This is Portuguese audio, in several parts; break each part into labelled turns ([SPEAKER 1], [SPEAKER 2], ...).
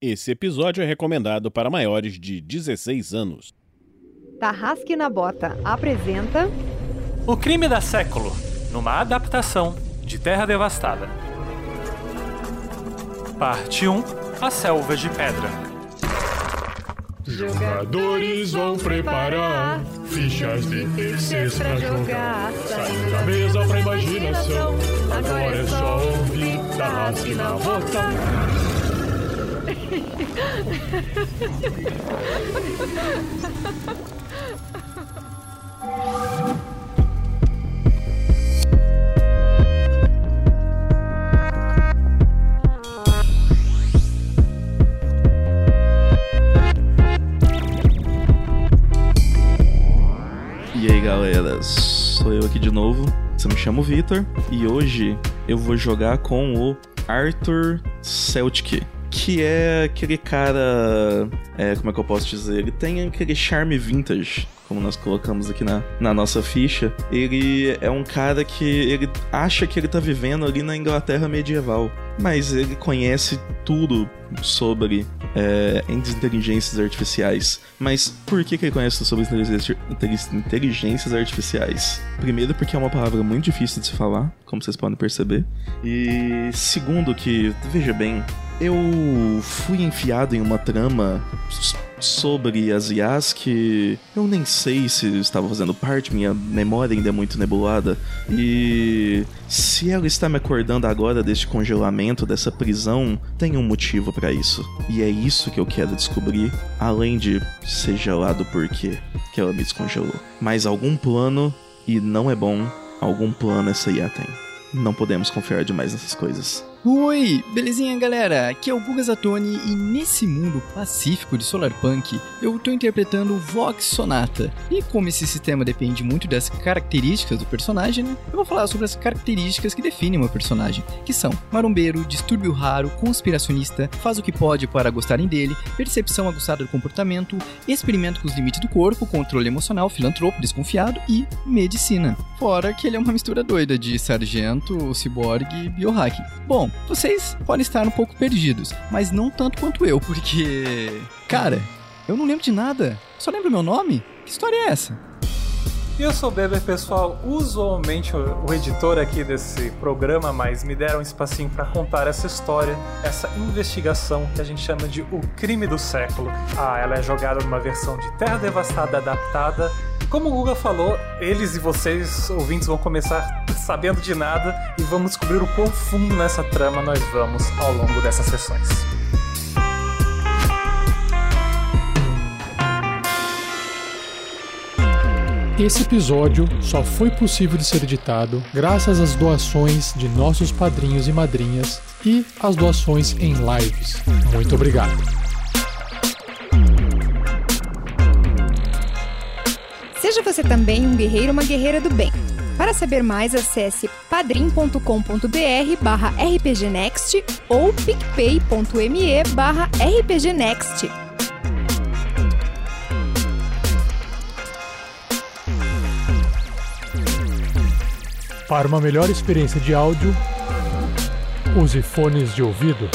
[SPEAKER 1] Esse episódio é recomendado para maiores de 16 anos.
[SPEAKER 2] Tarrasque na Bota apresenta
[SPEAKER 3] O Crime da Século, numa adaptação de Terra Devastada. Parte 1 A Selva de Pedra.
[SPEAKER 4] Jogadores vão preparar fichas difíceis pra jogar. Saindo da mesa pra imaginação. Agora é só ouvir Tarrasque na Bota.
[SPEAKER 5] E aí galera, sou eu aqui de novo. Eu me chamo Vitor e hoje eu vou jogar com o Arthur Celtic, que é aquele cara. É, como é que eu posso dizer? Ele tem aquele charme vintage. Como nós colocamos aqui na, na nossa ficha, ele é um cara que ele acha que ele tá vivendo ali na Inglaterra medieval, mas ele conhece tudo sobre é, inteligências artificiais. Mas por que, que ele conhece sobre inteligências, artificiais? Primeiro, porque é uma palavra muito difícil de se falar, como vocês podem perceber. E segundo, que, veja bem, eu fui enfiado em uma trama sobre as IAs que eu nem sei se estava fazendo parte, minha memória ainda é muito nebulada. E se ela está me acordando agora deste congelamento, dessa prisão, tem um motivo para isso. E é isso que eu quero descobrir, além de seja lá do porquê que ela me descongelou. Mas algum plano, e não é bom, algum plano essa IA tem. Não podemos confiar demais nessas coisas.
[SPEAKER 6] Oi, belezinha galera? Aqui é o Guga Zatoni e nesse mundo pacífico de Solarpunk eu tô interpretando Vox Sonata. E como esse sistema depende muito das características do personagem, né, eu vou falar sobre as características que definem uma personagem, que são marombeiro, distúrbio raro, conspiracionista, faz o que pode para gostarem dele, percepção aguçada do comportamento, experimento com os limites do corpo, controle emocional, filantropo, desconfiado e medicina. Fora que ele é uma mistura doida de sargento, ciborgue e biohack. Bom, vocês podem estar um pouco perdidos, mas não tanto quanto eu, porque. Cara, eu não lembro de nada. Só lembro meu nome? Que história é essa?
[SPEAKER 3] Eu sou o Beber, pessoal, usualmente o editor aqui desse programa, mas me deram um espacinho para contar essa história, essa investigação que a gente chama de O Crime do Século. Ah, ela é jogada numa versão de Terra Devastada adaptada. Como o Guga falou, eles e vocês, ouvintes, vão começar sabendo de nada e vamos descobrir o quão fundo nessa trama nós vamos ao longo dessas sessões.
[SPEAKER 4] Esse episódio só foi possível de ser editado graças às doações de nossos padrinhos e madrinhas e às doações em lives. Muito obrigado.
[SPEAKER 2] Seja você também um guerreiro ou uma guerreira do bem. Para saber mais, acesse padrim.com.br barra rpgnext ou picpay.me barra rpgnext.
[SPEAKER 4] Para uma melhor experiência de áudio, use fones de ouvido.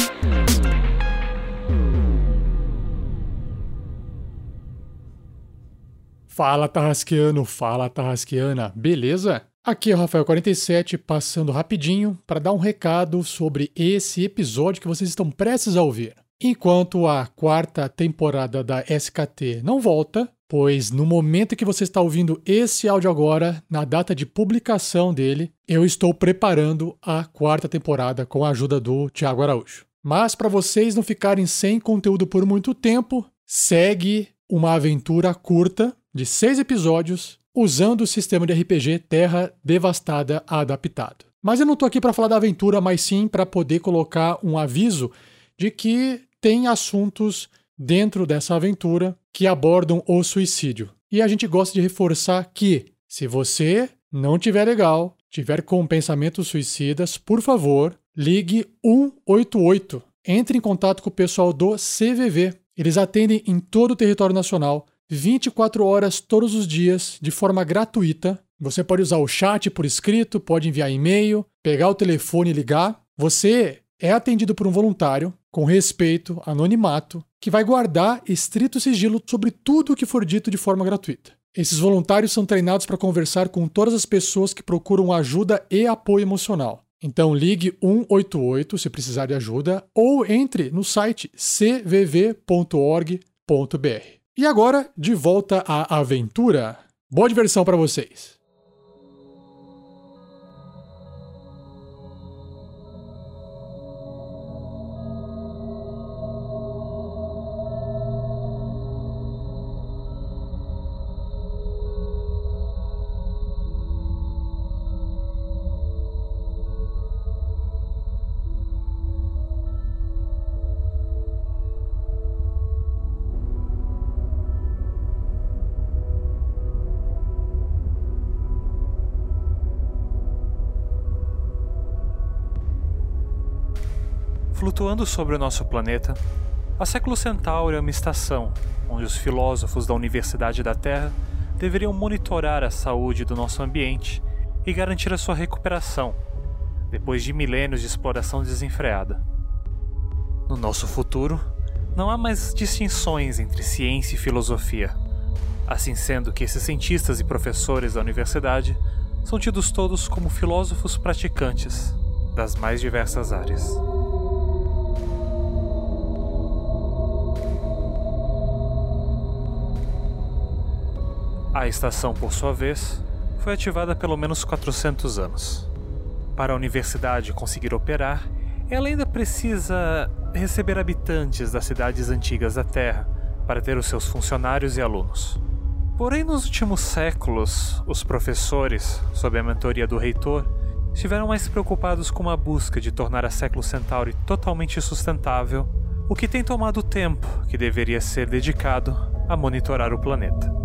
[SPEAKER 4] Fala Tarrasqueano, fala Tarrasqueana, beleza? Aqui é o Rafael47 passando rapidinho para dar um recado sobre esse episódio que vocês estão prestes a ouvir. Enquanto a quarta temporada da SKT não volta, pois no momento que você está ouvindo esse áudio agora, na data de publicação dele, eu estou preparando a quarta temporada com a ajuda do Thiago Araújo. Mas para vocês não ficarem sem conteúdo por muito tempo, segue uma aventura curta de seis episódios usando o sistema de RPG Terra Devastada adaptado. Mas eu não estou aqui para falar da aventura, mas sim para poder colocar um aviso de que tem assuntos dentro dessa aventura que abordam o suicídio. E a gente gosta de reforçar que, se você não tiver legal, tiver com pensamentos suicidas, por favor, ligue 188. Entre em contato com o pessoal do CVV. Eles atendem em todo o território nacional, 24 horas todos os dias, de forma gratuita. Você pode usar o chat por escrito, pode enviar e-mail, pegar o telefone e ligar. Você é atendido por um voluntário com respeito, anonimato, que vai guardar estrito sigilo sobre tudo o que for dito de forma gratuita. Esses voluntários são treinados para conversar com todas as pessoas que procuram ajuda e apoio emocional. Então ligue 188 se precisar de ajuda ou entre no site cvv.org.br. E agora, de volta à aventura. Boa diversão para vocês!
[SPEAKER 3] Flutuando sobre o nosso planeta, a Século Centauri é uma estação onde os filósofos da Universidade da Terra deveriam monitorar a saúde do nosso ambiente e garantir a sua recuperação, depois de milênios de exploração desenfreada. No nosso futuro, não há mais distinções entre ciência e filosofia, assim sendo que esses cientistas e professores da universidade são tidos todos como filósofos praticantes das mais diversas áreas. A estação, por sua vez, foi ativada há pelo menos 400 anos. Para a universidade conseguir operar, ela ainda precisa receber habitantes das cidades antigas da Terra para ter os seus funcionários e alunos. Porém, nos últimos séculos, os professores, sob a mentoria do reitor, estiveram mais preocupados com a busca de tornar a Século Centauri totalmente sustentável, o que tem tomado o tempo que deveria ser dedicado a monitorar o planeta.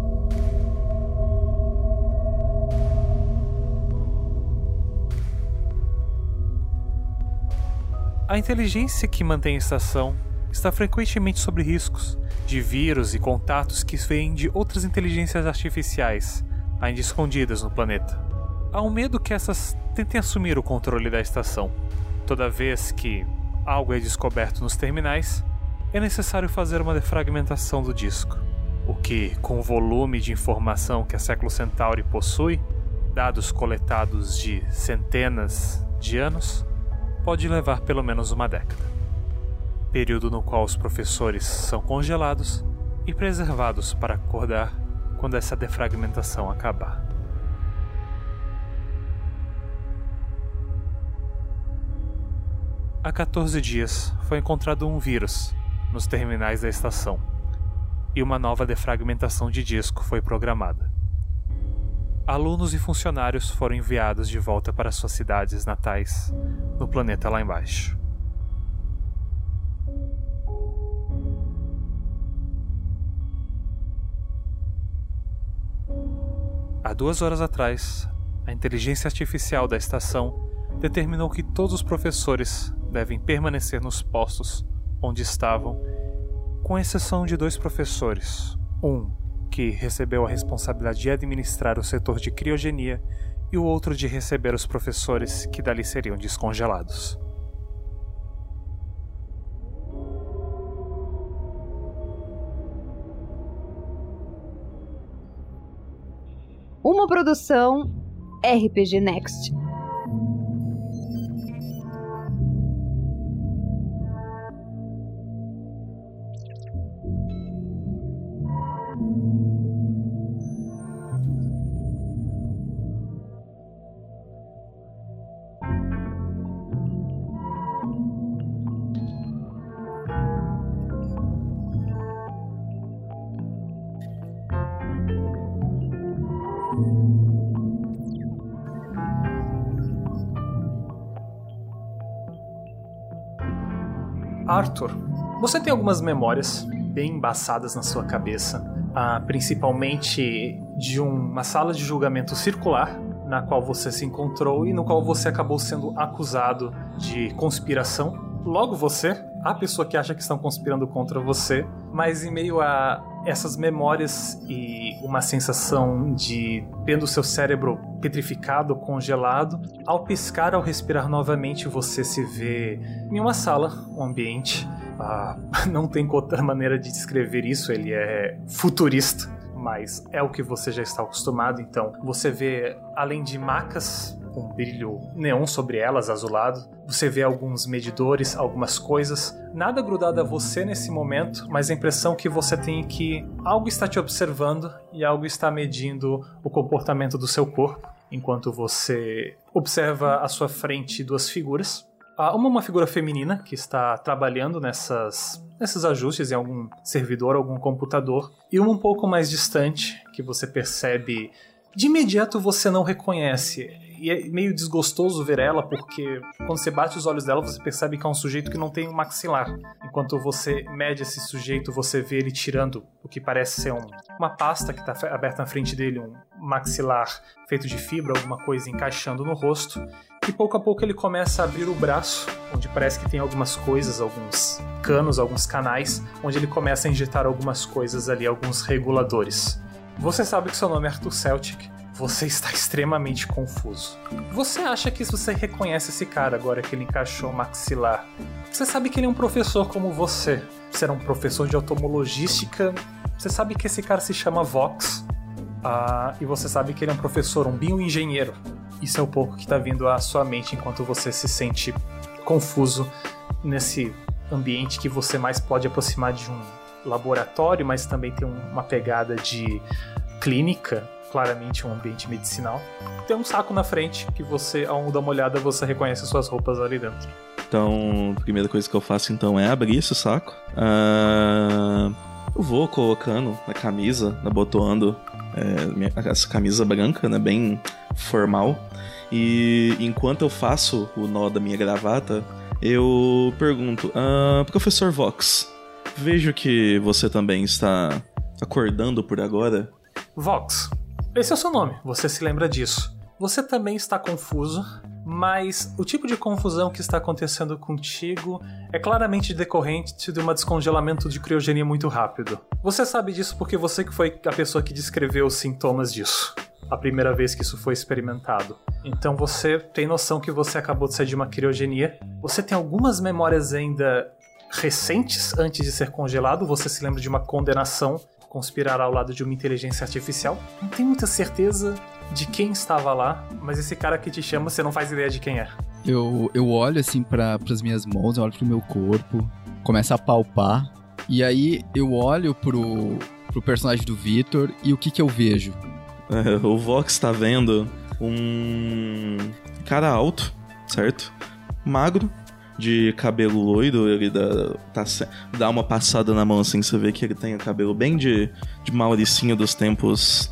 [SPEAKER 3] A inteligência que mantém a estação está frequentemente sob riscos de vírus e contatos que vêm de outras inteligências artificiais, ainda escondidas no planeta. Há um medo que essas tentem assumir o controle da estação. Toda vez que algo é descoberto nos terminais, é necessário fazer uma defragmentação do disco, o que, com o volume de informação que a Século Centauri possui, dados coletados de centenas de anos, pode levar pelo menos uma década. Período no qual os professores são congelados e preservados para acordar quando essa defragmentação acabar. Há 14 dias foi encontrado um vírus nos terminais da estação e uma nova defragmentação de disco foi programada alunos e funcionários foram enviados de volta para suas cidades natais, no planeta lá embaixo. Há duas horas atrás, a inteligência artificial da estação determinou que todos os professores devem permanecer nos postos onde estavam, com exceção de dois professores, um que recebeu a responsabilidade de administrar o setor de criogenia e o outro de receber os professores que dali seriam descongelados.
[SPEAKER 2] Uma produção RPG Next.
[SPEAKER 3] Arthur, você tem algumas memórias bem embaçadas na sua cabeça, ah, principalmente de uma sala de julgamento circular na qual você se encontrou e no qual você acabou sendo acusado de conspiração. Logo você, a pessoa que acha que estão conspirando contra você, mas em meio a essas memórias e uma sensação de tendo seu cérebro petrificado, congelado, ao piscar, ao respirar novamente, você se vê em uma sala, um ambiente. Ah, não tem outra maneira de descrever isso, ele é futurista, mas é o que você já está acostumado, então você vê, além de macas com brilho neon sobre elas, azulado. Você vê alguns medidores, algumas coisas. Nada grudado a você nesse momento, mas a impressão que você tem que algo está te observando e algo está medindo o comportamento do seu corpo, enquanto você observa à sua frente duas figuras. Uma uma figura feminina que está trabalhando nessas nesses ajustes em algum servidor, algum computador, e uma um pouco mais distante que você percebe de imediato você não reconhece e é meio desgostoso ver ela, porque quando você bate os olhos dela, você percebe que é um sujeito que não tem um maxilar. Enquanto você mede esse sujeito, você vê ele tirando o que parece ser um, uma pasta que está aberta na frente dele, um maxilar feito de fibra, alguma coisa encaixando no rosto. E pouco a pouco ele começa a abrir o braço, onde parece que tem algumas coisas, alguns canos, alguns canais, onde ele começa a injetar algumas coisas ali, alguns reguladores. Você sabe que seu nome é Arthur Celtic, você está extremamente confuso. Você acha que você reconhece esse cara agora que ele encaixou maxilar, você sabe que ele é um professor como você. Era um professor de automologística. Você sabe que esse cara se chama Vox. Ah, e você sabe que ele é um professor, um bioengenheiro. Isso é o pouco que está vindo à sua mente enquanto você se sente confuso nesse ambiente que você mais pode aproximar de um laboratório, mas também tem uma pegada de clínica claramente um ambiente medicinal. Tem um saco na frente que você, ao dar uma olhada, você reconhece suas roupas ali dentro.
[SPEAKER 5] Então, a primeira coisa que eu faço então é abrir esse saco. Uh, eu vou colocando na camisa, abotoando é, minha, essa camisa branca, né, bem formal. E enquanto eu faço o nó da minha gravata, eu pergunto: ah, Professor Vox, vejo que você também está acordando por agora.
[SPEAKER 3] Vox, esse é o seu nome, você se lembra disso. Você também está confuso, mas o tipo de confusão que está acontecendo contigo é claramente decorrente de um descongelamento de criogenia muito rápido. Você sabe disso porque você que foi a pessoa que descreveu os sintomas disso. A primeira vez que isso foi experimentado. Então você tem noção que você acabou de sair de uma criogenia. Você tem algumas memórias ainda recentes antes de ser congelado. Você se lembra de uma condenação conspirar ao lado de uma inteligência artificial. Não tem muita certeza de quem estava lá, mas esse cara que te chama, você não faz ideia de quem é.
[SPEAKER 6] Eu, eu olho assim para as minhas mãos, eu olho pro meu corpo, começo a palpar, e aí eu olho pro, pro personagem do Victor e o que que eu vejo?
[SPEAKER 5] É, o Vox tá vendo um cara alto, certo? Magro, de cabelo loiro, ele dá, tá, dá uma passada na mão assim, você vê que ele tem o cabelo bem de, de Mauricinho dos tempos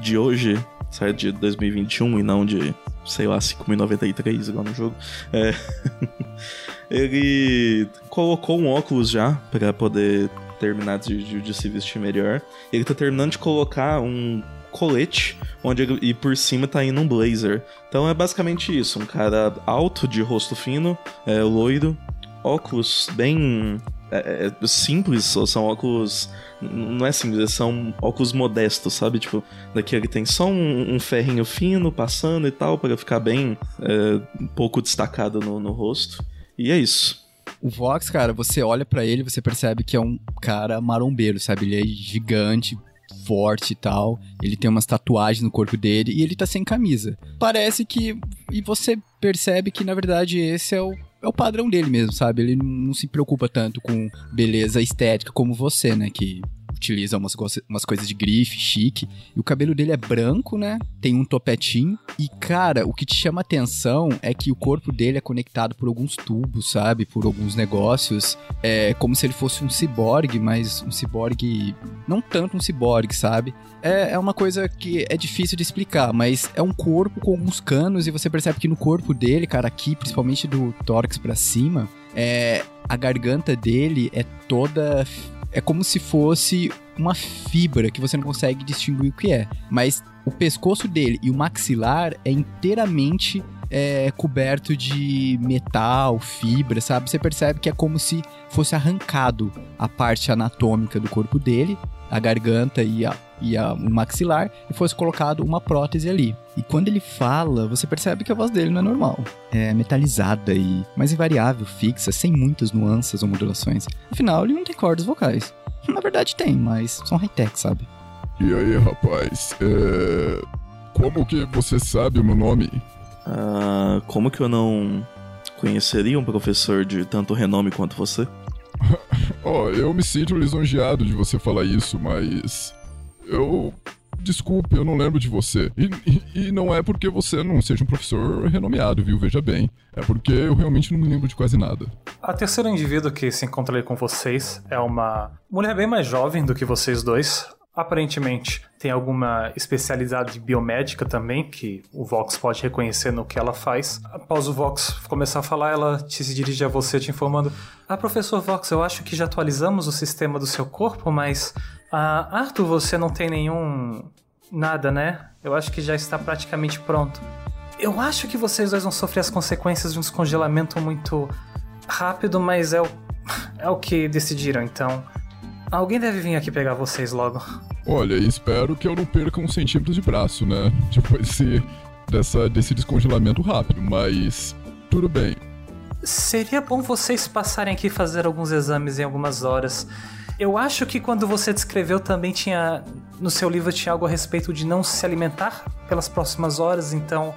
[SPEAKER 5] de hoje, certo? De 2021 e não de, sei lá, 5.093 igual no jogo. É. ele colocou um óculos já para poder terminar de, de, de se vestir melhor. Ele tá terminando de colocar um colete, onde e por cima tá indo um blazer. Então é basicamente isso, um cara alto, de rosto fino, é, loiro, óculos bem é, é, simples, são óculos. Não é simples, são óculos modestos, sabe? Tipo, daqui ele tem só um, um ferrinho fino passando e tal, para ficar bem é, um pouco destacado no, no rosto. E é isso.
[SPEAKER 6] O Vox, cara, você olha para ele, você percebe que é um cara marombeiro, sabe? Ele é gigante, forte e tal. Ele tem umas tatuagens no corpo dele e ele tá sem camisa. Parece que. E você percebe que, na verdade, esse é o, é o padrão dele mesmo, sabe? Ele não se preocupa tanto com beleza estética como você, né? Que utiliza umas, umas coisas de grife, chique. E o cabelo dele é branco, né? Tem um topetinho. E, cara, o que te chama atenção é que o corpo dele é conectado por alguns tubos, sabe? Por alguns negócios. É como se ele fosse um ciborgue, mas um ciborgue. Não tanto um ciborgue, sabe? É, é uma coisa que é difícil de explicar, mas é um corpo com alguns canos e você percebe que no corpo dele, cara, aqui, principalmente do tórax para cima, é, a garganta dele é toda é como se fosse uma fibra que você não consegue distinguir o que é. Mas o pescoço dele e o maxilar é inteiramente é, coberto de metal, fibra, sabe? Você percebe que é como se fosse arrancado a parte anatômica do corpo dele. A garganta e, a, e a, o maxilar e fosse colocado uma prótese ali. E quando ele fala, você percebe que a voz dele não é normal. É metalizada e mais invariável, fixa, sem muitas nuances ou modulações. Afinal, ele não tem cordas vocais. Na verdade tem, mas são high-tech, sabe?
[SPEAKER 7] E aí, rapaz? É... Como que você sabe o meu nome?
[SPEAKER 5] Ah, como que eu não conheceria um professor de tanto renome quanto você?
[SPEAKER 7] Ó, oh, eu me sinto lisonjeado de você falar isso, mas. Eu. Desculpe, eu não lembro de você. E, e, e, não é porque você não seja um professor renomeado, viu? Veja bem. É porque eu realmente não me lembro de quase nada.
[SPEAKER 3] A terceira indivíduo que se encontra ali com vocês é uma mulher bem mais jovem do que vocês dois. Aparentemente tem alguma especialidade biomédica também, que o Vox pode reconhecer no que ela faz. Após o Vox começar a falar, ela te se dirige a você te informando: Ah, professor Vox, eu acho que já atualizamos o sistema do seu corpo, mas. Ah, Arthur, você não tem nenhum. nada, né? Eu acho que já está praticamente pronto. Eu acho que vocês dois vão sofrer as consequências de um descongelamento muito rápido, mas é o. é o que decidiram, então. Alguém deve vir aqui pegar vocês logo.
[SPEAKER 7] Olha, espero que eu não perca um centímetro de braço, né? Depois desse, dessa, desse descongelamento rápido, mas tudo bem.
[SPEAKER 3] Seria bom vocês passarem aqui fazer alguns exames em algumas horas. Eu acho que quando você descreveu também tinha. No seu livro tinha algo a respeito de não se alimentar pelas próximas horas, então.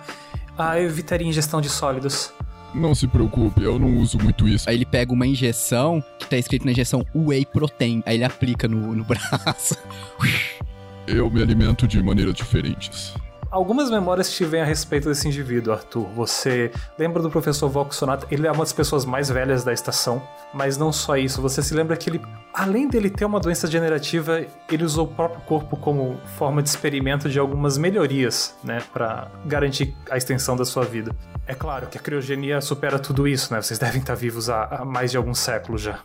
[SPEAKER 3] Ah, eu evitaria ingestão de sólidos.
[SPEAKER 7] Não se preocupe, eu não uso muito isso.
[SPEAKER 6] Aí ele pega uma injeção que tá escrito na injeção Whey Protein. Aí ele aplica no, no braço.
[SPEAKER 7] eu me alimento de maneiras diferentes.
[SPEAKER 3] Algumas memórias te vêm a respeito desse indivíduo, Arthur. Você lembra do professor Voxonato? Ele é uma das pessoas mais velhas da estação, mas não só isso. Você se lembra que ele, além dele ter uma doença degenerativa, ele usou o próprio corpo como forma de experimento de algumas melhorias, né, para garantir a extensão da sua vida. É claro que a criogenia supera tudo isso, né? Vocês devem estar vivos há, há mais de alguns séculos já.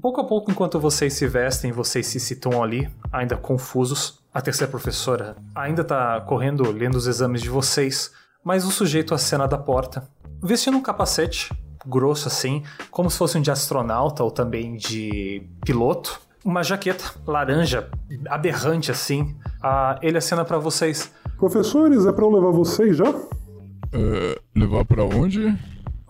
[SPEAKER 3] Pouco a pouco, enquanto vocês se vestem, vocês se situam ali, ainda confusos. A terceira professora ainda está correndo, lendo os exames de vocês, mas o sujeito acena da porta, vestindo um capacete, grosso assim, como se fosse um de astronauta ou também de piloto. Uma jaqueta laranja, aberrante assim. Ah, ele acena para vocês.
[SPEAKER 8] Professores, é para eu levar vocês já?
[SPEAKER 7] É, levar para onde?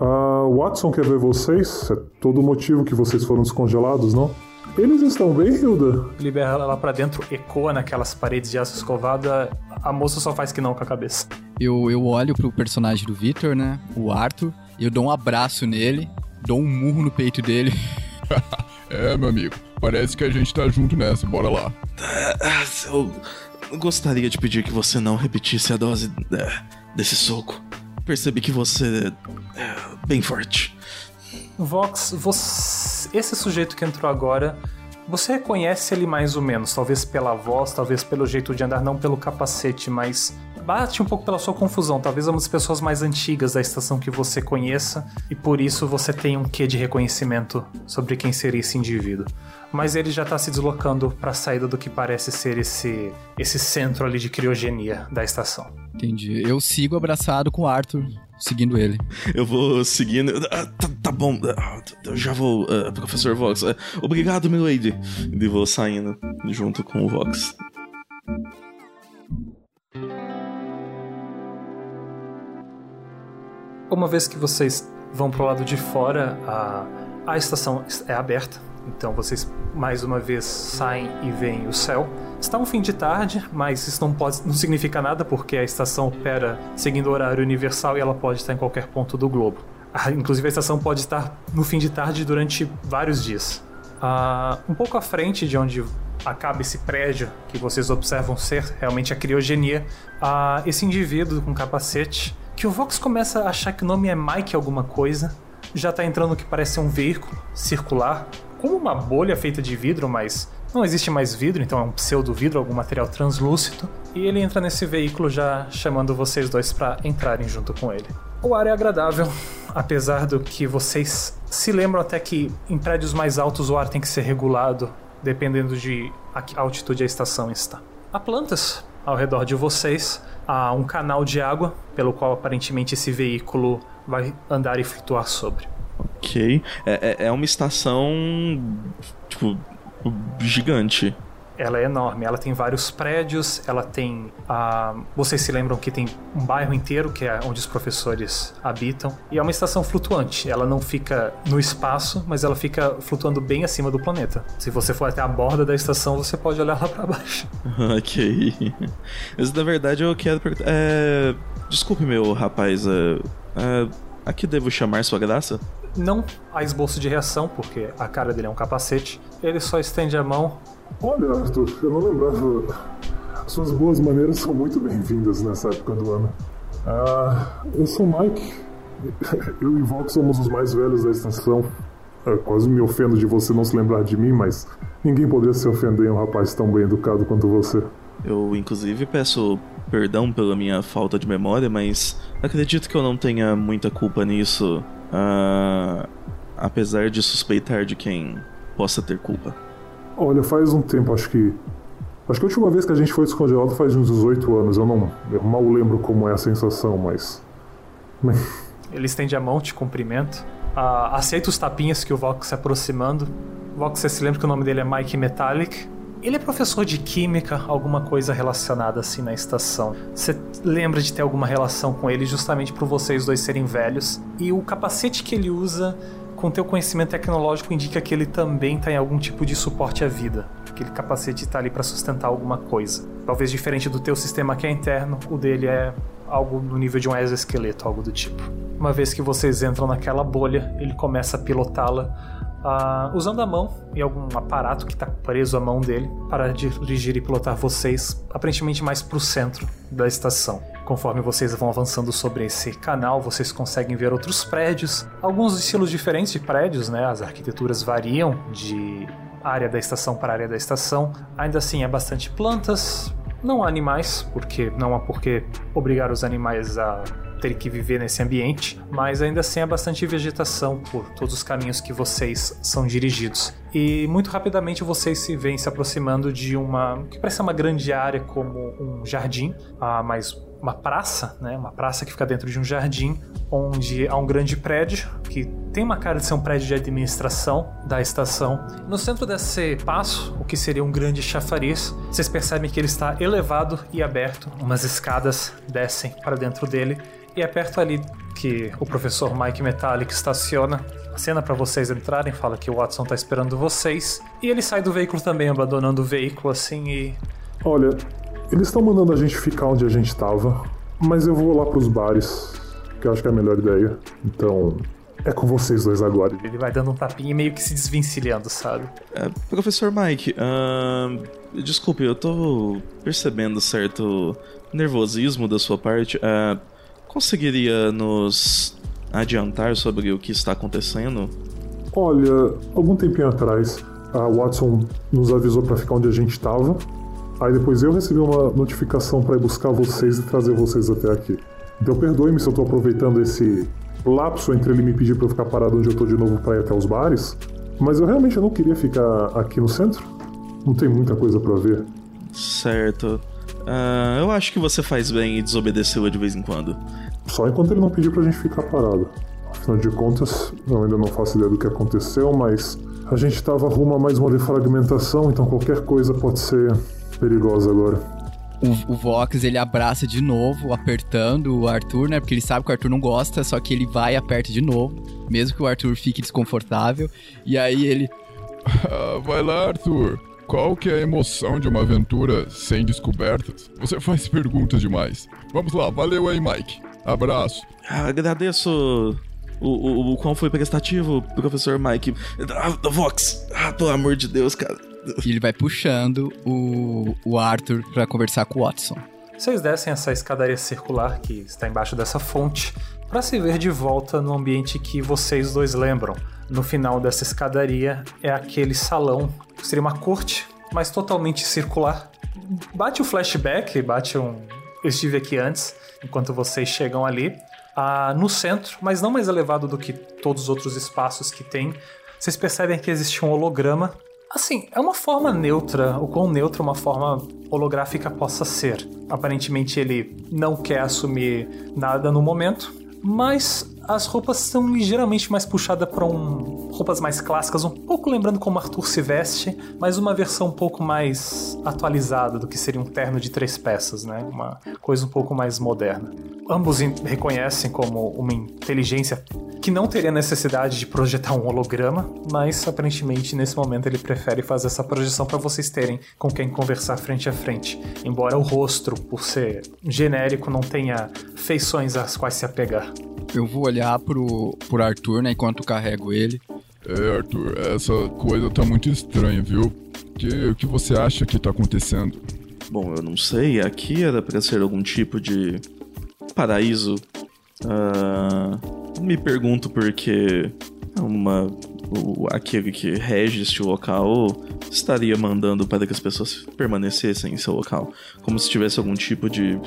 [SPEAKER 8] A Watson quer ver vocês. É todo o motivo que vocês foram descongelados, não? Eles estão bem, Hilda?
[SPEAKER 3] Libera ela lá pra dentro, ecoa naquelas paredes de aço escovada. A moça só faz que não com a cabeça.
[SPEAKER 6] Eu, eu olho pro personagem do Victor, né? O Arthur. Eu dou um abraço nele, dou um murro no peito dele.
[SPEAKER 7] é, meu amigo. Parece que a gente tá junto nessa. Bora lá.
[SPEAKER 5] Eu gostaria de pedir que você não repetisse a dose é, desse soco percebi que você é bem forte.
[SPEAKER 3] Vox, você, esse sujeito que entrou agora, você reconhece ele mais ou menos, talvez pela voz, talvez pelo jeito de andar, não pelo capacete, mas bate um pouco pela sua confusão. Talvez é uma das pessoas mais antigas da estação que você conheça e por isso você tem um quê de reconhecimento sobre quem seria esse indivíduo. Mas ele já está se deslocando para a saída do que parece ser esse, esse centro ali de criogenia da estação.
[SPEAKER 6] Entendi. Eu sigo abraçado com o Arthur, seguindo ele.
[SPEAKER 5] Eu vou seguindo. Ah, tá, tá, bom, ah, eu já vou, uh, professor Vox. Uh, obrigado, milady. E vou saindo junto com o Vox.
[SPEAKER 3] Uma vez que vocês vão pro lado de fora, a, a estação é aberta. Então vocês mais uma vez saem e veem o céu. Está um fim de tarde, mas isso não, pode, não significa nada porque a estação opera seguindo o horário universal e ela pode estar em qualquer ponto do globo. Ah, inclusive a estação pode estar no fim de tarde durante vários dias. Ah, um pouco à frente de onde acaba esse prédio que vocês observam ser realmente a criogenia, ah, esse indivíduo com capacete que o Vox começa a achar que o nome é Mike alguma coisa. Já tá entrando o que parece um veículo circular, como uma bolha feita de vidro, mas não existe mais vidro, então é um pseudo vidro, algum material translúcido. E ele entra nesse veículo já chamando vocês dois para entrarem junto com ele. O ar é agradável, apesar do que vocês se lembram até que em prédios mais altos o ar tem que ser regulado, dependendo de a altitude a estação está. Há plantas ao redor de vocês, há um canal de água pelo qual aparentemente esse veículo vai andar e flutuar sobre.
[SPEAKER 5] Ok. É, é, é uma estação, tipo, gigante.
[SPEAKER 3] ela é enorme. Ela tem vários prédios, ela tem. Ah, vocês se lembram que tem um bairro inteiro que é onde os professores habitam. E é uma estação flutuante. Ela não fica no espaço, mas ela fica flutuando bem acima do planeta. Se você for até a borda da estação, você pode olhar lá para baixo.
[SPEAKER 5] ok. Mas na verdade eu quero perguntar. É... Desculpe, meu rapaz. É... É... A que devo chamar sua graça?
[SPEAKER 3] Não há esboço de reação, porque a cara dele é um capacete. Ele só estende a mão.
[SPEAKER 8] Olha, Arthur, eu não lembrava. Suas boas maneiras são muito bem-vindas nessa época do ano. Ah, eu sou o Mike. Eu e Vox somos os mais velhos da estação. Eu quase me ofendo de você não se lembrar de mim, mas ninguém poderia se ofender em um rapaz tão bem educado quanto você.
[SPEAKER 5] Eu, inclusive, peço perdão pela minha falta de memória, mas acredito que eu não tenha muita culpa nisso, uh, apesar de suspeitar de quem possa ter culpa.
[SPEAKER 8] Olha, faz um tempo, acho que. Acho que a última vez que a gente foi descongelado faz uns 18 anos. Eu não. Eu mal lembro como é a sensação, mas.
[SPEAKER 3] Ele estende a mão, te cumprimenta. Uh, aceita os tapinhas que o Vox se aproximando. Vox, você se lembra que o nome dele é Mike Metallic? Ele é professor de química, alguma coisa relacionada assim na estação. Você lembra de ter alguma relação com ele justamente por vocês dois serem velhos. E o capacete que ele usa com teu conhecimento tecnológico indica que ele também está em algum tipo de suporte à vida. Aquele capacete está ali para sustentar alguma coisa. Talvez diferente do teu sistema que é interno, o dele é algo no nível de um exoesqueleto, algo do tipo. Uma vez que vocês entram naquela bolha, ele começa a pilotá-la uh, usando a mão e algum aparato que está preso à mão dele para dirigir e pilotar vocês aparentemente mais para o centro da estação. Conforme vocês vão avançando sobre esse canal, vocês conseguem ver outros prédios, alguns estilos diferentes de prédios, né? As arquiteturas variam de área da estação para área da estação. Ainda assim, é bastante plantas, não há animais, porque não há por que obrigar os animais a ter que viver nesse ambiente, mas ainda assim há bastante vegetação por todos os caminhos que vocês são dirigidos. E muito rapidamente vocês se veem se aproximando de uma que parece uma grande área como um jardim, ah, mas uma praça, né? Uma praça que fica dentro de um jardim, onde há um grande prédio que tem uma cara de ser um prédio de administração da estação. No centro desse passo, o que seria um grande chafariz, vocês percebem que ele está elevado e aberto. Umas escadas descem para dentro dele e é perto ali que o professor Mike Metallic estaciona. A cena para vocês entrarem fala que o Watson tá esperando vocês. E ele sai do veículo também, abandonando o veículo assim e.
[SPEAKER 8] Olha, eles estão mandando a gente ficar onde a gente estava, mas eu vou lá pros bares, que eu acho que é a melhor ideia. Então, é com vocês dois agora.
[SPEAKER 3] Ele vai dando um tapinha e meio que se desvencilhando, sabe?
[SPEAKER 5] É, professor Mike, uh, desculpe, eu tô percebendo certo nervosismo da sua parte. Uh, conseguiria nos adiantar sobre o que está acontecendo?
[SPEAKER 8] Olha, algum tempinho atrás, a Watson nos avisou para ficar onde a gente estava. Aí depois eu recebi uma notificação para ir buscar vocês e trazer vocês até aqui. Então perdoe-me se eu tô aproveitando esse lapso entre ele me pedir para eu ficar parado onde eu tô de novo para ir até os bares, mas eu realmente não queria ficar aqui no centro. Não tem muita coisa para ver.
[SPEAKER 5] Certo. Uh, eu acho que você faz bem e desobedeceu de vez em quando.
[SPEAKER 8] Só enquanto ele não pediu pra gente ficar parado. Afinal de contas, eu ainda não faço ideia do que aconteceu, mas a gente tava rumo a mais uma defragmentação, então qualquer coisa pode ser perigosa agora.
[SPEAKER 6] O, o, Vox ele abraça de novo, apertando o Arthur, né? Porque ele sabe que o Arthur não gosta, só que ele vai e aperta de novo, mesmo que o Arthur fique desconfortável. E aí ele.
[SPEAKER 7] Ah, vai lá, Arthur. Qual que é a emoção de uma aventura sem descobertas? Você faz perguntas demais. Vamos lá, valeu aí, Mike. Abraço.
[SPEAKER 5] Ah, agradeço o, o, o quão foi prestativo, professor Mike. Ah, Vox, ah, pelo amor de Deus, cara.
[SPEAKER 6] E ele vai puxando o, o Arthur para conversar com o Watson.
[SPEAKER 3] Vocês descem essa escadaria circular que está embaixo dessa fonte para se ver de volta no ambiente que vocês dois lembram. No final dessa escadaria é aquele salão seria uma corte, mas totalmente circular. Bate o flashback, bate um. Eu estive aqui antes, enquanto vocês chegam ali. Ah, no centro, mas não mais elevado do que todos os outros espaços que tem, vocês percebem que existe um holograma. Assim, é uma forma neutra, o quão neutra uma forma holográfica possa ser. Aparentemente ele não quer assumir nada no momento, mas as roupas são ligeiramente mais puxadas para um roupas mais clássicas, um pouco lembrando como Arthur se veste, mas uma versão um pouco mais atualizada do que seria um terno de três peças, né? Uma coisa um pouco mais moderna. Ambos reconhecem como uma inteligência que não teria necessidade de projetar um holograma, mas aparentemente nesse momento ele prefere fazer essa projeção para vocês terem com quem conversar frente a frente, embora o rosto, por ser genérico, não tenha feições às quais se apegar.
[SPEAKER 6] Eu vou olhar pro, pro Arthur, né, enquanto carrego ele.
[SPEAKER 7] É, Arthur, essa coisa tá muito estranha, viu? Que, o que você acha que tá acontecendo?
[SPEAKER 5] Bom, eu não sei. Aqui era pra ser algum tipo de paraíso. Uh, me pergunto porque uma, o, aquele que rege este local estaria mandando para que as pessoas permanecessem em seu local. Como se tivesse algum tipo de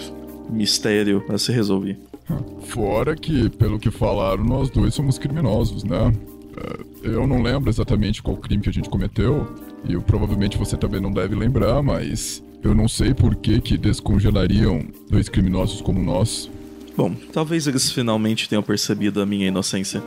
[SPEAKER 5] mistério a se resolver.
[SPEAKER 7] Fora que, pelo que falaram, nós dois somos criminosos, né? É, eu não lembro exatamente qual crime que a gente cometeu, e eu, provavelmente você também não deve lembrar, mas eu não sei por que, que descongelariam dois criminosos como nós.
[SPEAKER 5] Bom, talvez eles finalmente tenham percebido a minha inocência.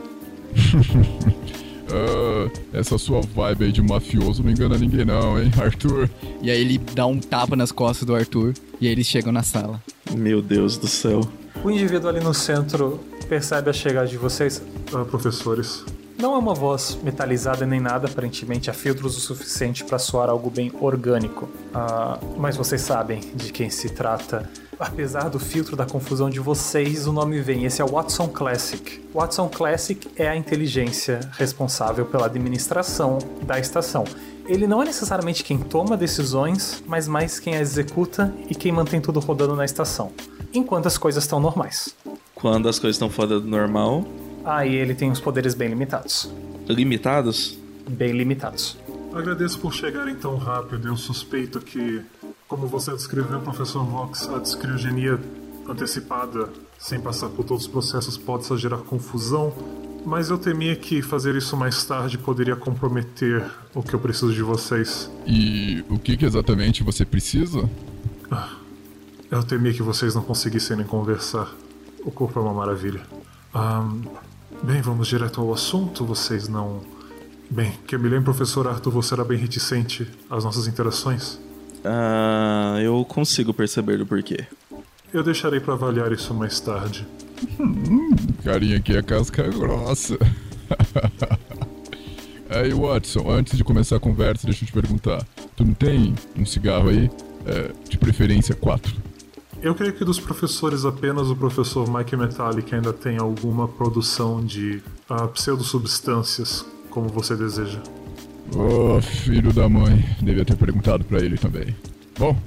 [SPEAKER 7] uh, essa sua vibe aí de mafioso não engana ninguém não, hein, Arthur?
[SPEAKER 6] E aí ele dá um tapa nas costas do Arthur, e aí eles chegam na sala.
[SPEAKER 5] Meu Deus do céu.
[SPEAKER 3] O indivíduo ali no centro percebe a chegada de vocês,
[SPEAKER 8] ah, professores.
[SPEAKER 3] Não é uma voz metalizada nem nada, aparentemente há filtros o suficiente para soar algo bem orgânico. Ah, mas vocês sabem de quem se trata. Apesar do filtro da confusão de vocês, o nome vem. Esse é o Watson Classic. Watson Classic é a inteligência responsável pela administração da estação. Ele não é necessariamente quem toma decisões, mas mais quem a executa e quem mantém tudo rodando na estação enquanto as coisas estão normais.
[SPEAKER 5] Quando as coisas estão fora do normal.
[SPEAKER 3] Aí ele tem os poderes bem limitados.
[SPEAKER 5] Limitados?
[SPEAKER 3] Bem limitados.
[SPEAKER 8] Agradeço por chegarem tão rápido. Eu suspeito que, como você descreveu, professor Vox, a descriogenia antecipada, sem passar por todos os processos, pode gerar confusão. Mas eu temia que fazer isso mais tarde poderia comprometer o que eu preciso de vocês.
[SPEAKER 7] E o que, que exatamente você precisa?
[SPEAKER 8] Eu temia que vocês não conseguissem nem conversar. O corpo é uma maravilha. Um, bem, vamos direto ao assunto. Vocês não. Bem, que eu me lembro, professor Arthur, você era bem reticente às nossas interações.
[SPEAKER 5] Ah, eu consigo perceber o porquê.
[SPEAKER 8] Eu deixarei para avaliar isso mais tarde.
[SPEAKER 7] Hum, carinha aqui é casca grossa. aí, Watson, antes de começar a conversa, deixa eu te perguntar. Tu não tem um cigarro aí? É, de preferência quatro.
[SPEAKER 8] Eu creio que dos professores apenas o professor Mike Metallic ainda tem alguma produção de uh, pseudosubstâncias, como você deseja.
[SPEAKER 7] Oh, filho da mãe. Devia ter perguntado para ele também. Bom,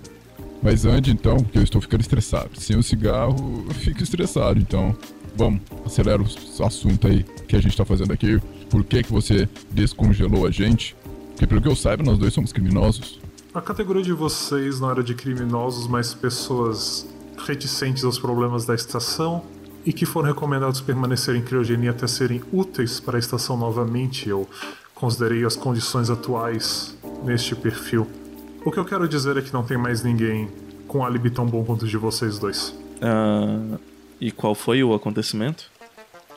[SPEAKER 7] mas ande então, porque eu estou ficando estressado. Sem o cigarro, eu fico estressado, então. Vamos, acelera o assunto aí que a gente tá fazendo aqui. Por que que você descongelou a gente? Porque pelo que eu saiba, nós dois somos criminosos.
[SPEAKER 8] A categoria de vocês não era de criminosos, mas pessoas reticentes aos problemas da estação e que foram recomendados permanecer em criogenia até serem úteis para a estação novamente. Eu considerei as condições atuais neste perfil. O que eu quero dizer é que não tem mais ninguém com álibi tão bom quanto o de vocês dois.
[SPEAKER 5] Uh, e qual foi o acontecimento?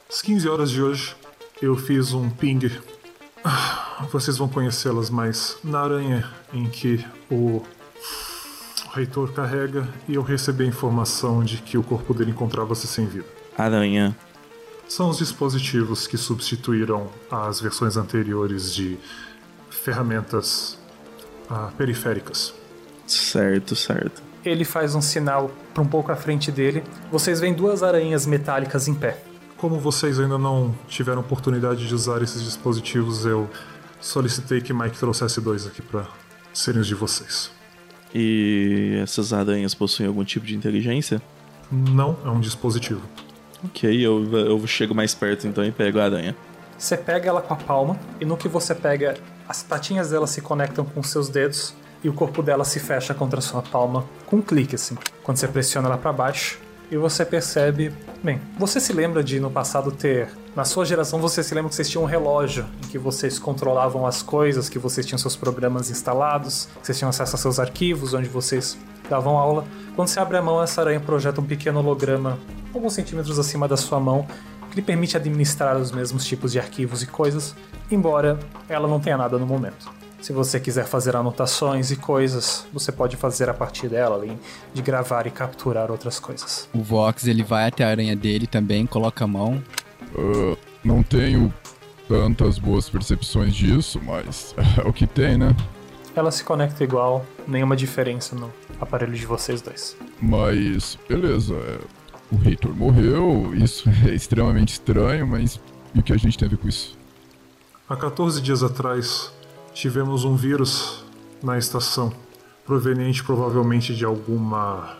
[SPEAKER 8] Às 15 horas de hoje, eu fiz um ping vocês vão conhecê-las mais na aranha em que o reitor carrega e eu recebi a informação de que o corpo dele encontrava-se sem vida.
[SPEAKER 5] Aranha.
[SPEAKER 8] São os dispositivos que substituíram as versões anteriores de ferramentas ah, periféricas.
[SPEAKER 5] Certo, certo.
[SPEAKER 3] Ele faz um sinal para um pouco à frente dele. Vocês veem duas aranhas metálicas em pé.
[SPEAKER 8] Como vocês ainda não tiveram oportunidade de usar esses dispositivos, eu solicitei que Mike trouxesse dois aqui para serem os de vocês.
[SPEAKER 5] E essas aranhas possuem algum tipo de inteligência?
[SPEAKER 8] Não, é um dispositivo.
[SPEAKER 5] Ok, eu, eu chego mais perto então e pego a aranha.
[SPEAKER 3] Você pega ela com a palma e no que você pega, as patinhas dela se conectam com seus dedos e o corpo dela se fecha contra a sua palma com um clique assim. Quando você pressiona ela para baixo, e você percebe. Bem, você se lembra de no passado ter. Na sua geração, você se lembra que vocês tinham um relógio em que vocês controlavam as coisas, que vocês tinham seus programas instalados, que vocês tinham acesso a seus arquivos, onde vocês davam aula. Quando você abre a mão, essa aranha projeta um pequeno holograma alguns centímetros acima da sua mão, que lhe permite administrar os mesmos tipos de arquivos e coisas, embora ela não tenha nada no momento. Se você quiser fazer anotações e coisas, você pode fazer a partir dela, além de gravar e capturar outras coisas.
[SPEAKER 6] O Vox ele vai até a aranha dele também, coloca a mão.
[SPEAKER 7] Uh, não tenho tantas boas percepções disso, mas é o que tem, né?
[SPEAKER 3] Ela se conecta igual, nenhuma diferença no aparelho de vocês dois.
[SPEAKER 7] Mas, beleza, é, o reitor morreu, isso é extremamente estranho, mas e o que a gente tem a ver com isso?
[SPEAKER 8] Há 14 dias atrás, tivemos um vírus na estação, proveniente provavelmente de alguma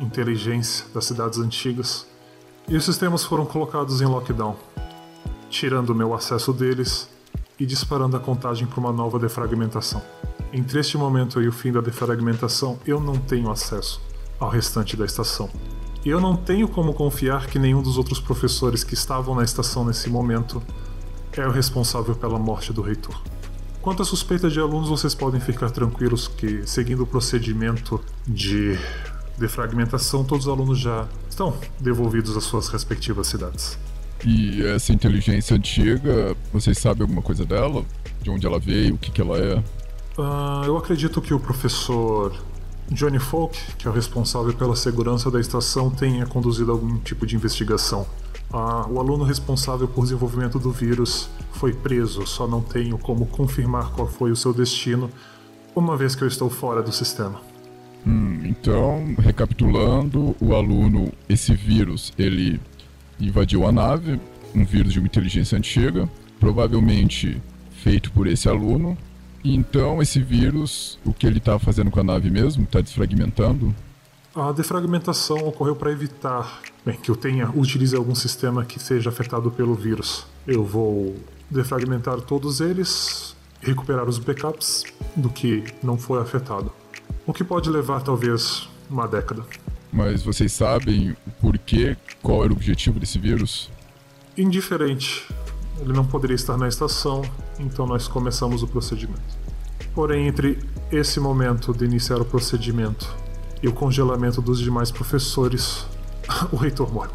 [SPEAKER 8] inteligência das cidades antigas, e os sistemas foram colocados em lockdown, tirando meu acesso deles e disparando a contagem para uma nova defragmentação. Entre este momento e o fim da defragmentação, eu não tenho acesso ao restante da estação. E eu não tenho como confiar que nenhum dos outros professores que estavam na estação nesse momento é o responsável pela morte do reitor. Quanto à suspeita de alunos, vocês podem ficar tranquilos que, seguindo o procedimento de defragmentação, todos os alunos já estão devolvidos às suas respectivas cidades.
[SPEAKER 7] E essa inteligência antiga, vocês sabem alguma coisa dela? De onde ela veio? O que, que ela é?
[SPEAKER 8] Uh, eu acredito que o professor Johnny Folk, que é o responsável pela segurança da estação, tenha conduzido algum tipo de investigação. Ah, o aluno responsável por desenvolvimento do vírus foi preso, só não tenho como confirmar qual foi o seu destino, uma vez que eu estou fora do sistema.
[SPEAKER 7] Hum, então, recapitulando, o aluno, esse vírus, ele invadiu a nave, um vírus de uma inteligência antiga, provavelmente feito por esse aluno. Então, esse vírus, o que ele está fazendo com a nave mesmo? Está desfragmentando?
[SPEAKER 8] A defragmentação ocorreu para evitar bem, que eu tenha utilize algum sistema que seja afetado pelo vírus. Eu vou defragmentar todos eles, recuperar os backups do que não foi afetado. O que pode levar talvez uma década.
[SPEAKER 7] Mas vocês sabem o porquê? Qual era o objetivo desse vírus?
[SPEAKER 8] Indiferente. Ele não poderia estar na estação, então nós começamos o procedimento. Porém, entre esse momento de iniciar o procedimento e o congelamento dos demais professores, o reitor morre.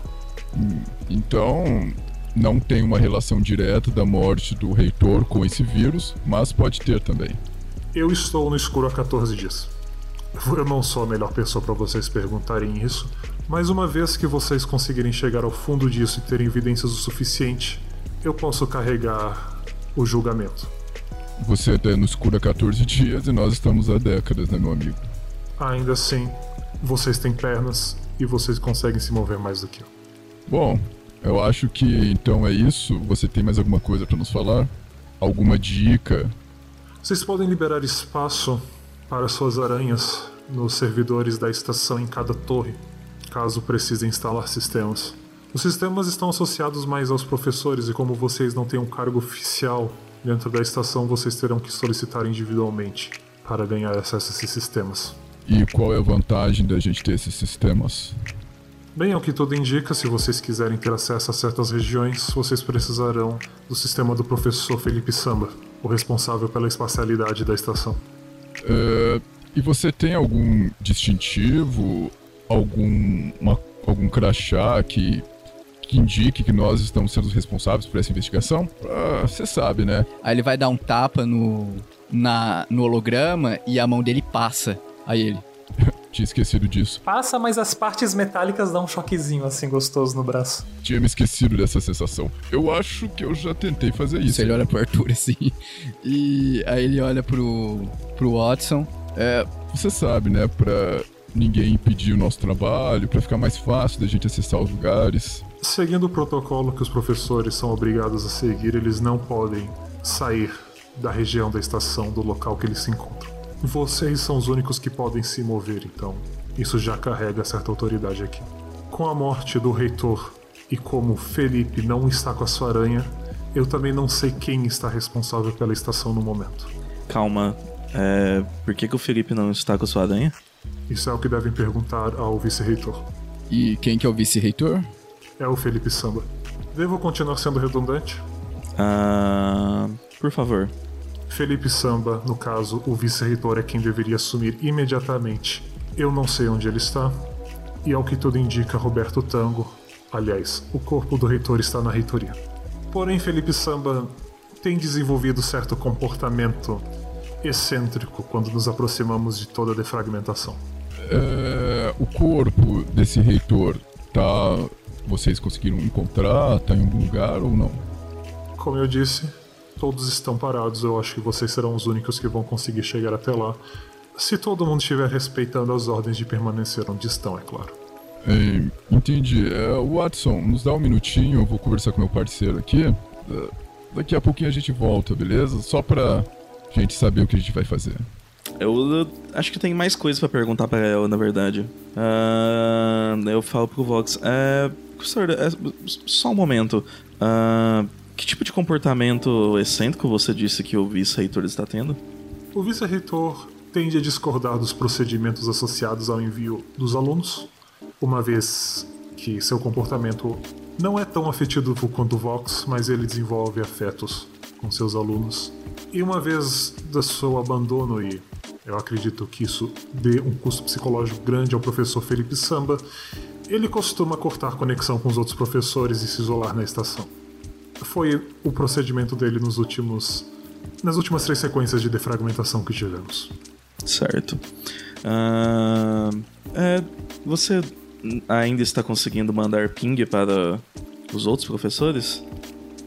[SPEAKER 7] Então, não tem uma relação direta da morte do reitor com esse vírus, mas pode ter também.
[SPEAKER 8] Eu estou no escuro há 14 dias. Eu não sou a melhor pessoa para vocês perguntarem isso, mas uma vez que vocês conseguirem chegar ao fundo disso e terem evidências o suficiente, eu posso carregar o julgamento.
[SPEAKER 7] Você está no escuro há 14 dias e nós estamos há décadas, né, meu amigo?
[SPEAKER 8] Ainda assim, vocês têm pernas e vocês conseguem se mover mais do que eu.
[SPEAKER 7] Bom, eu acho que então é isso. Você tem mais alguma coisa para nos falar? Alguma dica?
[SPEAKER 8] Vocês podem liberar espaço para suas aranhas nos servidores da estação em cada torre, caso precisem instalar sistemas. Os sistemas estão associados mais aos professores e como vocês não têm um cargo oficial dentro da estação, vocês terão que solicitar individualmente para ganhar acesso a esses sistemas.
[SPEAKER 7] E qual é a vantagem da gente ter esses sistemas?
[SPEAKER 8] Bem, ao que tudo indica, se vocês quiserem ter acesso a certas regiões, vocês precisarão do sistema do professor Felipe Samba, o responsável pela espacialidade da estação.
[SPEAKER 7] Uh, e você tem algum distintivo, algum, uma, algum crachá que, que indique que nós estamos sendo responsáveis por essa investigação? Você uh, sabe, né?
[SPEAKER 6] Aí ele vai dar um tapa no, na, no holograma e a mão dele passa. Aí ele.
[SPEAKER 7] Tinha esquecido disso.
[SPEAKER 3] Passa, mas as partes metálicas dão um choquezinho assim gostoso no braço.
[SPEAKER 7] Tinha me esquecido dessa sensação. Eu acho que eu já tentei fazer isso.
[SPEAKER 6] Ele olha pro Arthur assim. E aí ele olha pro, pro Watson.
[SPEAKER 7] É, você sabe, né? Pra ninguém impedir o nosso trabalho, para ficar mais fácil da gente acessar os lugares.
[SPEAKER 8] Seguindo o protocolo que os professores são obrigados a seguir, eles não podem sair da região da estação, do local que eles se encontram. Vocês são os únicos que podem se mover, então isso já carrega certa autoridade aqui. Com a morte do reitor e como Felipe não está com a sua aranha, eu também não sei quem está responsável pela estação no momento.
[SPEAKER 5] Calma, é... por que, que o Felipe não está com a sua aranha?
[SPEAKER 8] Isso é o que devem perguntar ao vice-reitor.
[SPEAKER 6] E quem que é o vice-reitor?
[SPEAKER 8] É o Felipe Samba. Devo continuar sendo redundante?
[SPEAKER 5] Ah, por favor.
[SPEAKER 8] Felipe Samba, no caso, o vice-reitor é quem deveria assumir imediatamente. Eu não sei onde ele está. E ao que tudo indica, Roberto Tango Aliás, o corpo do reitor está na reitoria. Porém, Felipe Samba tem desenvolvido certo comportamento excêntrico quando nos aproximamos de toda a defragmentação.
[SPEAKER 7] É, o corpo desse reitor tá. Vocês conseguiram encontrar? Tá em algum lugar ou não?
[SPEAKER 8] Como eu disse, todos estão parados. Eu acho que vocês serão os únicos que vão conseguir chegar até lá. Se todo mundo estiver respeitando as ordens de permanecer onde estão, é claro.
[SPEAKER 7] É, entendi. É, Watson, nos dá um minutinho, eu vou conversar com meu parceiro aqui. É, daqui a pouquinho a gente volta, beleza? Só pra gente saber o que a gente vai fazer.
[SPEAKER 5] Eu, eu acho que tem mais coisas pra perguntar pra ela, na verdade. Ah, eu falo pro Vox. É, professor, é, só um momento. Ah, que tipo de comportamento excêntrico você disse que o vice-reitor está tendo?
[SPEAKER 8] O vice-reitor tende a discordar dos procedimentos associados ao envio dos alunos, uma vez que seu comportamento não é tão afetivo quanto o Vox, mas ele desenvolve afetos com seus alunos. E uma vez do seu abandono, e eu acredito que isso dê um custo psicológico grande ao professor Felipe Samba, ele costuma cortar conexão com os outros professores e se isolar na estação. Foi o procedimento dele nos últimos nas últimas três sequências de defragmentação que tivemos.
[SPEAKER 5] Certo. Ah, é, você ainda está conseguindo mandar ping para os outros professores?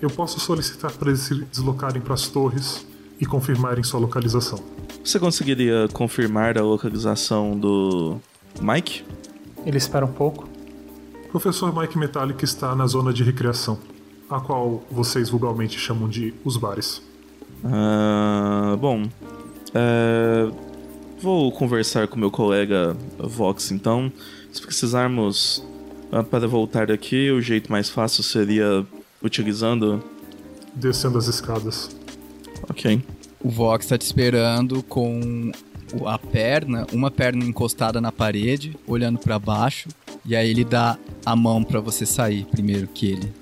[SPEAKER 8] Eu posso solicitar para eles se deslocarem para as torres e confirmarem sua localização.
[SPEAKER 5] Você conseguiria confirmar a localização do Mike?
[SPEAKER 3] Ele espera um pouco.
[SPEAKER 8] Professor Mike Metallic está na zona de recreação, a qual vocês vulgarmente chamam de os bares.
[SPEAKER 5] Ah, bom, é, vou conversar com meu colega Vox então. Se precisarmos ah, para voltar aqui, o jeito mais fácil seria utilizando.
[SPEAKER 8] Descendo as escadas.
[SPEAKER 5] Ok.
[SPEAKER 6] O Vox tá te esperando com a perna, uma perna encostada na parede, olhando pra baixo, e aí ele dá a mão pra você sair primeiro que ele.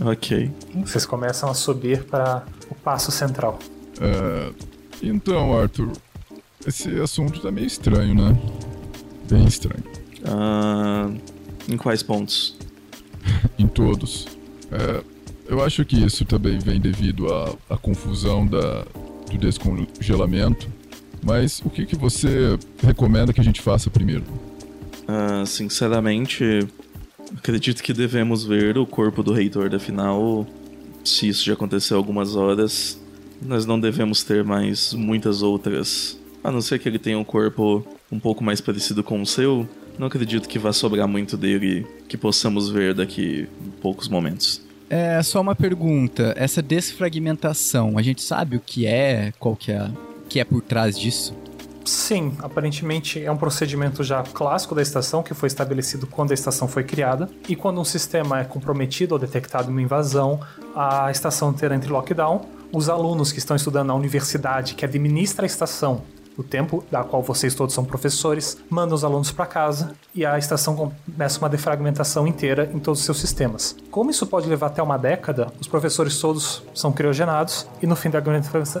[SPEAKER 5] Ok.
[SPEAKER 3] Vocês começam a subir para o passo central.
[SPEAKER 7] É, então, Arthur, esse assunto tá meio estranho, né? Bem estranho.
[SPEAKER 5] Ah, em quais pontos?
[SPEAKER 7] Em todos. É, eu acho que isso também vem devido à, à confusão da, do descongelamento. Mas o que, que você recomenda que a gente faça primeiro?
[SPEAKER 5] Ah, sinceramente, acredito que devemos ver o corpo do reitor. Afinal, se isso já aconteceu algumas horas, nós não devemos ter mais muitas outras. A não ser que ele tenha um corpo um pouco mais parecido com o seu, não acredito que vá sobrar muito dele que possamos ver daqui poucos momentos.
[SPEAKER 6] É só uma pergunta, essa desfragmentação, a gente sabe o que é, qual que é, que é por trás disso?
[SPEAKER 3] Sim, aparentemente é um procedimento já clássico da estação que foi estabelecido quando a estação foi criada. E quando um sistema é comprometido ou detectado uma invasão, a estação terá entre lockdown. Os alunos que estão estudando na universidade que administra a estação, o tempo da qual vocês todos são professores, mandam os alunos para casa e a estação começa uma defragmentação inteira em todos os seus sistemas. Como isso pode levar até uma década, os professores todos são criogenados e no fim da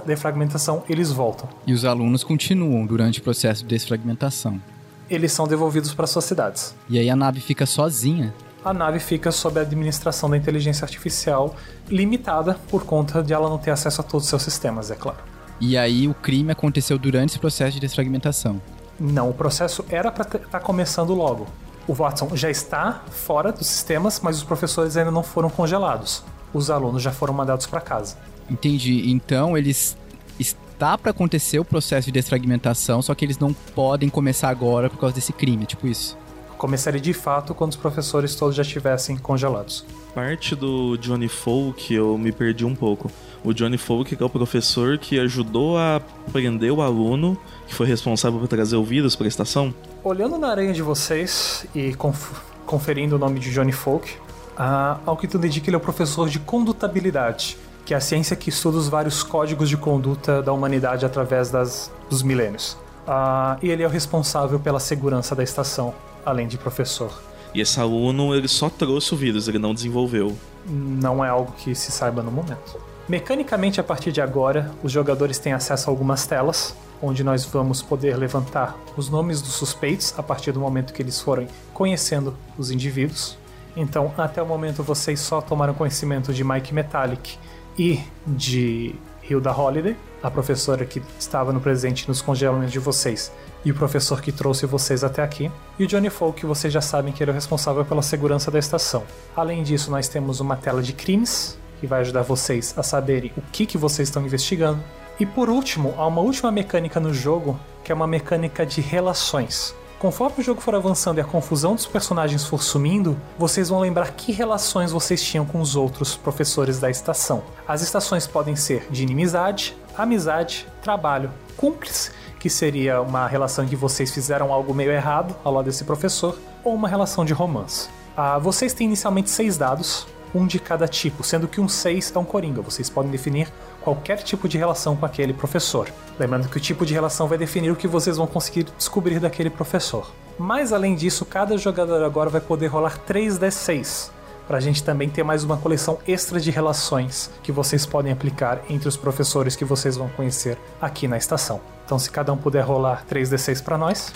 [SPEAKER 3] defragmentação eles voltam.
[SPEAKER 6] E os alunos continuam durante o processo de desfragmentação.
[SPEAKER 3] Eles são devolvidos para suas cidades.
[SPEAKER 6] E aí a nave fica sozinha.
[SPEAKER 3] a nave fica sob a administração da inteligência artificial, limitada por conta de ela não ter acesso a todos os seus sistemas, é claro.
[SPEAKER 6] E aí o crime aconteceu durante esse processo de desfragmentação.
[SPEAKER 3] Não, o processo era para estar começando logo. O Watson já está fora dos sistemas, mas os professores ainda não foram congelados. Os alunos já foram mandados para casa.
[SPEAKER 6] Entendi. Então eles está para acontecer o processo de desfragmentação, só que eles não podem começar agora por causa desse crime, tipo isso.
[SPEAKER 3] Começaria de fato quando os professores todos já estivessem congelados.
[SPEAKER 5] Parte do Johnny Folk eu me perdi um pouco. O Johnny Folk é o professor que ajudou a prender o aluno que foi responsável por trazer o vírus para a estação.
[SPEAKER 3] Olhando na aranha de vocês e conf conferindo o nome de Johnny Folk, ah, ao que tudo indica, ele é o professor de condutabilidade, que é a ciência que estuda os vários códigos de conduta da humanidade através das, dos milênios. Ah, e ele é o responsável pela segurança da estação, além de professor.
[SPEAKER 5] E esse aluno, ele só trouxe o vírus, ele não desenvolveu.
[SPEAKER 3] Não é algo que se saiba no momento. Mecanicamente, a partir de agora, os jogadores têm acesso a algumas telas, onde nós vamos poder levantar os nomes dos suspeitos a partir do momento que eles forem conhecendo os indivíduos. Então, até o momento, vocês só tomaram conhecimento de Mike Metallic e de Hilda Holiday, a professora que estava no presente nos congelamentos de vocês, e o professor que trouxe vocês até aqui, e o Johnny Folk, que vocês já sabem que ele é o responsável pela segurança da estação. Além disso, nós temos uma tela de crimes, que vai ajudar vocês a saberem o que, que vocês estão investigando. E por último, há uma última mecânica no jogo, que é uma mecânica de relações. Conforme o jogo for avançando e a confusão dos personagens for sumindo, vocês vão lembrar que relações vocês tinham com os outros professores da estação. As estações podem ser de inimizade, amizade, trabalho, cúmplice, que seria uma relação em que vocês fizeram algo meio errado ao lado desse professor, ou uma relação de romance. Ah, vocês têm inicialmente seis dados, um de cada tipo, sendo que um 6 é um coringa. Vocês podem definir qualquer tipo de relação com aquele professor. Lembrando que o tipo de relação vai definir o que vocês vão conseguir descobrir daquele professor. Mas além disso, cada jogador agora vai poder rolar 3d6 para a gente também ter mais uma coleção extra de relações que vocês podem aplicar entre os professores que vocês vão conhecer aqui na estação. Então, se cada um puder rolar 3d6 para nós.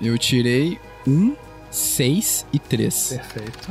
[SPEAKER 6] Eu tirei 1, 6 e 3.
[SPEAKER 3] Perfeito.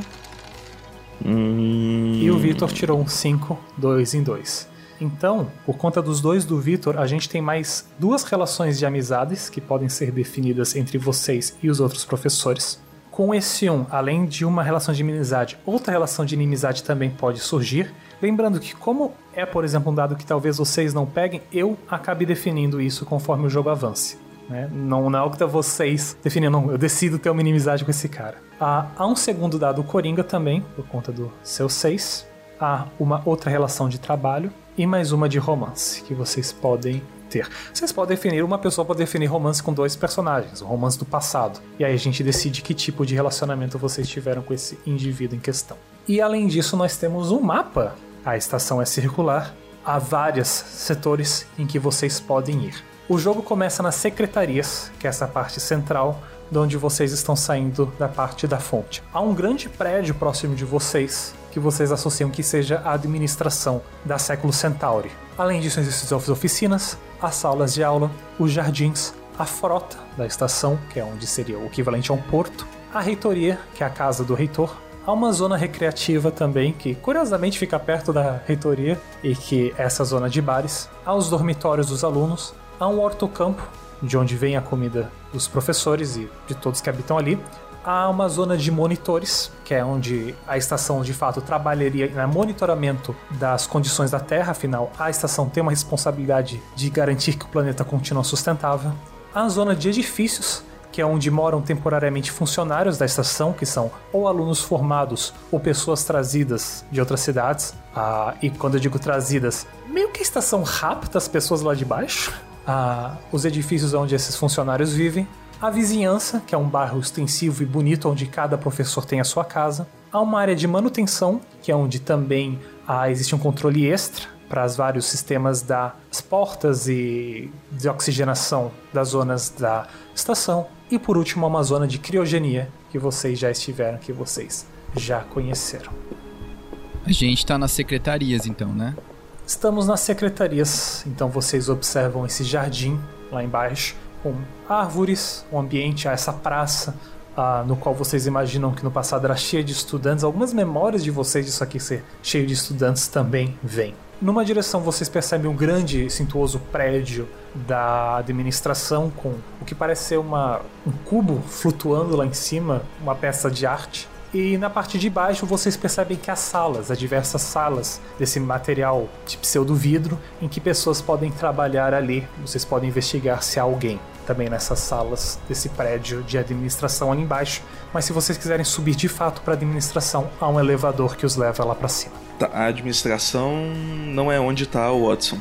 [SPEAKER 5] Hum...
[SPEAKER 3] E o Vitor tirou um 5, 2 em 2. Então, por conta dos dois do Vitor, a gente tem mais duas relações de amizades que podem ser definidas entre vocês e os outros professores. Com esse um, além de uma relação de amizade, outra relação de inimizade também pode surgir. Lembrando que, como é, por exemplo, um dado que talvez vocês não peguem, eu acabe definindo isso conforme o jogo avance. Né? Não, não é algo que tá vocês definindo, não, eu decido ter uma inimizade com esse cara. Há, há um segundo dado Coringa também, por conta do seu 6. Há uma outra relação de trabalho e mais uma de romance que vocês podem ter. Vocês podem definir, uma pessoa pode definir romance com dois personagens, o romance do passado. E aí a gente decide que tipo de relacionamento vocês tiveram com esse indivíduo em questão. E além disso, nós temos um mapa. A estação é circular, há vários setores em que vocês podem ir. O jogo começa nas secretarias, que é essa parte central, de onde vocês estão saindo da parte da fonte. Há um grande prédio próximo de vocês, que vocês associam que seja a administração da Século Centauri. Além disso, existem as oficinas, as salas de aula, os jardins, a frota da estação, que é onde seria o equivalente a um porto, a reitoria, que é a casa do reitor, Há uma zona recreativa também, que curiosamente fica perto da reitoria e que é essa zona de bares. Há os dormitórios dos alunos, há um hortocampo, de onde vem a comida dos professores e de todos que habitam ali. Há uma zona de monitores, que é onde a estação de fato trabalharia no monitoramento das condições da Terra, afinal, a estação tem uma responsabilidade de garantir que o planeta continua sustentável. Há a zona de edifícios, que é onde moram temporariamente funcionários da estação, que são ou alunos formados ou pessoas trazidas de outras cidades. Ah, e quando eu digo trazidas, meio que a estação rapta as pessoas lá de baixo. Ah, os edifícios onde esses funcionários vivem. A vizinhança, que é um bairro extensivo e bonito onde cada professor tem a sua casa. Há uma área de manutenção, que é onde também ah, existe um controle extra para os vários sistemas das portas e de oxigenação das zonas da estação. E por último, uma zona de criogenia que vocês já estiveram, que vocês já conheceram.
[SPEAKER 6] A gente tá nas secretarias então, né?
[SPEAKER 3] Estamos nas secretarias, então vocês observam esse jardim lá embaixo, com árvores, um ambiente, essa praça, ah, no qual vocês imaginam que no passado era cheia de estudantes. Algumas memórias de vocês disso aqui ser cheio de estudantes também vêm. Numa direção vocês percebem um grande, cintuoso prédio da administração com o que parece ser uma, um cubo flutuando lá em cima, uma peça de arte. E na parte de baixo vocês percebem que há salas, há diversas salas desse material de pseudo vidro em que pessoas podem trabalhar ali. Vocês podem investigar se há alguém também nessas salas desse prédio de administração ali embaixo. Mas se vocês quiserem subir de fato para a administração, há um elevador que os leva lá para cima.
[SPEAKER 5] Tá, a administração não é onde tá o Watson.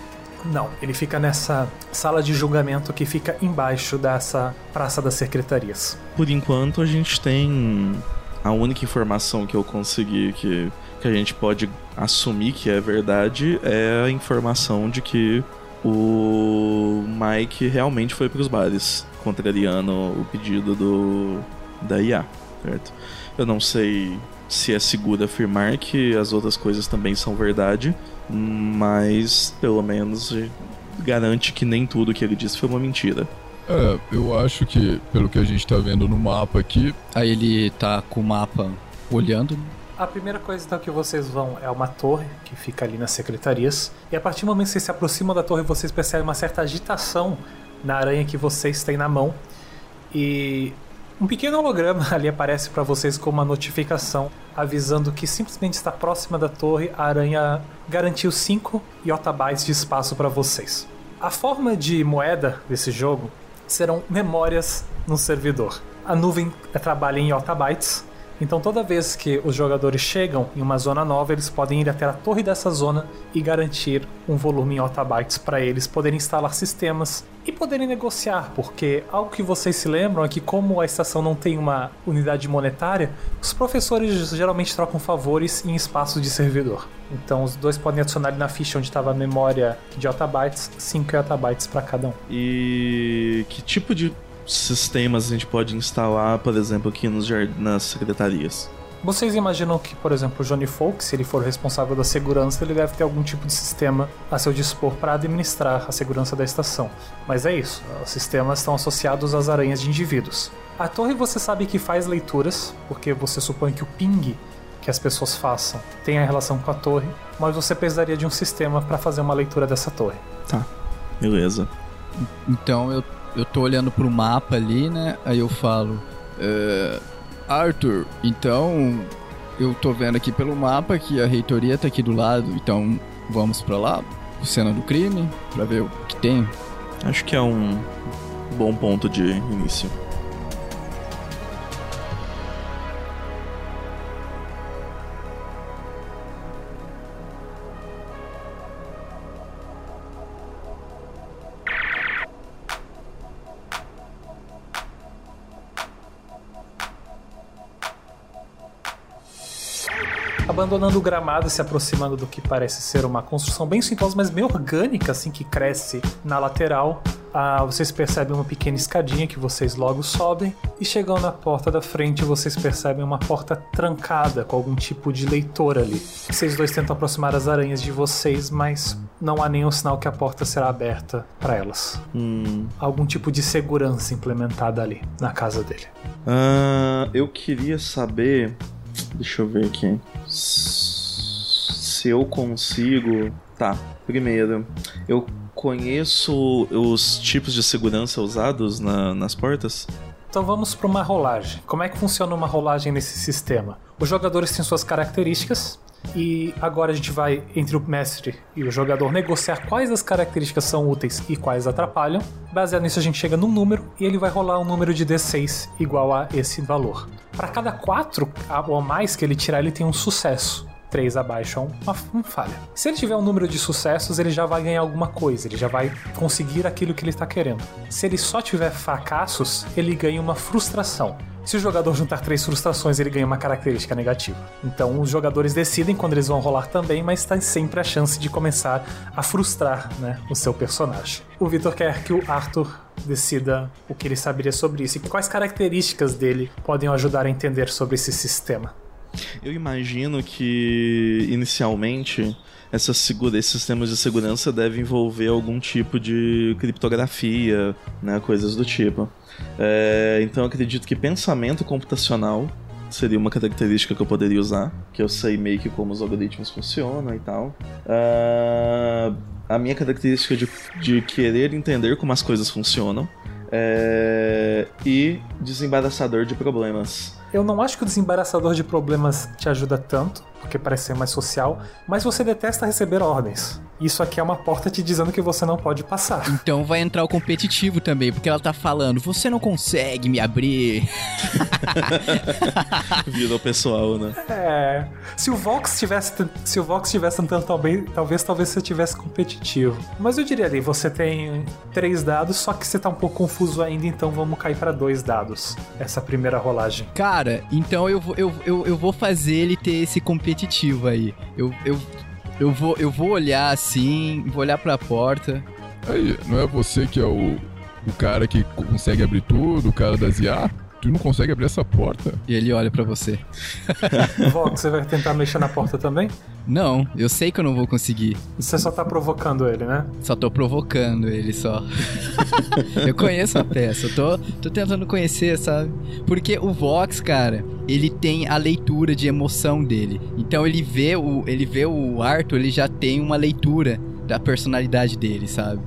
[SPEAKER 3] Não, ele fica nessa sala de julgamento que fica embaixo dessa praça das secretarias.
[SPEAKER 5] Por enquanto a gente tem a única informação que eu consegui que, que a gente pode assumir que é verdade é a informação de que o Mike realmente foi para os bares, contrariando o pedido do da IA, certo? Eu não sei se é seguro afirmar que as outras coisas também são verdade, mas pelo menos garante que nem tudo que ele disse foi uma mentira.
[SPEAKER 7] É, eu acho que, pelo que a gente tá vendo no mapa aqui.
[SPEAKER 6] Aí ele tá com o mapa olhando.
[SPEAKER 3] A primeira coisa então que vocês vão é uma torre que fica ali nas secretarias. E a partir do momento que vocês se aproximam da torre, vocês percebem uma certa agitação na aranha que vocês têm na mão. E um pequeno holograma ali aparece para vocês com uma notificação avisando que simplesmente está próxima da torre. A aranha garantiu 5 yottabytes de espaço para vocês. A forma de moeda desse jogo serão memórias no servidor. A nuvem trabalha em yottabytes então, toda vez que os jogadores chegam em uma zona nova, eles podem ir até a torre dessa zona e garantir um volume em otabytes para eles poderem instalar sistemas e poderem negociar, porque algo que vocês se lembram é que, como a estação não tem uma unidade monetária, os professores geralmente trocam favores em espaços de servidor. Então, os dois podem adicionar ali na ficha onde estava a memória de otabytes, 5 otabytes para cada um.
[SPEAKER 5] E que tipo de sistemas a gente pode instalar, por exemplo, aqui nos nas secretarias?
[SPEAKER 3] Vocês imaginam que, por exemplo, o Johnny Folk, se ele for responsável da segurança, ele deve ter algum tipo de sistema a seu dispor para administrar a segurança da estação. Mas é isso, os sistemas estão associados às aranhas de indivíduos. A torre você sabe que faz leituras, porque você supõe que o ping que as pessoas façam tem a relação com a torre, mas você precisaria de um sistema para fazer uma leitura dessa torre.
[SPEAKER 5] Tá, beleza.
[SPEAKER 6] Então eu eu tô olhando pro mapa ali, né? Aí eu falo, é, Arthur, então eu tô vendo aqui pelo mapa que a reitoria tá aqui do lado, então vamos para lá, cena do crime, para ver o que tem.
[SPEAKER 5] Acho que é um bom ponto de início.
[SPEAKER 3] Abandonando o gramado e se aproximando do que parece ser uma construção bem simples, mas bem orgânica, assim, que cresce na lateral. Ah, vocês percebem uma pequena escadinha que vocês logo sobem e chegando na porta da frente vocês percebem uma porta trancada com algum tipo de leitor ali. Vocês dois tentam aproximar as aranhas de vocês, mas não há nenhum sinal que a porta será aberta para elas.
[SPEAKER 5] Hum.
[SPEAKER 3] Algum tipo de segurança implementada ali na casa dele.
[SPEAKER 5] Ah, eu queria saber Deixa eu ver aqui. Se eu consigo. Tá, primeiro, eu conheço os tipos de segurança usados na, nas portas?
[SPEAKER 3] Então vamos para uma rolagem. Como é que funciona uma rolagem nesse sistema? Os jogadores têm suas características e agora a gente vai entre o mestre e o jogador negociar quais das características são úteis e quais atrapalham. Baseado nisso a gente chega num número e ele vai rolar um número de D6 igual a esse valor. Para cada 4 ou mais que ele tirar, ele tem um sucesso. 3 abaixo é uma, uma, falha. Se ele tiver um número de sucessos, ele já vai ganhar alguma coisa, ele já vai conseguir aquilo que ele está querendo. Se ele só tiver fracassos, ele ganha uma frustração. Se o jogador juntar três frustrações, ele ganha uma característica negativa. Então os jogadores decidem quando eles vão rolar também, mas tem sempre a chance de começar a frustrar né, o seu personagem. O Victor quer que o Arthur decida o que ele saberia sobre isso e quais características dele podem ajudar a entender sobre esse sistema.
[SPEAKER 5] Eu imagino que inicialmente essa segura, esses sistemas de segurança devem envolver algum tipo de criptografia, né, coisas do tipo. É, então eu acredito que pensamento computacional seria uma característica que eu poderia usar, que eu sei meio que como os algoritmos funcionam e tal. Uh, a minha característica de, de querer entender como as coisas funcionam. É, e desembaraçador de problemas.
[SPEAKER 3] Eu não acho que o desembaraçador de problemas te ajuda tanto, porque parece ser mais social, mas você detesta receber ordens. Isso aqui é uma porta te dizendo que você não pode passar.
[SPEAKER 6] Então vai entrar o competitivo também, porque ela tá falando, você não consegue me abrir.
[SPEAKER 5] Vida pessoal, né?
[SPEAKER 3] É. Se o Vox tivesse, se o Vox tivesse tentando talvez, talvez, talvez você tivesse competitivo. Mas eu diria ali, você tem três dados, só que você tá um pouco confuso ainda, então vamos cair para dois dados. Essa primeira rolagem.
[SPEAKER 6] Cara, então eu, eu, eu, eu vou fazer ele ter esse competitivo aí. Eu, eu eu vou, eu vou olhar assim, vou olhar pra porta.
[SPEAKER 7] Aí, não é você que é o, o cara que consegue abrir tudo, o cara das IA? Tu não consegue abrir essa porta?
[SPEAKER 6] E ele olha para você.
[SPEAKER 3] Vox, você vai tentar mexer na porta também?
[SPEAKER 6] Não, eu sei que eu não vou conseguir.
[SPEAKER 3] Você só tá provocando ele, né?
[SPEAKER 6] Só tô provocando ele só. eu conheço a peça, eu tô, tô tentando conhecer, sabe? Porque o Vox, cara, ele tem a leitura de emoção dele. Então ele vê o, ele vê o Arthur, ele já tem uma leitura da personalidade dele, sabe?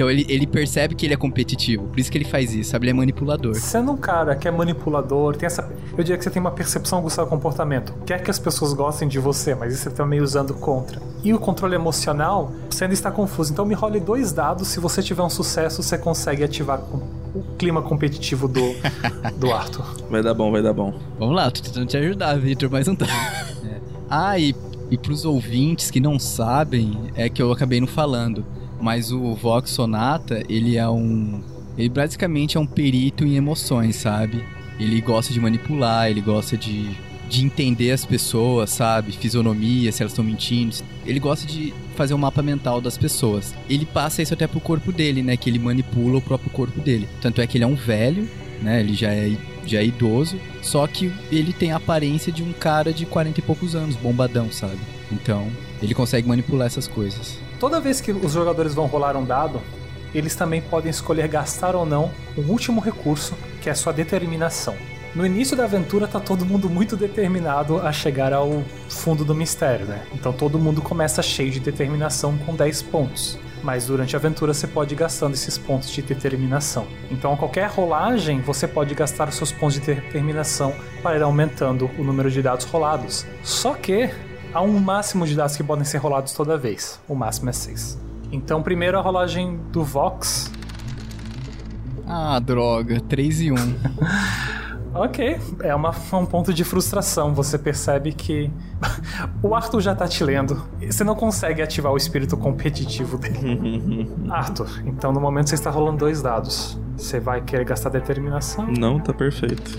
[SPEAKER 6] Então ele, ele percebe que ele é competitivo, por isso que ele faz isso, sabe? Ele é manipulador.
[SPEAKER 3] Sendo um cara que é manipulador, tem essa. Eu diria que você tem uma percepção do seu comportamento. Quer que as pessoas gostem de você, mas isso você tá meio usando contra. E o controle emocional, você ainda está confuso. Então me role dois dados, se você tiver um sucesso, você consegue ativar o clima competitivo do, do Arthur.
[SPEAKER 5] Vai dar bom, vai dar bom.
[SPEAKER 6] Vamos lá, tô tentando te ajudar, Victor, mas não tá. É. Ah, e, e pros ouvintes que não sabem, é que eu acabei não falando. Mas o Vox Sonata, ele é um. Ele basicamente é um perito em emoções, sabe? Ele gosta de manipular, ele gosta de, de entender as pessoas, sabe? Fisionomia, se elas estão mentindo. Ele gosta de fazer um mapa mental das pessoas. Ele passa isso até pro corpo dele, né? Que ele manipula o próprio corpo dele. Tanto é que ele é um velho, né? Ele já é, já é idoso. Só que ele tem a aparência de um cara de 40 e poucos anos, bombadão, sabe? Então, ele consegue manipular essas coisas.
[SPEAKER 3] Toda vez que os jogadores vão rolar um dado, eles também podem escolher gastar ou não o último recurso, que é a sua determinação. No início da aventura tá todo mundo muito determinado a chegar ao fundo do mistério, né? Então todo mundo começa cheio de determinação com 10 pontos. Mas durante a aventura você pode ir gastando esses pontos de determinação. Então a qualquer rolagem você pode gastar os seus pontos de determinação para ir aumentando o número de dados rolados. Só que há um máximo de dados que podem ser rolados toda vez. O máximo é 6. Então, primeiro a rolagem do Vox.
[SPEAKER 6] Ah, droga. 3 e 1.
[SPEAKER 3] ok, é uma, um ponto de frustração. Você percebe que o Arthur já tá te lendo. Você não consegue ativar o espírito competitivo dele. Arthur, então no momento você está rolando dois dados. Você vai querer gastar determinação?
[SPEAKER 5] Não, tá perfeito.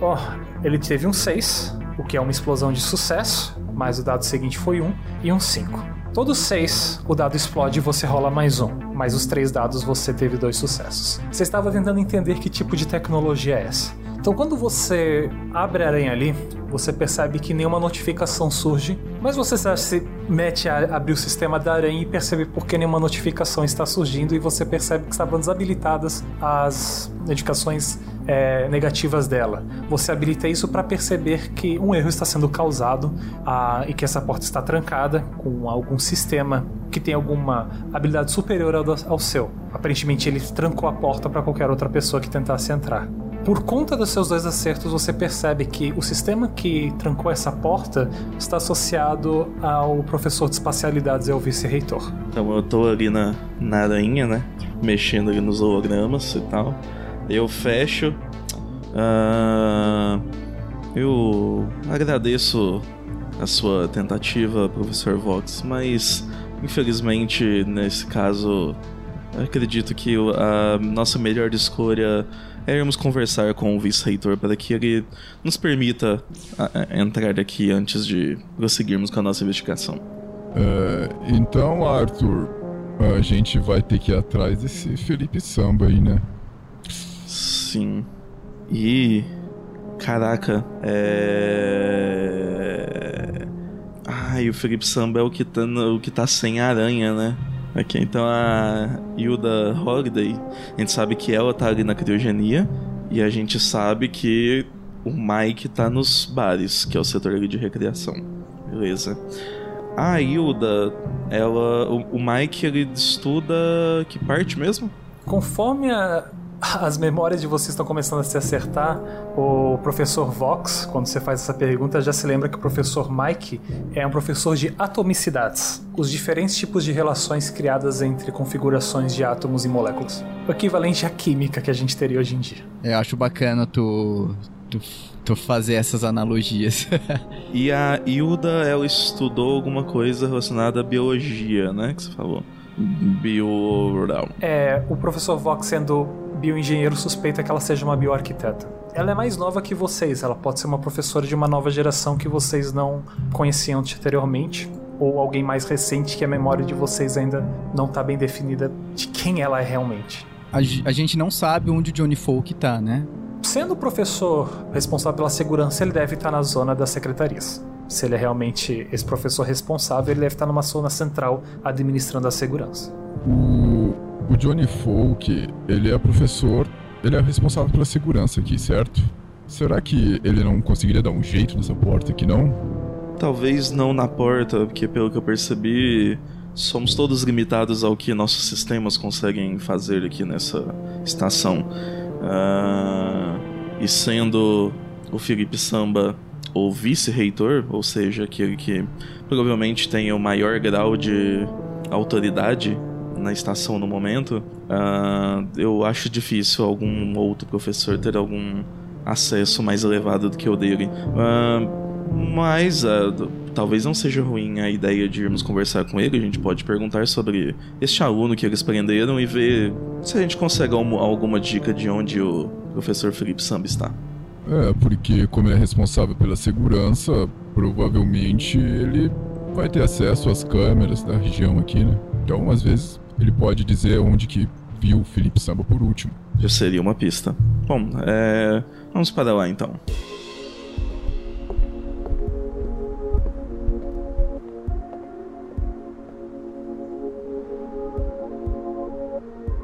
[SPEAKER 3] Ó, oh, ele teve um 6 o que é uma explosão de sucesso, mas o dado seguinte foi 1 e um 5. Todos 6, o dado explode e você rola mais um, mas os três dados você teve dois sucessos. Você estava tentando entender que tipo de tecnologia é essa. Então, quando você abre a aranha ali, você percebe que nenhuma notificação surge, mas você se mete a abrir o sistema da aranha e percebe por que nenhuma notificação está surgindo e você percebe que estavam desabilitadas as notificações é, negativas dela. Você habilita isso para perceber que um erro está sendo causado ah, e que essa porta está trancada com algum sistema que tem alguma habilidade superior ao, ao seu. Aparentemente, ele trancou a porta para qualquer outra pessoa que tentasse entrar. Por conta dos seus dois acertos, você percebe que o sistema que trancou essa porta está associado ao professor de espacialidades e ao vice-reitor.
[SPEAKER 5] Então eu tô ali na, na aranha, né? Mexendo ali nos hologramas e tal. Eu fecho. Uh, eu agradeço a sua tentativa, professor Vox, mas infelizmente nesse caso acredito que a nossa melhor escolha irmos conversar com o vice-reitor para que ele nos permita entrar aqui antes de prosseguirmos com a nossa investigação.
[SPEAKER 7] É, então, Arthur, a gente vai ter que ir atrás desse Felipe Samba aí, né?
[SPEAKER 5] Sim. E. Caraca, é. Ai, o Felipe Samba é o que tá, no, o que tá sem aranha, né? Aqui, então a Hilda Holiday, a gente sabe que ela tá ali na criogenia e a gente sabe que o Mike tá nos bares, que é o setor ali de recreação. Beleza. A Hilda, ela. O, o Mike ele estuda que parte mesmo?
[SPEAKER 3] Conforme a, as memórias de vocês estão começando a se acertar. O professor Vox, quando você faz essa pergunta, já se lembra que o professor Mike é um professor de atomicidades, os diferentes tipos de relações criadas entre configurações de átomos e moléculas. O equivalente à química que a gente teria hoje em dia.
[SPEAKER 6] Eu acho bacana tu, tu, tu fazer essas analogias.
[SPEAKER 5] e a Hilda, ela estudou alguma coisa relacionada à biologia, né? Que você falou. Bio.
[SPEAKER 3] É, o professor Vox sendo bioengenheiro suspeita que ela seja uma bioarquiteta. Ela é mais nova que vocês, ela pode ser uma professora de uma nova geração que vocês não conheciam anteriormente, ou alguém mais recente que a memória de vocês ainda não está bem definida de quem ela é realmente.
[SPEAKER 6] A, a gente não sabe onde o Johnny Folk tá, né?
[SPEAKER 3] Sendo o professor responsável pela segurança, ele deve estar na zona das secretarias. se ele é realmente esse professor responsável, ele deve estar numa zona central administrando a segurança.
[SPEAKER 7] O, o Johnny Folk, ele é professor, ele é responsável pela segurança aqui, certo? Será que ele não conseguiria dar um jeito nessa porta aqui, não?
[SPEAKER 5] Talvez não na porta, porque pelo que eu percebi, somos todos limitados ao que nossos sistemas conseguem fazer aqui nessa estação. Ah, e sendo o Felipe Samba o vice-reitor, ou seja, aquele que provavelmente tem o maior grau de autoridade na estação no momento, ah, eu acho difícil algum outro professor ter algum acesso mais elevado do que o dele. Ah, mas d- talvez não seja ruim a ideia de irmos conversar com ele. A gente pode perguntar sobre este aluno que eles prenderam e ver se a gente consegue alguma dica de onde o professor Felipe Samba está.
[SPEAKER 7] É, porque como é responsável pela segurança, provavelmente ele vai ter acesso às câmeras da região aqui, né? Então, às vezes, ele pode dizer onde que viu o Felipe Samba por último.
[SPEAKER 5] Já seria uma pista. Bom, é... vamos para lá então.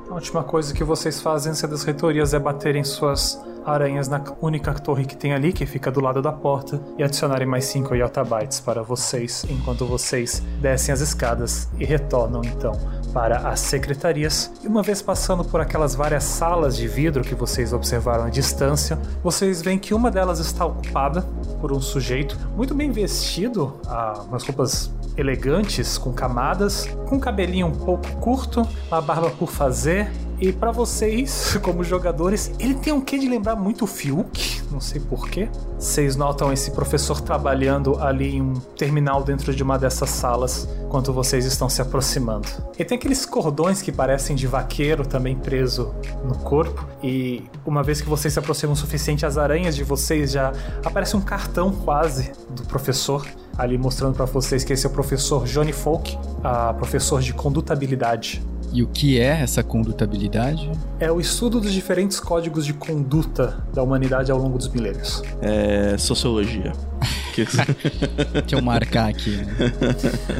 [SPEAKER 3] A última coisa que vocês fazem antes das reitorias é baterem suas aranhas na única torre que tem ali, que fica do lado da porta, e adicionarem mais 5 Yotabytes para vocês, enquanto vocês descem as escadas e retornam então para as secretarias. E uma vez passando por aquelas várias salas de vidro que vocês observaram à distância, vocês veem que uma delas está ocupada por um sujeito muito bem vestido, ah, umas roupas elegantes, com camadas, com cabelinho um pouco curto, uma barba por fazer. E pra vocês, como jogadores, ele tem um quê de lembrar muito o Fiuk, não sei porquê. Vocês notam esse professor trabalhando ali em um terminal dentro de uma dessas salas, enquanto vocês estão se aproximando. E tem aqueles cordões que parecem de vaqueiro também preso no corpo. E uma vez que vocês se aproximam o suficiente, as aranhas de vocês já aparece um cartão quase do professor ali mostrando pra vocês que esse é o professor Johnny Folk, a professor de condutabilidade.
[SPEAKER 6] E o que é essa condutabilidade?
[SPEAKER 3] É o estudo dos diferentes códigos de conduta da humanidade ao longo dos milênios.
[SPEAKER 5] É... sociologia. Que-
[SPEAKER 6] Deixa eu marcar aqui. né?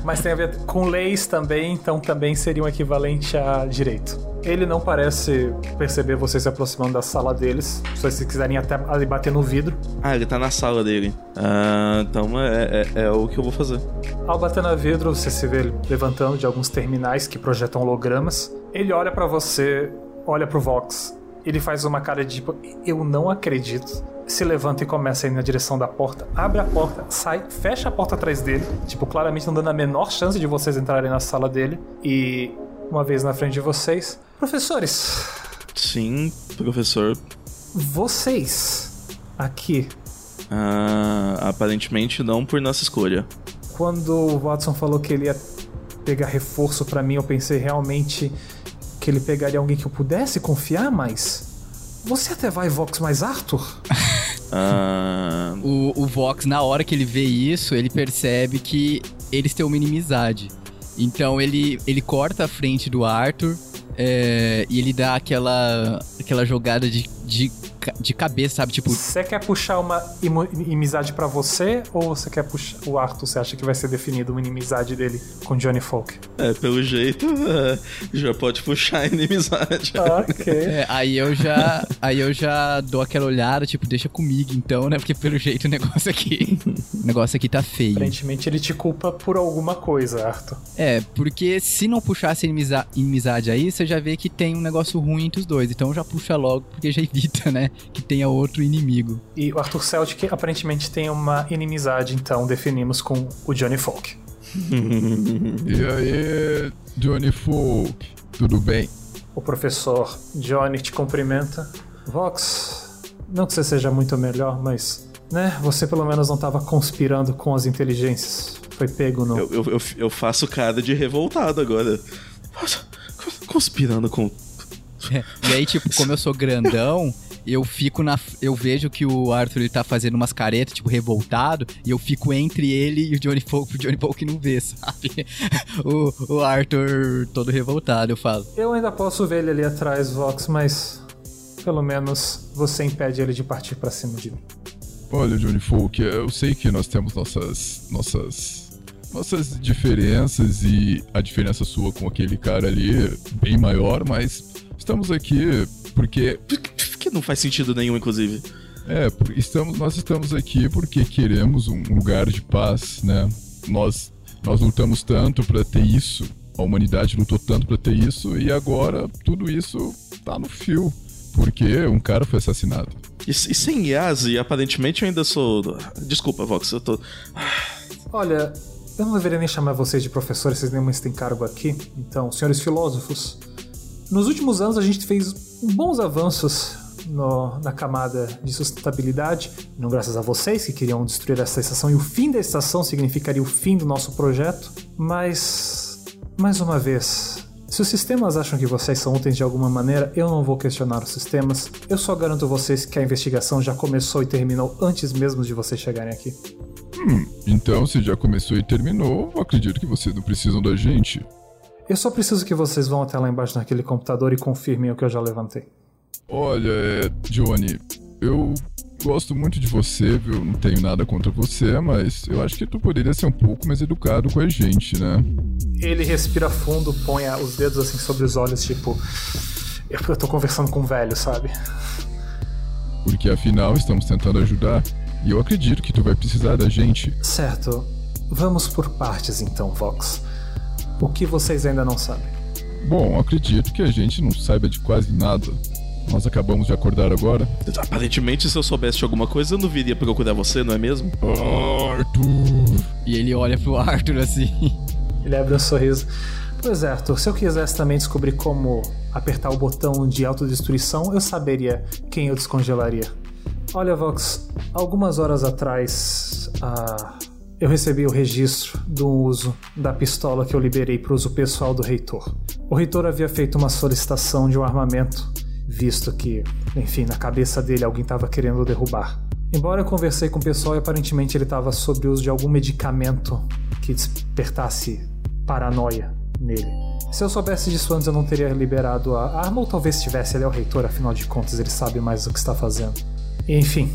[SPEAKER 3] Mas tem a ver com leis também, então também seria um equivalente a direito. Ele não parece perceber vocês se aproximando da sala deles. Se vocês quiserem até ali bater no vidro.
[SPEAKER 5] ah, ele tá na sala dele. Ah, então é, é- é o que eu vou fazer.
[SPEAKER 3] Ao bater no vidro, você se vê ele levantando de alguns terminais que projetam hologramas. Ele olha pra você, olha pro Vox. Ele faz uma cara de tipo, eu não acredito. Se levanta e começa a ir na direção da porta, abre a porta, sai, fecha a porta atrás dele, tipo, claramente não dando a menor chance de vocês entrarem na sala dele. E uma vez na frente de vocês, professores,
[SPEAKER 5] Sim, professor.
[SPEAKER 3] vocês aqui
[SPEAKER 5] Ah, aparentemente não por nossa escolha.
[SPEAKER 3] Quando o Watson falou que ele ia pegar reforço pra mim, eu pensei realmente que ele pegaria alguém que eu pudesse confiar, mas. Você até vai, Vox, mais Arthur?
[SPEAKER 5] Ah,
[SPEAKER 6] O, o Vox, na hora que ele vê isso, ele percebe que eles têm uma inimizade. Então ele, ele corta a frente do Arthur é, e ele dá aquela, aquela jogada de, de, de cabeça, sabe? Tipo,
[SPEAKER 3] Você quer puxar uma inimizade pra você ou você quer puxar o Arthur? Você acha que vai ser definido uma inimizade dele com Johnny Folk?
[SPEAKER 5] é, pelo jeito, é, já pode puxar a inimizade.
[SPEAKER 3] ok.
[SPEAKER 6] é, aí eu já aí eu já dou aquela olhada, tipo, deixa comigo então, né? Porque pelo jeito o negócio aqui, o negócio aqui tá feio.
[SPEAKER 3] Aparentemente ele te culpa por alguma coisa, Arthur.
[SPEAKER 6] É, porque se não puxasse inimiza- inimizade aí, você já vê que tem um negócio ruim entre os dois. Então já puxa logo, porque já evita, né? Que tenha outro inimigo.
[SPEAKER 3] E o Arthur Celtic aparentemente tem uma inimizade, então definimos com o Johnny Folk.
[SPEAKER 7] E aí, Johnny Folk, tudo bem?
[SPEAKER 3] O professor Johnny te cumprimenta. Vox, não que você seja muito melhor, mas, né, você pelo menos não estava conspirando com as inteligências. Foi pego no.
[SPEAKER 5] Eu, eu, eu, eu faço cara de revoltado agora. Nossa, Conspirando com.
[SPEAKER 6] E aí, tipo, como eu sou grandão, eu fico na. Eu vejo que o Arthur ele tá fazendo umas caretas, tipo, revoltado, e eu fico entre ele e o Johnny Folk, pro Johnny Folk não vê, sabe? O, o Arthur todo revoltado, eu falo.
[SPEAKER 3] Eu ainda posso ver ele ali atrás, Vox, mas pelo menos você impede ele de partir pra cima de mim.
[SPEAKER 7] Olha, Johnny Folk, eu sei que nós temos nossas. nossas. nossas diferenças e a diferença sua com aquele cara ali é bem maior, mas estamos aqui porque.
[SPEAKER 5] Que não faz sentido nenhum, inclusive.
[SPEAKER 7] É, estamos, nós estamos aqui porque queremos um lugar de paz, né? Nós, nós lutamos tanto para ter isso, a humanidade lutou tanto para ter isso e agora tudo isso tá no fio, porque um cara foi assassinado.
[SPEAKER 5] E, e sem Yasi, aparentemente eu ainda sou. Desculpa, Vox, eu tô.
[SPEAKER 3] Olha, eu não deveria nem chamar vocês de professores, vocês nem têm cargo aqui. Então, senhores filósofos, nos últimos anos a gente fez bons avanços no, na camada de sustentabilidade, não graças a vocês que queriam destruir essa estação, e o fim da estação significaria o fim do nosso projeto, mas, mais uma vez, se os sistemas acham que vocês são úteis de alguma maneira, eu não vou questionar os sistemas. Eu só garanto a vocês que a investigação já começou e terminou antes mesmo de vocês chegarem aqui.
[SPEAKER 7] Hum, então se já começou e terminou, acredito que vocês não precisam da gente.
[SPEAKER 3] Eu só preciso que vocês vão até lá embaixo naquele computador e confirmem o que eu já levantei.
[SPEAKER 7] Olha, é, Johnny, eu gosto muito de você, viu? Não tenho nada contra você, mas eu acho que tu poderia ser um pouco mais educado com a gente, né?
[SPEAKER 3] Ele respira fundo, põe os dedos assim sobre os olhos, tipo. Eu tô conversando com um velho, sabe?
[SPEAKER 7] Porque afinal estamos tentando ajudar. E eu acredito que tu vai precisar da gente.
[SPEAKER 3] Certo. Vamos por partes então, Vox. O que vocês ainda não sabem?
[SPEAKER 7] Bom, acredito que a gente não saiba de quase nada. Nós acabamos de acordar agora.
[SPEAKER 5] Aparentemente, se eu soubesse de alguma coisa, eu não viria procurar você, não é mesmo?
[SPEAKER 6] Arthur! E ele olha pro Arthur assim.
[SPEAKER 3] Ele abre um sorriso. Pois é, Arthur, se eu quisesse também descobrir como apertar o botão de autodestruição, eu saberia quem eu descongelaria. Olha, Vox, algumas horas atrás, ah, eu recebi o registro do uso da pistola que eu liberei para uso pessoal do reitor. O reitor havia feito uma solicitação de um armamento visto que, enfim, na cabeça dele alguém estava querendo derrubar. Embora eu conversei com o pessoal e aparentemente ele estava sob uso de algum medicamento que despertasse paranoia nele. Se eu soubesse disso antes, eu não teria liberado a arma, ou talvez tivesse, ele é o reitor, afinal de contas, ele sabe mais o que está fazendo. Enfim,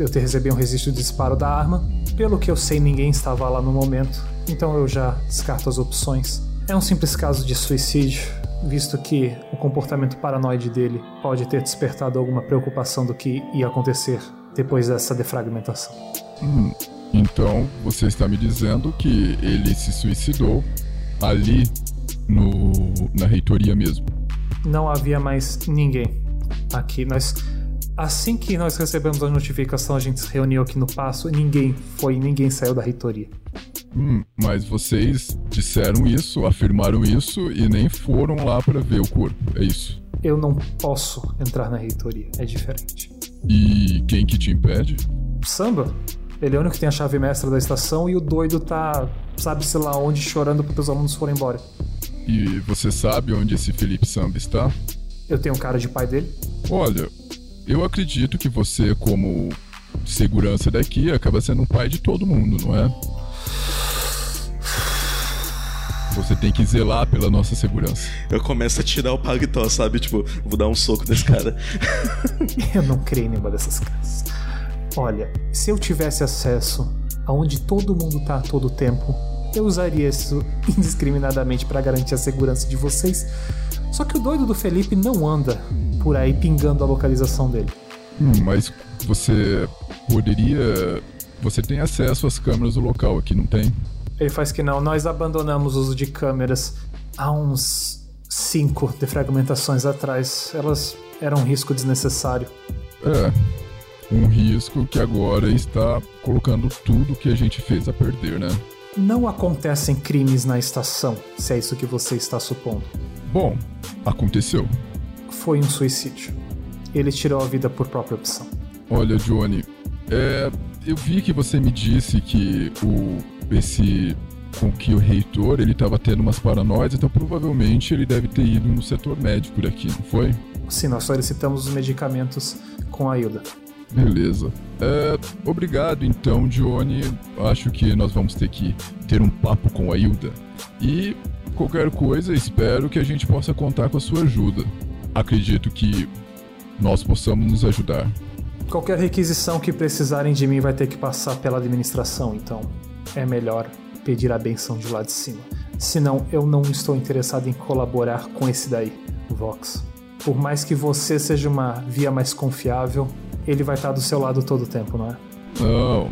[SPEAKER 3] eu te recebi um registro de disparo da arma. Pelo que eu sei, ninguém estava lá no momento, então eu já descarto as opções. É um simples caso de suicídio, visto que o comportamento paranoide dele pode ter despertado alguma preocupação do que ia acontecer depois dessa defragmentação.
[SPEAKER 7] Hum, então você está me dizendo que ele se suicidou ali no, na reitoria mesmo?
[SPEAKER 3] Não havia mais ninguém aqui. Nós assim que nós recebemos a notificação, a gente se reuniu aqui no passo e ninguém foi, ninguém saiu da reitoria.
[SPEAKER 7] Hum, mas vocês disseram isso, afirmaram isso e nem foram lá para ver o corpo, é isso?
[SPEAKER 3] Eu não posso entrar na reitoria, é diferente.
[SPEAKER 7] E quem que te impede?
[SPEAKER 3] Samba. Ele é o único que tem a chave mestra da estação e o doido tá, sabe-se lá onde, chorando porque os alunos foram embora.
[SPEAKER 7] E você sabe onde esse Felipe Samba está?
[SPEAKER 3] Eu tenho cara de pai dele.
[SPEAKER 7] Olha, eu acredito que você, como segurança daqui, acaba sendo um pai de todo mundo, não é? Você tem que zelar pela nossa segurança.
[SPEAKER 5] Eu começo a tirar o paletó, sabe? Tipo, vou dar um soco nesse cara.
[SPEAKER 3] eu não creio em nenhuma dessas coisas. Olha, se eu tivesse acesso aonde todo mundo tá a todo tempo, eu usaria isso indiscriminadamente para garantir a segurança de vocês. Só que o doido do Felipe não anda por aí pingando a localização dele.
[SPEAKER 7] Hum, mas você poderia. Você tem acesso às câmeras do local aqui, não tem?
[SPEAKER 3] Ele faz que não. Nós abandonamos o uso de câmeras há uns cinco defragmentações atrás. Elas eram um risco desnecessário.
[SPEAKER 7] É. Um risco que agora está colocando tudo que a gente fez a perder, né?
[SPEAKER 3] Não acontecem crimes na estação, se é isso que você está supondo.
[SPEAKER 7] Bom, aconteceu.
[SPEAKER 3] Foi um suicídio. Ele tirou a vida por própria opção.
[SPEAKER 7] Olha, Johnny, é, eu vi que você me disse que o esse com que o reitor ele estava tendo umas paranoias, então provavelmente ele deve ter ido no setor médico daqui, não foi?
[SPEAKER 3] Sim, nós solicitamos os medicamentos com a Hilda.
[SPEAKER 7] Beleza. É, obrigado então, Johnny. Acho que nós vamos ter que ter um papo com a Hilda. E qualquer coisa, espero que a gente possa contar com a sua ajuda. Acredito que nós possamos nos ajudar.
[SPEAKER 3] Qualquer requisição que precisarem de mim vai ter que passar pela administração, então é melhor pedir a benção de lá de cima. Senão eu não estou interessado em colaborar com esse daí, Vox. Por mais que você seja uma via mais confiável, ele vai estar do seu lado todo o tempo, não é?
[SPEAKER 7] Não.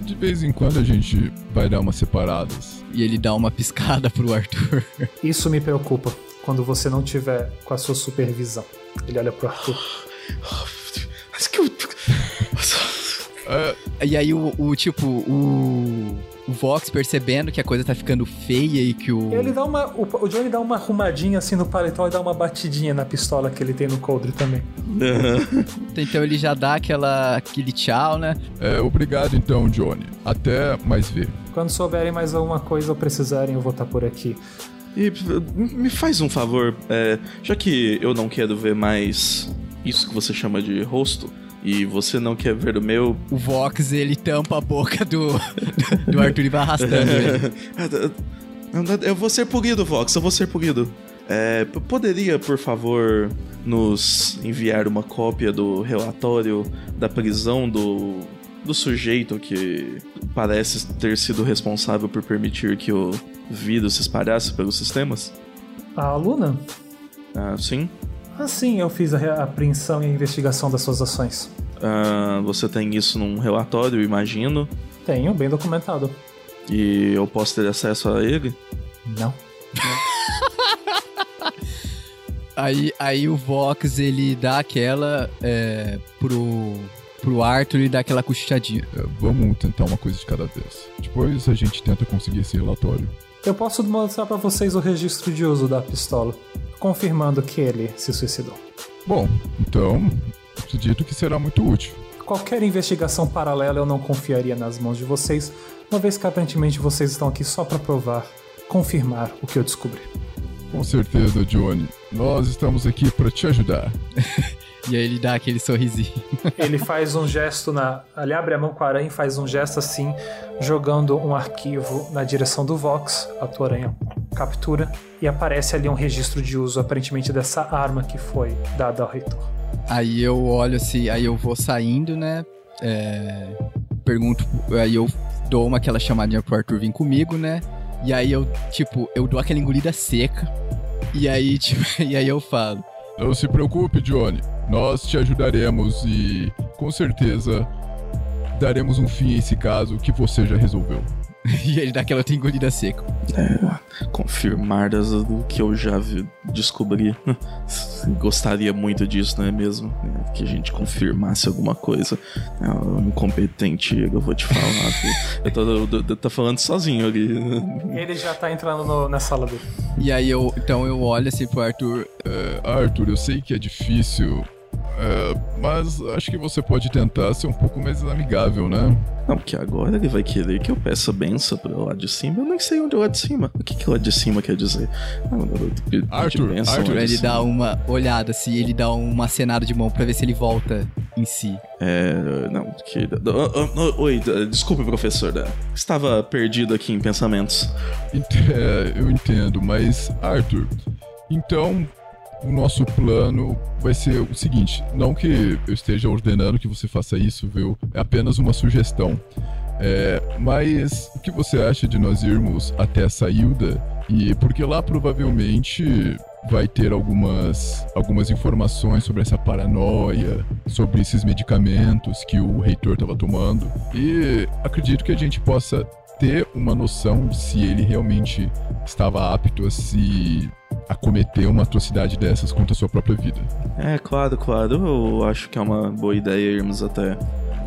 [SPEAKER 7] De vez em quando a gente vai dar umas separadas.
[SPEAKER 6] E ele dá uma piscada pro Arthur.
[SPEAKER 3] Isso me preocupa quando você não tiver com a sua supervisão. Ele olha pro Arthur.
[SPEAKER 5] Mas que eu.
[SPEAKER 6] E aí o, o tipo, o, o Vox percebendo que a coisa tá ficando feia e que o.
[SPEAKER 3] Ele dá uma. O, o Johnny dá uma arrumadinha assim no paletó e dá uma batidinha na pistola que ele tem no coldre também.
[SPEAKER 6] Então ele já dá aquela, aquele tchau, né?
[SPEAKER 7] É, obrigado então, Johnny. Até mais ver.
[SPEAKER 3] Quando souberem mais alguma coisa ou precisarem, eu vou estar por aqui.
[SPEAKER 5] E me faz um favor, é, já que eu não quero ver mais isso que você chama de rosto, e você não quer ver o meu.
[SPEAKER 6] O Vox, ele tampa a boca do, do Arthur e vai arrastando ele.
[SPEAKER 5] Eu vou ser polido, Vox, eu vou ser polido. É, poderia, por favor, nos enviar uma cópia do relatório da prisão do, do sujeito que parece ter sido responsável por permitir que o vírus se espalhasse pelos sistemas?
[SPEAKER 3] A Luna?
[SPEAKER 5] Ah, sim.
[SPEAKER 3] Ah, sim, eu fiz a apreensão e a investigação das suas ações.
[SPEAKER 5] Ah, você tem isso num relatório, imagino?
[SPEAKER 3] Tenho, bem documentado.
[SPEAKER 5] E eu posso ter acesso a ele?
[SPEAKER 3] Não.
[SPEAKER 6] aí, aí o Vox, ele dá aquela é, pro, pro Arthur e dá aquela cochichadinha.
[SPEAKER 7] É, vamos tentar uma coisa de cada vez. Depois a gente tenta conseguir esse relatório.
[SPEAKER 3] Eu posso mostrar para vocês o registro de uso da pistola, confirmando que ele se suicidou.
[SPEAKER 7] Bom, então acredito que será muito útil.
[SPEAKER 3] Qualquer investigação paralela eu não confiaria nas mãos de vocês, uma vez que aparentemente vocês estão aqui só para provar, confirmar o que eu descobri.
[SPEAKER 7] Com certeza, Johnny. Nós estamos aqui para te ajudar.
[SPEAKER 6] e aí ele dá aquele sorrisinho.
[SPEAKER 3] ele faz um gesto na. Ele abre a mão com a aranha e faz um gesto assim, jogando um arquivo na direção do Vox. A tua aranha captura e aparece ali um registro de uso, aparentemente, dessa arma que foi dada ao reitor.
[SPEAKER 6] Aí eu olho assim, aí eu vou saindo, né? É, pergunto, aí eu dou uma aquela chamadinha pro Arthur vir comigo, né? E aí eu, tipo, eu dou aquela engolida seca. E aí, tipo, e aí eu falo.
[SPEAKER 7] Não se preocupe, Johnny. Nós te ajudaremos e com certeza daremos um fim a esse caso que você já resolveu.
[SPEAKER 6] e ele dá aquela outra engolida seca.
[SPEAKER 5] É, confirmar o que eu já vi, descobri. Gostaria muito disso, não é mesmo? É, que a gente confirmasse alguma coisa. É, um incompetente, eu vou te falar. eu, tô, eu, eu tô falando sozinho ali.
[SPEAKER 3] Ele já tá entrando no, na sala dele.
[SPEAKER 6] E aí eu, então eu olho assim pro Arthur.
[SPEAKER 7] Uh, Arthur, eu sei que é difícil é, mas acho que você pode tentar ser um pouco mais amigável, né?
[SPEAKER 5] Não, porque agora ele vai querer que eu peça benção pro lado de cima. Eu nem sei onde é o lado de cima. O que, que o lado de cima quer dizer?
[SPEAKER 7] Arthur, benção,
[SPEAKER 6] Arthur ele dá uma olhada, assim, ele dá uma acenada de mão pra ver se ele volta em si.
[SPEAKER 5] É. Não, que. Oi, desculpe, professor. Estava perdido aqui em pensamentos.
[SPEAKER 7] É, eu entendo, mas, Arthur, então o nosso plano vai ser o seguinte: não que eu esteja ordenando que você faça isso, viu? É apenas uma sugestão. É, mas o que você acha de nós irmos até a Sailda? E porque lá provavelmente vai ter algumas, algumas informações sobre essa paranoia, sobre esses medicamentos que o reitor estava tomando. E acredito que a gente possa ter uma noção se ele realmente estava apto a se a cometer uma atrocidade dessas contra a sua própria vida.
[SPEAKER 5] É, claro, claro. Eu acho que é uma boa ideia irmos até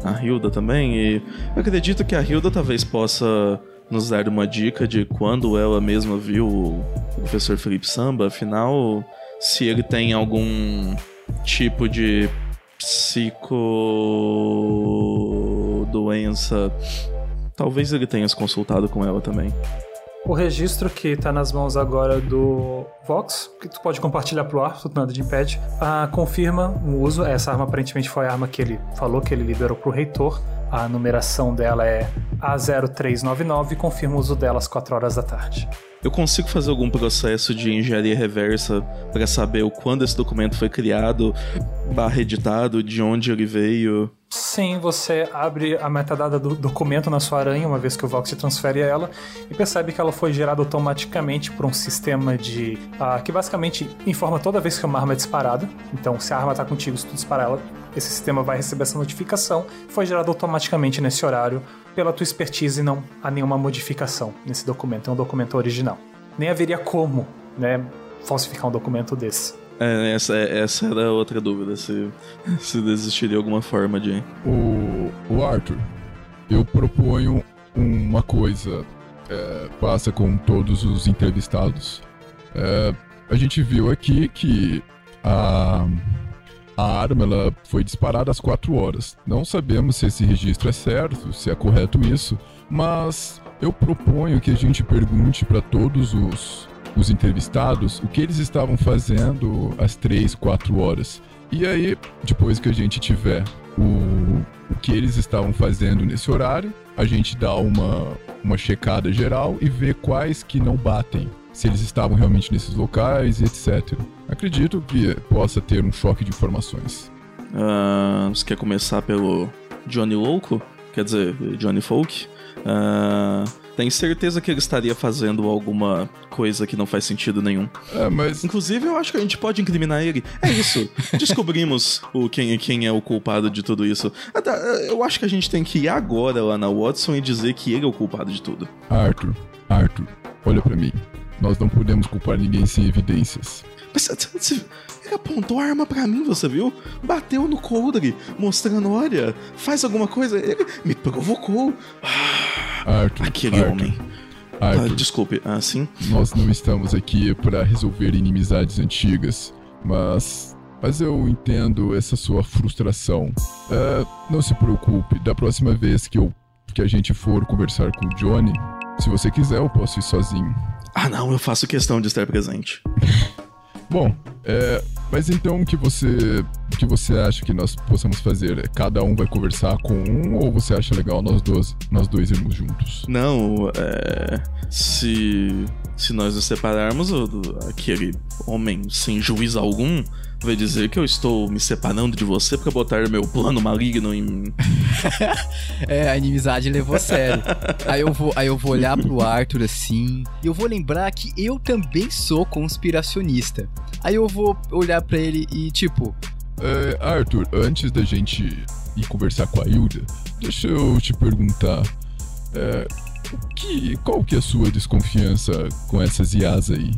[SPEAKER 5] a Hilda também. E acredito que a Hilda talvez possa nos dar uma dica de quando ela mesma viu o professor Felipe Samba. Afinal, se ele tem algum tipo de psico doença, talvez ele tenha se consultado com ela também.
[SPEAKER 3] O registro que está nas mãos agora do Vox, que tu pode compartilhar pro ar, tudo nada de impede, ah, confirma o uso. Essa arma aparentemente foi a arma que ele falou que ele liberou pro reitor. A numeração dela é A0399 e confirma o uso dela às 4 horas da tarde.
[SPEAKER 5] Eu consigo fazer algum processo de engenharia reversa para saber o quando esse documento foi criado, barra editado, de onde ele veio?
[SPEAKER 3] Sim, você abre a metadata do documento na sua aranha, uma vez que o Vox transfere ela, e percebe que ela foi gerada automaticamente por um sistema de. Uh, que basicamente informa toda vez que uma arma é disparada. Então, se a arma está contigo, se tu disparar ela, esse sistema vai receber essa notificação. Foi gerado automaticamente nesse horário pela tua expertise e não há nenhuma modificação nesse documento. É um documento original. Nem haveria como, né, falsificar um documento desse.
[SPEAKER 5] É, essa, essa era outra dúvida, se, se existiria alguma forma de.
[SPEAKER 7] O, o Arthur, eu proponho uma coisa, é, passa com todos os entrevistados. É, a gente viu aqui que a, a arma ela foi disparada às 4 horas. Não sabemos se esse registro é certo, se é correto isso, mas eu proponho que a gente pergunte para todos os os entrevistados o que eles estavam fazendo às 3, 4 horas. E aí, depois que a gente tiver o, o que eles estavam fazendo nesse horário, a gente dá uma, uma checada geral e vê quais que não batem. Se eles estavam realmente nesses locais e etc. Acredito que possa ter um choque de informações.
[SPEAKER 5] Uh, você quer começar pelo Johnny Louco? Quer dizer, Johnny Folk? Uh, tem certeza que ele estaria fazendo alguma coisa que não faz sentido nenhum.
[SPEAKER 7] É, mas.
[SPEAKER 5] Inclusive, eu acho que a gente pode incriminar ele. É isso. Descobrimos o quem, quem é o culpado de tudo isso. Eu acho que a gente tem que ir agora lá na Watson e dizer que ele é o culpado de tudo.
[SPEAKER 7] Arthur, Arthur, olha para mim. Nós não podemos culpar ninguém sem evidências.
[SPEAKER 5] Mas ele apontou a arma para mim, você viu? Bateu no coldre, mostrando, olha, faz alguma coisa. Ele me provocou.
[SPEAKER 7] Arthur,
[SPEAKER 5] Aquele
[SPEAKER 7] Arthur,
[SPEAKER 5] homem.
[SPEAKER 7] Arthur,
[SPEAKER 5] Ah, desculpe, assim?
[SPEAKER 7] nós não estamos aqui para resolver inimizades antigas, mas. Mas eu entendo essa sua frustração. É, não se preocupe, da próxima vez que, eu, que a gente for conversar com o Johnny, se você quiser, eu posso ir sozinho.
[SPEAKER 5] Ah, não, eu faço questão de estar presente.
[SPEAKER 7] Bom, é, mas então o que você, o que você acha que nós possamos fazer? É, Cada um vai conversar com um ou você acha legal nós dois, nós dois irmos juntos?
[SPEAKER 5] Não, é. Se. Se nós nos separarmos, aquele homem sem juízo algum vai dizer que eu estou me separando de você para botar meu plano maligno em.
[SPEAKER 6] É, a inimizade levou a sério. aí, eu vou, aí eu vou olhar pro Arthur assim. E eu vou lembrar que eu também sou conspiracionista. Aí eu vou olhar pra ele e, tipo,
[SPEAKER 7] É, Arthur, antes da gente ir conversar com a Hilda, deixa eu te perguntar. É, o que, qual que é a sua desconfiança com essas IAs aí?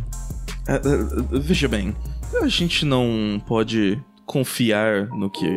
[SPEAKER 5] É, é, veja bem, a gente não pode confiar no que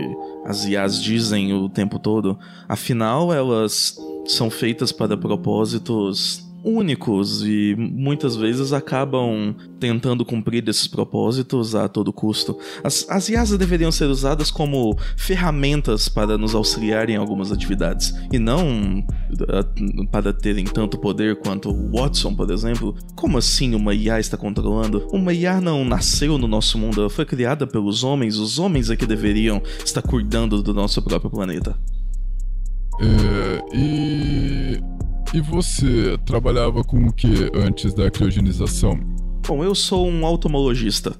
[SPEAKER 5] as IAs dizem o tempo todo. Afinal, elas são feitas para propósitos únicos e muitas vezes acabam tentando cumprir esses propósitos a todo custo. As, as IAs deveriam ser usadas como ferramentas para nos auxiliar em algumas atividades e não ah, para terem tanto poder quanto o Watson, por exemplo. Como assim uma IA está controlando? Uma IA não nasceu no nosso mundo, ela foi criada pelos homens, os homens é que deveriam estar cuidando do nosso próprio planeta.
[SPEAKER 7] É, e. E você trabalhava com o que antes da criogenização?
[SPEAKER 5] Bom, eu sou um automologista.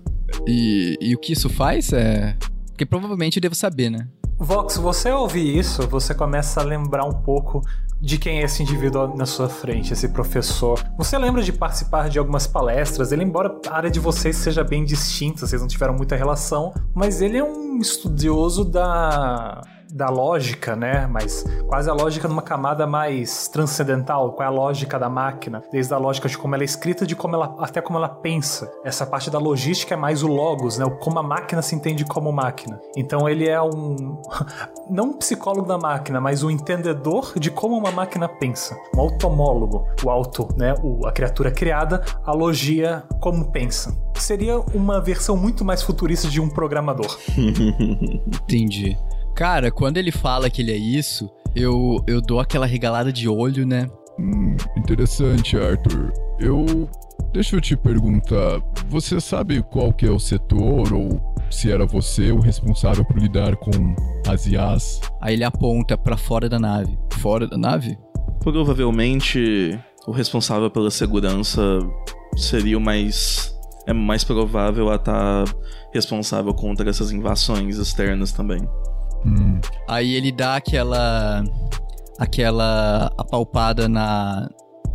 [SPEAKER 6] e, e o que isso faz é. Porque provavelmente eu devo saber, né?
[SPEAKER 3] Vox, você ao ouvir isso, você começa a lembrar um pouco de quem é esse indivíduo na sua frente, esse professor. Você lembra de participar de algumas palestras, ele, embora a área de vocês seja bem distinta, vocês não tiveram muita relação, mas ele é um estudioso da da lógica, né? Mas quase a lógica numa camada mais transcendental. Qual é a lógica da máquina? Desde a lógica de como ela é escrita, de como ela até como ela pensa. Essa parte da logística é mais o logos, né? O como a máquina se entende como máquina. Então ele é um não um psicólogo da máquina, mas um entendedor de como uma máquina pensa. Um automólogo, o auto, né? O, a criatura criada, a logia como pensa. Seria uma versão muito mais futurista de um programador.
[SPEAKER 6] Entendi. Cara, quando ele fala que ele é isso, eu, eu dou aquela regalada de olho, né?
[SPEAKER 7] Hum, interessante, Arthur. Eu. Deixa eu te perguntar. Você sabe qual que é o setor ou se era você o responsável por lidar com as IAs?
[SPEAKER 6] Aí ele aponta pra fora da nave. Fora da nave?
[SPEAKER 5] Provavelmente o responsável pela segurança seria o mais. É mais provável a estar responsável contra essas invasões externas também.
[SPEAKER 7] Hum,
[SPEAKER 6] Aí ele dá aquela. aquela apalpada na.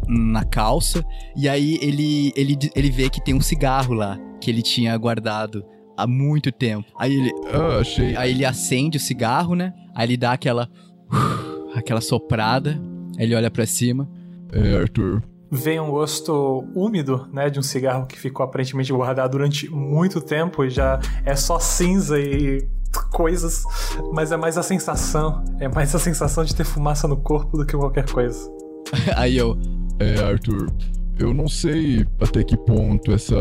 [SPEAKER 6] na calça. E aí ele, ele, ele vê que tem um cigarro lá que ele tinha guardado há muito tempo. Aí ele,
[SPEAKER 7] ah, achei.
[SPEAKER 6] aí ele acende o cigarro, né? Aí ele dá aquela. aquela soprada. Aí ele olha pra cima.
[SPEAKER 7] É, Arthur.
[SPEAKER 3] Vem um gosto úmido, né, de um cigarro que ficou aparentemente guardado durante muito tempo e já é só cinza e coisas, mas é mais a sensação, é mais a sensação de ter fumaça no corpo do que qualquer coisa.
[SPEAKER 6] Aí eu.
[SPEAKER 7] É, Arthur. Eu não sei até que ponto essa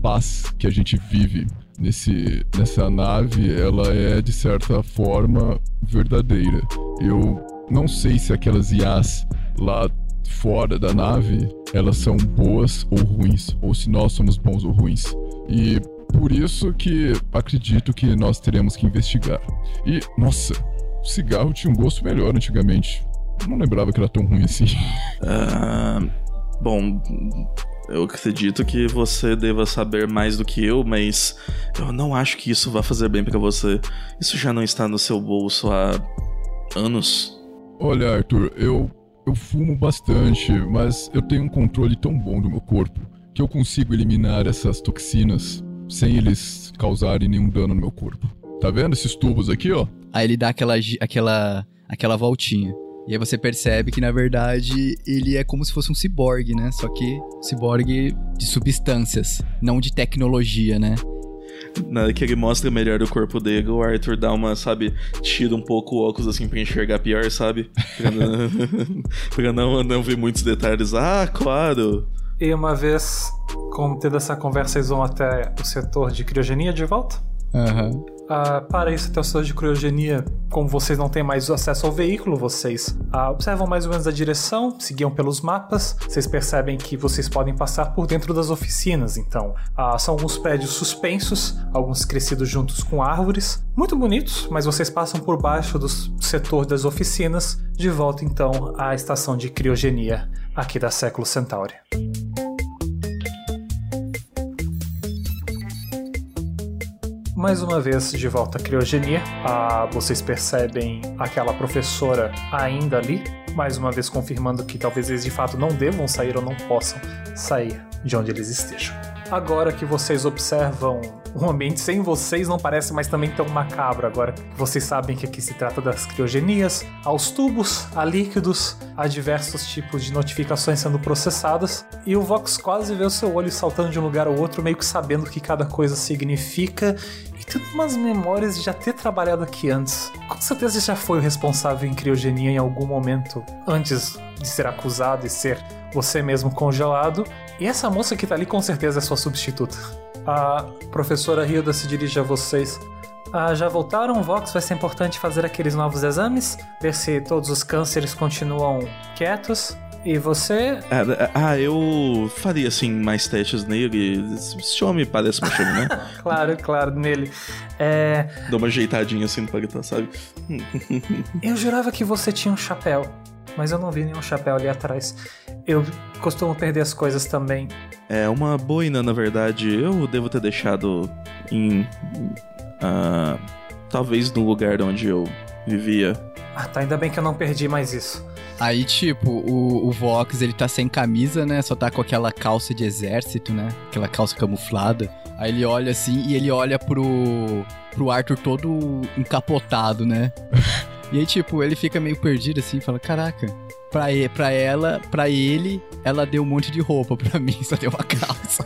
[SPEAKER 7] paz que a gente vive nesse, nessa nave, ela é de certa forma verdadeira. Eu não sei se aquelas IAs lá fora da nave, elas são boas ou ruins, ou se nós somos bons ou ruins. E por isso que acredito que nós teremos que investigar. E, nossa, o cigarro tinha um gosto melhor antigamente. Eu não lembrava que era tão ruim assim.
[SPEAKER 5] Ah, bom, eu acredito que você deva saber mais do que eu, mas eu não acho que isso vá fazer bem pra você. Isso já não está no seu bolso há anos.
[SPEAKER 7] Olha, Arthur, eu, eu fumo bastante, mas eu tenho um controle tão bom do meu corpo que eu consigo eliminar essas toxinas sem eles causarem nenhum dano no meu corpo. Tá vendo esses tubos aqui, ó?
[SPEAKER 6] Aí ele dá aquela, aquela, aquela voltinha. E aí você percebe que, na verdade, ele é como se fosse um ciborgue, né? Só que ciborgue de substâncias, não de tecnologia, né?
[SPEAKER 5] Na hora que ele mostra melhor o corpo dele, o Arthur dá uma, sabe, tira um pouco o óculos assim pra enxergar pior, sabe? Pra não, pra não, não ver muitos detalhes. Ah, claro!
[SPEAKER 3] E uma vez, com tendo essa conversa, eles vão até o setor de criogenia de volta.
[SPEAKER 6] Aham.
[SPEAKER 3] Ah, para isso, até o setor de criogenia, como vocês não têm mais acesso ao veículo, vocês ah, observam mais ou menos a direção, seguiam pelos mapas, vocês percebem que vocês podem passar por dentro das oficinas. Então, ah, são alguns prédios suspensos, alguns crescidos juntos com árvores, muito bonitos, mas vocês passam por baixo do setor das oficinas, de volta então à estação de criogenia aqui da Século Centauri. Mais uma vez de volta à criogenia, ah, vocês percebem aquela professora ainda ali, mais uma vez confirmando que talvez eles de fato não devam sair ou não possam sair de onde eles estejam. Agora que vocês observam o ambiente sem vocês, não parece mais também tão macabro. Agora que vocês sabem que aqui se trata das criogenias, aos tubos, a líquidos, a diversos tipos de notificações sendo processadas, e o Vox quase vê o seu olho saltando de um lugar ao outro, meio que sabendo o que cada coisa significa tendo umas memórias de já ter trabalhado aqui antes. Com certeza já foi o responsável em criogenia em algum momento antes de ser acusado e ser você mesmo congelado. E essa moça que tá ali com certeza é sua substituta. A professora Hilda se dirige a vocês. Ah, já voltaram, Vox? Vai ser importante fazer aqueles novos exames, ver se todos os cânceres continuam quietos. E você?
[SPEAKER 5] Ah, ah, eu faria, assim, mais testes nele. Esse homem parece um chame, né?
[SPEAKER 3] Claro, claro, nele. É.
[SPEAKER 5] Dá uma ajeitadinha assim no paletó, sabe?
[SPEAKER 3] Eu jurava que você tinha um chapéu, mas eu não vi nenhum chapéu ali atrás. Eu costumo perder as coisas também.
[SPEAKER 5] É uma boina, na verdade. Eu devo ter deixado em. ah, talvez no lugar onde eu vivia.
[SPEAKER 3] Ah, tá, ainda bem que eu não perdi mais isso.
[SPEAKER 6] Aí, tipo, o, o Vox, ele tá sem camisa, né? Só tá com aquela calça de exército, né? Aquela calça camuflada. Aí ele olha assim e ele olha pro, pro Arthur todo encapotado, né? e aí, tipo, ele fica meio perdido assim, fala, caraca, pra, pra ela, pra ele, ela deu um monte de roupa, pra mim só deu uma calça.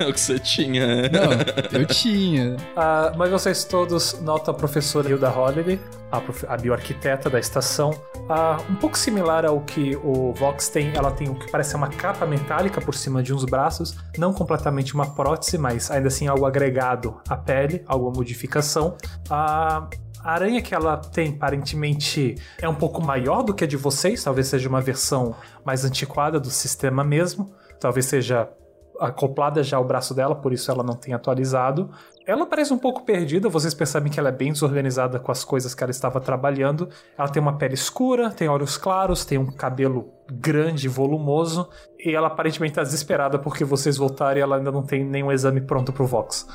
[SPEAKER 5] é o que você tinha.
[SPEAKER 6] Não, eu tinha.
[SPEAKER 3] Ah, mas vocês todos notam a professora Hilda Holiday, a, prof- a bioarquiteta da estação, ah, um pouco similar ao que o Vox tem. Ela tem o que parece uma capa metálica por cima de uns braços, não completamente uma prótese, mas ainda assim algo agregado à pele, alguma modificação. A a aranha que ela tem, aparentemente, é um pouco maior do que a de vocês, talvez seja uma versão mais antiquada do sistema mesmo, talvez seja acoplada já ao braço dela, por isso ela não tem atualizado. Ela parece um pouco perdida, vocês percebem que ela é bem desorganizada com as coisas que ela estava trabalhando. Ela tem uma pele escura, tem olhos claros, tem um cabelo grande e volumoso, e ela aparentemente está desesperada porque vocês voltaram e ela ainda não tem nenhum exame pronto pro Vox.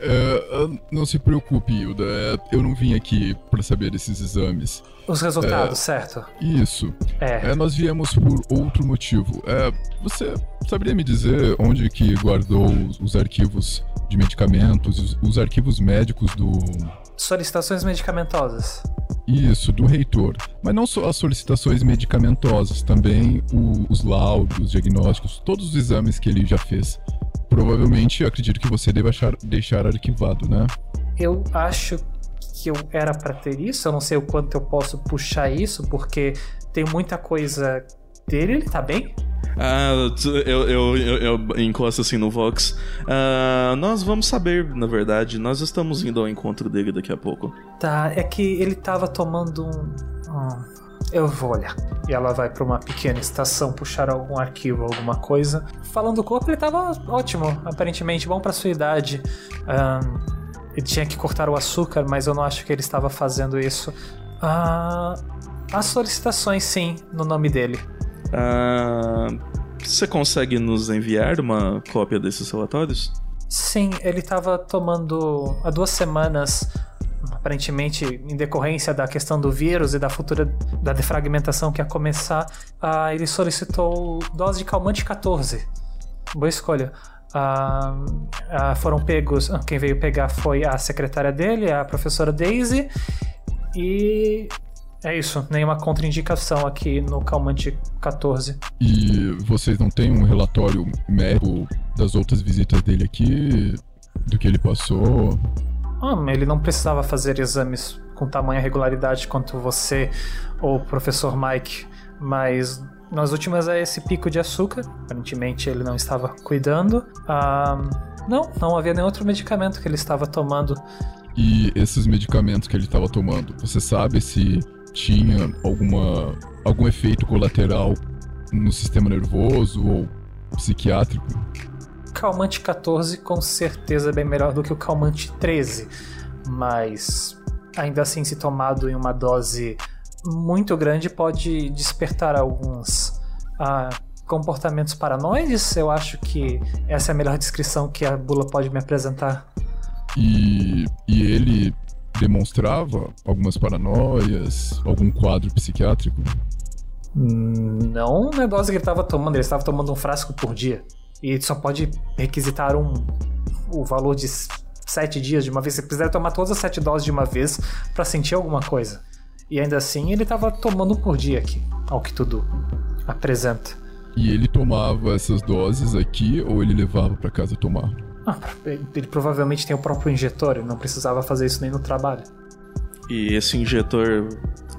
[SPEAKER 7] É, não se preocupe, Hilda. É, eu não vim aqui para saber desses exames.
[SPEAKER 3] Os resultados, é, certo?
[SPEAKER 7] Isso.
[SPEAKER 3] É.
[SPEAKER 7] é. Nós viemos por outro motivo. É, você saberia me dizer onde que guardou os, os arquivos de medicamentos, os, os arquivos médicos do.
[SPEAKER 3] Solicitações medicamentosas.
[SPEAKER 7] Isso, do reitor. Mas não só as solicitações medicamentosas, também o, os laudos, diagnósticos, todos os exames que ele já fez. Provavelmente, acredito que você deve achar, deixar arquivado, né?
[SPEAKER 3] Eu acho que eu era para ter isso, eu não sei o quanto eu posso puxar isso, porque tem muita coisa dele, ele tá bem?
[SPEAKER 5] Ah, eu, eu, eu, eu encosto assim no Vox. Ah, nós vamos saber, na verdade. Nós estamos indo ao encontro dele daqui a pouco.
[SPEAKER 3] Tá, é que ele tava tomando um. um eu vou olhar. E ela vai para uma pequena estação puxar algum arquivo, alguma coisa. Falando do corpo, ele tava ótimo, aparentemente, bom para sua idade. Um, ele tinha que cortar o açúcar, mas eu não acho que ele estava fazendo isso. Ah, as solicitações, sim, no nome dele.
[SPEAKER 5] Ah, você consegue nos enviar uma cópia desses relatórios?
[SPEAKER 3] Sim, ele estava tomando há duas semanas, aparentemente em decorrência da questão do vírus e da futura da defragmentação que ia começar. Ah, ele solicitou dose de calmante 14. Boa escolha. Ah, ah, foram pegos. Quem veio pegar foi a secretária dele, a professora Daisy, e é isso, nenhuma contraindicação aqui no calmante 14.
[SPEAKER 7] E vocês não têm um relatório médico das outras visitas dele aqui? Do que ele passou?
[SPEAKER 3] Ah, ele não precisava fazer exames com tamanha regularidade quanto você ou o professor Mike, mas nas últimas é esse pico de açúcar. Aparentemente ele não estava cuidando. Ah, não, não havia nenhum outro medicamento que ele estava tomando.
[SPEAKER 7] E esses medicamentos que ele estava tomando, você sabe se tinha alguma algum efeito colateral no sistema nervoso ou psiquiátrico?
[SPEAKER 3] Calmante 14 com certeza é bem melhor do que o calmante 13, mas ainda assim se tomado em uma dose muito grande pode despertar alguns ah, comportamentos paranoides. Eu acho que essa é a melhor descrição que a bula pode me apresentar.
[SPEAKER 7] E, e ele demonstrava algumas paranoias, algum quadro psiquiátrico?
[SPEAKER 3] Não na dose que ele estava tomando, ele estava tomando um frasco por dia. E só pode requisitar um o valor de sete dias de uma vez. Se quiser tomar todas as sete doses de uma vez para sentir alguma coisa. E ainda assim ele estava tomando por dia aqui, ao que tudo apresenta.
[SPEAKER 7] E ele tomava essas doses aqui ou ele levava para casa tomar?
[SPEAKER 3] Ah, ele provavelmente tem o próprio injetor, ele não precisava fazer isso nem no trabalho.
[SPEAKER 5] E esse injetor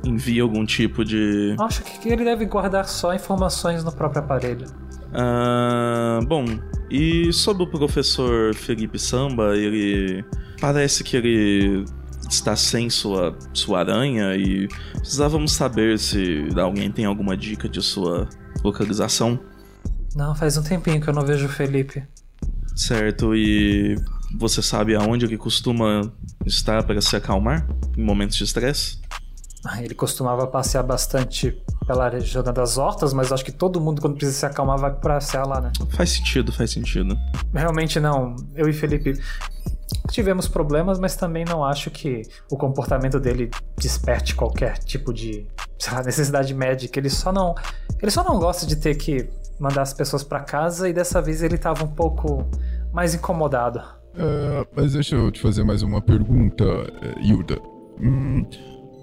[SPEAKER 5] envia algum tipo de.
[SPEAKER 3] Acho que ele deve guardar só informações no próprio aparelho.
[SPEAKER 5] Ah, bom, e sobre o professor Felipe Samba, ele. Parece que ele está sem sua, sua aranha e precisávamos saber se alguém tem alguma dica de sua localização.
[SPEAKER 3] Não, faz um tempinho que eu não vejo o Felipe.
[SPEAKER 5] Certo, e você sabe aonde ele costuma estar para se acalmar em momentos de estresse?
[SPEAKER 3] Ah, ele costumava passear bastante pela região das hortas, mas acho que todo mundo, quando precisa se acalmar, vai passear lá, né?
[SPEAKER 5] Faz sentido, faz sentido.
[SPEAKER 3] Realmente não. Eu e Felipe tivemos problemas, mas também não acho que o comportamento dele desperte qualquer tipo de lá, necessidade médica. Ele só não. Ele só não gosta de ter que mandar as pessoas para casa e dessa vez ele tava um pouco mais incomodado.
[SPEAKER 7] É, mas deixa eu te fazer mais uma pergunta, é, Hilda. Hum,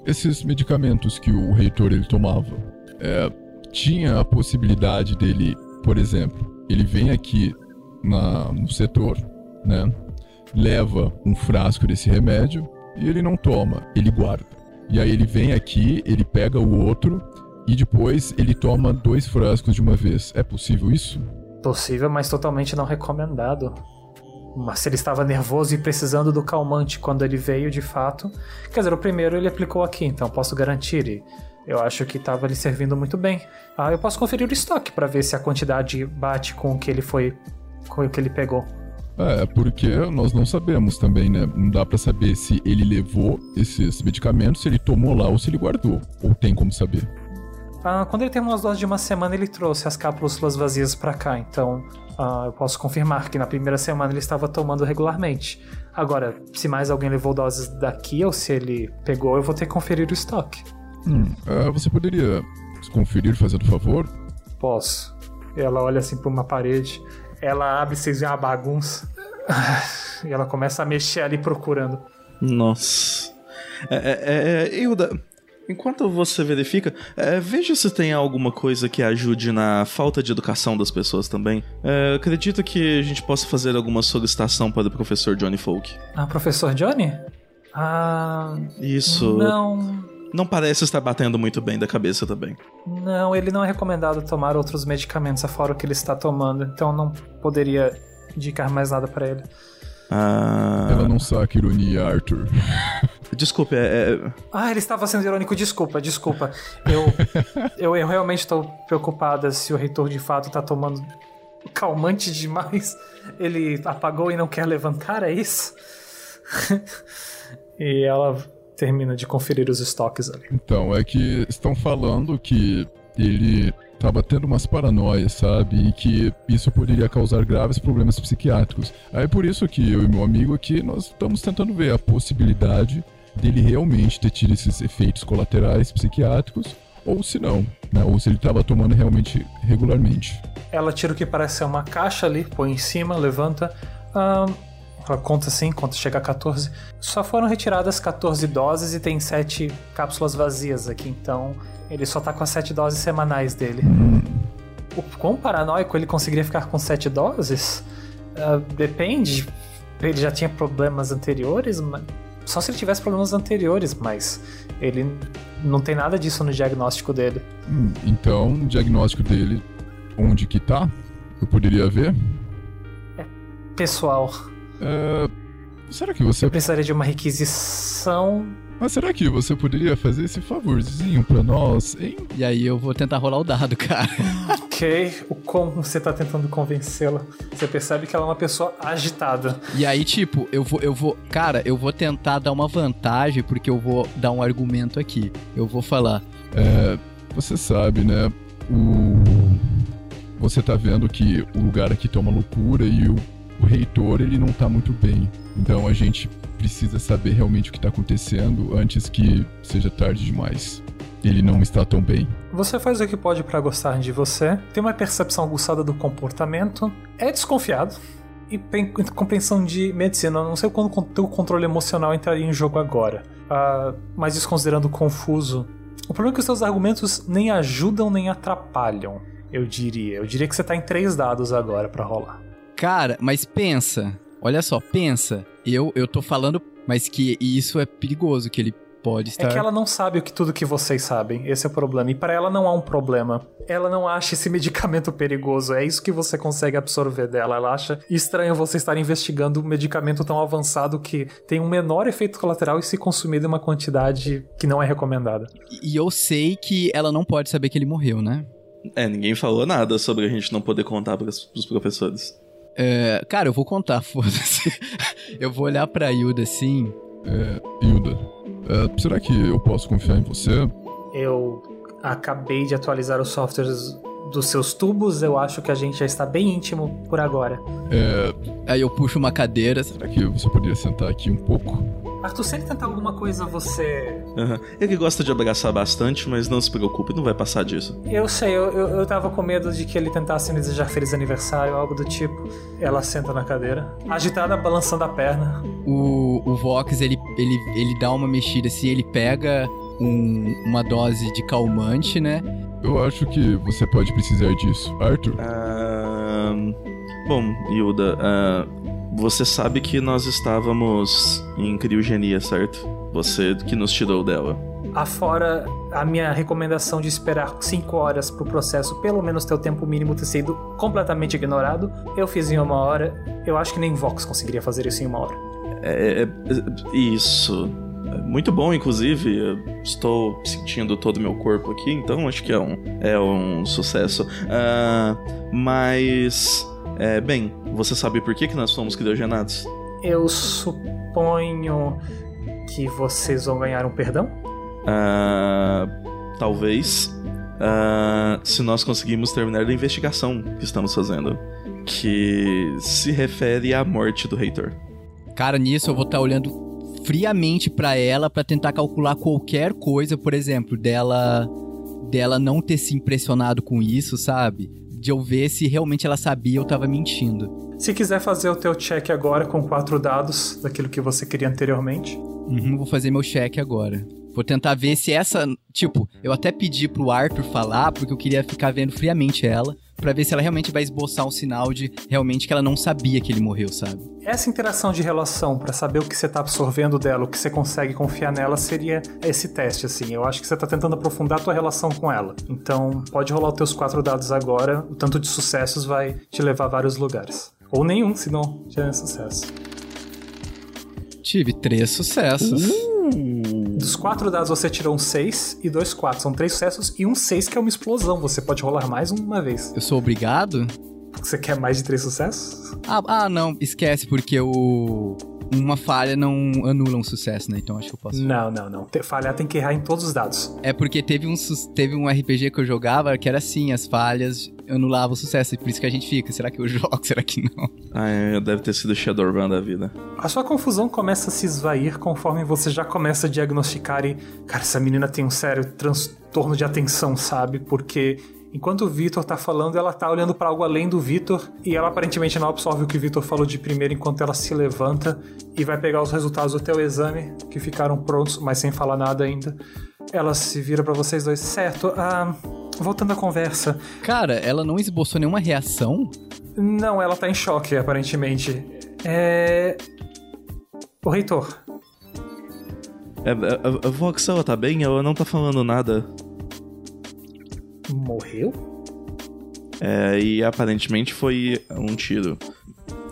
[SPEAKER 7] esses medicamentos que o reitor ele tomava, é, tinha a possibilidade dele, por exemplo, ele vem aqui na, no setor, né? Leva um frasco desse remédio e ele não toma, ele guarda. E aí ele vem aqui, ele pega o outro e depois ele toma dois frascos de uma vez. É possível isso?
[SPEAKER 3] Possível, mas totalmente não recomendado. Mas se ele estava nervoso e precisando do calmante quando ele veio de fato. Quer dizer, o primeiro ele aplicou aqui, então posso garantir. E eu acho que estava lhe servindo muito bem. Ah, eu posso conferir o estoque para ver se a quantidade bate com o que ele foi. com o que ele pegou.
[SPEAKER 7] É, porque nós não sabemos também, né? Não dá para saber se ele levou esses medicamentos, se ele tomou lá ou se ele guardou. Ou tem como saber.
[SPEAKER 3] Ah, quando ele terminou as doses de uma semana, ele trouxe as cápsulas vazias pra cá, então ah, eu posso confirmar que na primeira semana ele estava tomando regularmente. Agora, se mais alguém levou doses daqui ou se ele pegou, eu vou ter que conferir o estoque.
[SPEAKER 7] Hum, ah, você poderia conferir, fazendo favor?
[SPEAKER 3] Posso. Ela olha assim pra uma parede, ela abre, vocês veem uma bagunça. E ela começa a mexer ali procurando.
[SPEAKER 5] Nossa. É, é, é, Hilda, enquanto você verifica, é, veja se tem alguma coisa que ajude na falta de educação das pessoas também. É, acredito que a gente possa fazer alguma solicitação para o professor Johnny Folk.
[SPEAKER 3] Ah, professor Johnny? Ah.
[SPEAKER 5] Isso.
[SPEAKER 3] Não.
[SPEAKER 5] Não parece estar batendo muito bem da cabeça também.
[SPEAKER 3] Não, ele não é recomendado tomar outros medicamentos afora o que ele está tomando, então não poderia indicar mais nada para ele.
[SPEAKER 5] Ah.
[SPEAKER 7] Ela não saca ironia, Arthur.
[SPEAKER 5] Desculpe, é, é-
[SPEAKER 3] Ah, ele estava sendo irônico, desculpa, desculpa. Eu, eu, eu realmente estou preocupada se o reitor de fato está tomando calmante demais. Ele apagou e não quer levantar, é isso? e ela termina de conferir os estoques ali.
[SPEAKER 7] Então, é que estão falando que ele tava tendo umas paranoias, sabe? E que isso poderia causar graves problemas psiquiátricos. Aí por isso que eu e meu amigo aqui, nós estamos tentando ver a possibilidade dele realmente ter tido esses efeitos colaterais psiquiátricos, ou se não, né? Ou se ele tava tomando realmente regularmente.
[SPEAKER 3] Ela tira o que parece ser uma caixa ali, põe em cima, levanta. ela conta assim, conta chega a 14. Só foram retiradas 14 doses e tem 7 cápsulas vazias aqui, então ele só tá com as 7 doses semanais dele. O quão paranoico ele conseguiria ficar com 7 doses? Ah, depende. Ele já tinha problemas anteriores, mas. Só se ele tivesse problemas anteriores, mas ele não tem nada disso no diagnóstico dele.
[SPEAKER 7] Hum, Então, o diagnóstico dele, onde que tá? Eu poderia ver?
[SPEAKER 3] Pessoal,
[SPEAKER 7] É, Será que você
[SPEAKER 3] eu precisaria de uma requisição.
[SPEAKER 7] Mas será que você poderia fazer esse favorzinho pra nós, hein?
[SPEAKER 6] E aí eu vou tentar rolar o dado, cara.
[SPEAKER 3] Ok, o como você tá tentando convencê-la. Você percebe que ela é uma pessoa agitada.
[SPEAKER 6] E aí, tipo, eu vou, eu vou. Cara, eu vou tentar dar uma vantagem, porque eu vou dar um argumento aqui. Eu vou falar.
[SPEAKER 7] É, você sabe, né? O. Você tá vendo que o lugar aqui tá uma loucura e o, o reitor ele não tá muito bem. Então a gente precisa saber realmente o que tá acontecendo antes que seja tarde demais. Ele não está tão bem.
[SPEAKER 3] Você faz o que pode pra gostar de você, tem uma percepção aguçada do comportamento, é desconfiado. E tem compreensão de medicina. Eu não sei quando o teu controle emocional entraria em jogo agora. Ah, mas isso considerando confuso. O problema é que os seus argumentos nem ajudam nem atrapalham. Eu diria. Eu diria que você tá em três dados agora pra rolar.
[SPEAKER 6] Cara, mas pensa. Olha só, pensa. Eu, eu tô falando, mas que isso é perigoso, que ele pode estar.
[SPEAKER 3] É que ela não sabe o que tudo que vocês sabem. Esse é o problema. E pra ela não há um problema. Ela não acha esse medicamento perigoso. É isso que você consegue absorver dela. Ela acha estranho você estar investigando um medicamento tão avançado que tem um menor efeito colateral e se consumido em uma quantidade que não é recomendada.
[SPEAKER 6] E eu sei que ela não pode saber que ele morreu, né?
[SPEAKER 5] É, ninguém falou nada sobre a gente não poder contar pros, pros professores.
[SPEAKER 6] É, cara, eu vou contar, foda-se. Eu vou olhar pra Hilda assim.
[SPEAKER 7] É, Hilda, é, será que eu posso confiar em você?
[SPEAKER 3] Eu acabei de atualizar os softwares dos seus tubos. Eu acho que a gente já está bem íntimo por agora.
[SPEAKER 7] É,
[SPEAKER 6] Aí eu puxo uma cadeira.
[SPEAKER 7] será que você poderia sentar aqui um pouco?
[SPEAKER 3] Arthur, se ele tentar alguma coisa, você.
[SPEAKER 5] Aham. Ele gosta de abraçar bastante, mas não se preocupe, não vai passar disso.
[SPEAKER 3] Eu sei, eu, eu, eu tava com medo de que ele tentasse me desejar feliz aniversário, algo do tipo. Ela senta na cadeira, agitada, balançando a perna.
[SPEAKER 6] O, o Vox, ele, ele, ele dá uma mexida assim, ele pega um- uma dose de calmante, né?
[SPEAKER 7] Eu acho que você pode precisar disso. Arthur?
[SPEAKER 5] Ah, bom, Hilda, ah, você sabe que nós estávamos em criogenia, certo? Você que nos tirou dela.
[SPEAKER 3] Afora a minha recomendação de esperar 5 horas pro processo, pelo menos ter o tempo mínimo ter sido completamente ignorado, eu fiz em uma hora. Eu acho que nem Vox conseguiria fazer isso em uma hora.
[SPEAKER 5] É, é- é- isso. Muito bom, inclusive. Eu estou sentindo todo o meu corpo aqui, então acho que é um, é um sucesso. Ah, mas. É, bem, você sabe por que, que nós fomos criogenados?
[SPEAKER 3] Eu suponho que vocês vão ganhar um perdão?
[SPEAKER 5] Ah, talvez. ah, se nós conseguimos terminar a investigação que estamos fazendo, que se refere à morte do reitor.
[SPEAKER 6] Cara, nisso eu vou estar olhando friamente pra ela pra tentar calcular qualquer coisa, por exemplo, dela dela não ter se impressionado com isso, sabe? De eu ver se realmente ela sabia ou tava mentindo.
[SPEAKER 3] Se quiser fazer o teu check agora com quatro dados daquilo que você queria anteriormente.
[SPEAKER 6] Uhum, vou fazer meu check agora. Vou tentar ver se essa. Tipo, eu até pedi pro Arthur falar, porque eu queria ficar vendo friamente ela, pra ver se ela realmente vai esboçar um sinal de realmente que ela não sabia que ele morreu, sabe?
[SPEAKER 3] Essa interação de relação pra saber o que você tá absorvendo dela, o que você consegue confiar nela, seria esse teste, assim. Eu acho que você tá tentando aprofundar a tua relação com ela. Então, pode rolar os teus quatro dados agora. O tanto de sucessos vai te levar a vários lugares. Ou nenhum, se não já é sucesso.
[SPEAKER 6] Tive três sucessos.
[SPEAKER 3] Dos quatro dados você tirou um 6 e dois 4. São três sucessos e um 6 que é uma explosão. Você pode rolar mais uma vez.
[SPEAKER 6] Eu sou obrigado?
[SPEAKER 3] Você quer mais de três sucessos?
[SPEAKER 6] Ah, ah, não, esquece, porque o. Uma falha não anula um sucesso, né? Então acho que eu posso.
[SPEAKER 3] Não, não, não. Te- Falhar tem que errar em todos os dados.
[SPEAKER 6] É porque teve um, teve um RPG que eu jogava que era assim, as falhas anulavam o sucesso. E por isso que a gente fica. Será que eu jogo? Será que não?
[SPEAKER 5] Ah, é, deve ter sido Shadowrun da vida.
[SPEAKER 3] A sua confusão começa a se esvair conforme você já começa a diagnosticar e. Cara, essa menina tem um sério transtorno de atenção, sabe? Porque enquanto o Vitor tá falando, ela tá olhando pra algo além do Vitor e ela aparentemente não absorve o que o Vitor falou de primeiro enquanto ela se levanta e vai pegar os resultados do teu exame, que ficaram prontos, mas sem falar nada ainda. Ela se vira pra vocês dois. Certo, ah, voltando à conversa.
[SPEAKER 6] Cara, ela não esboçou nenhuma reação?
[SPEAKER 3] Não, ela tá em choque, aparentemente. É. O reitor.
[SPEAKER 5] É, a, a Vox, ela tá bem? Ela não tá falando nada.
[SPEAKER 3] Morreu?
[SPEAKER 5] É, e aparentemente foi um tiro.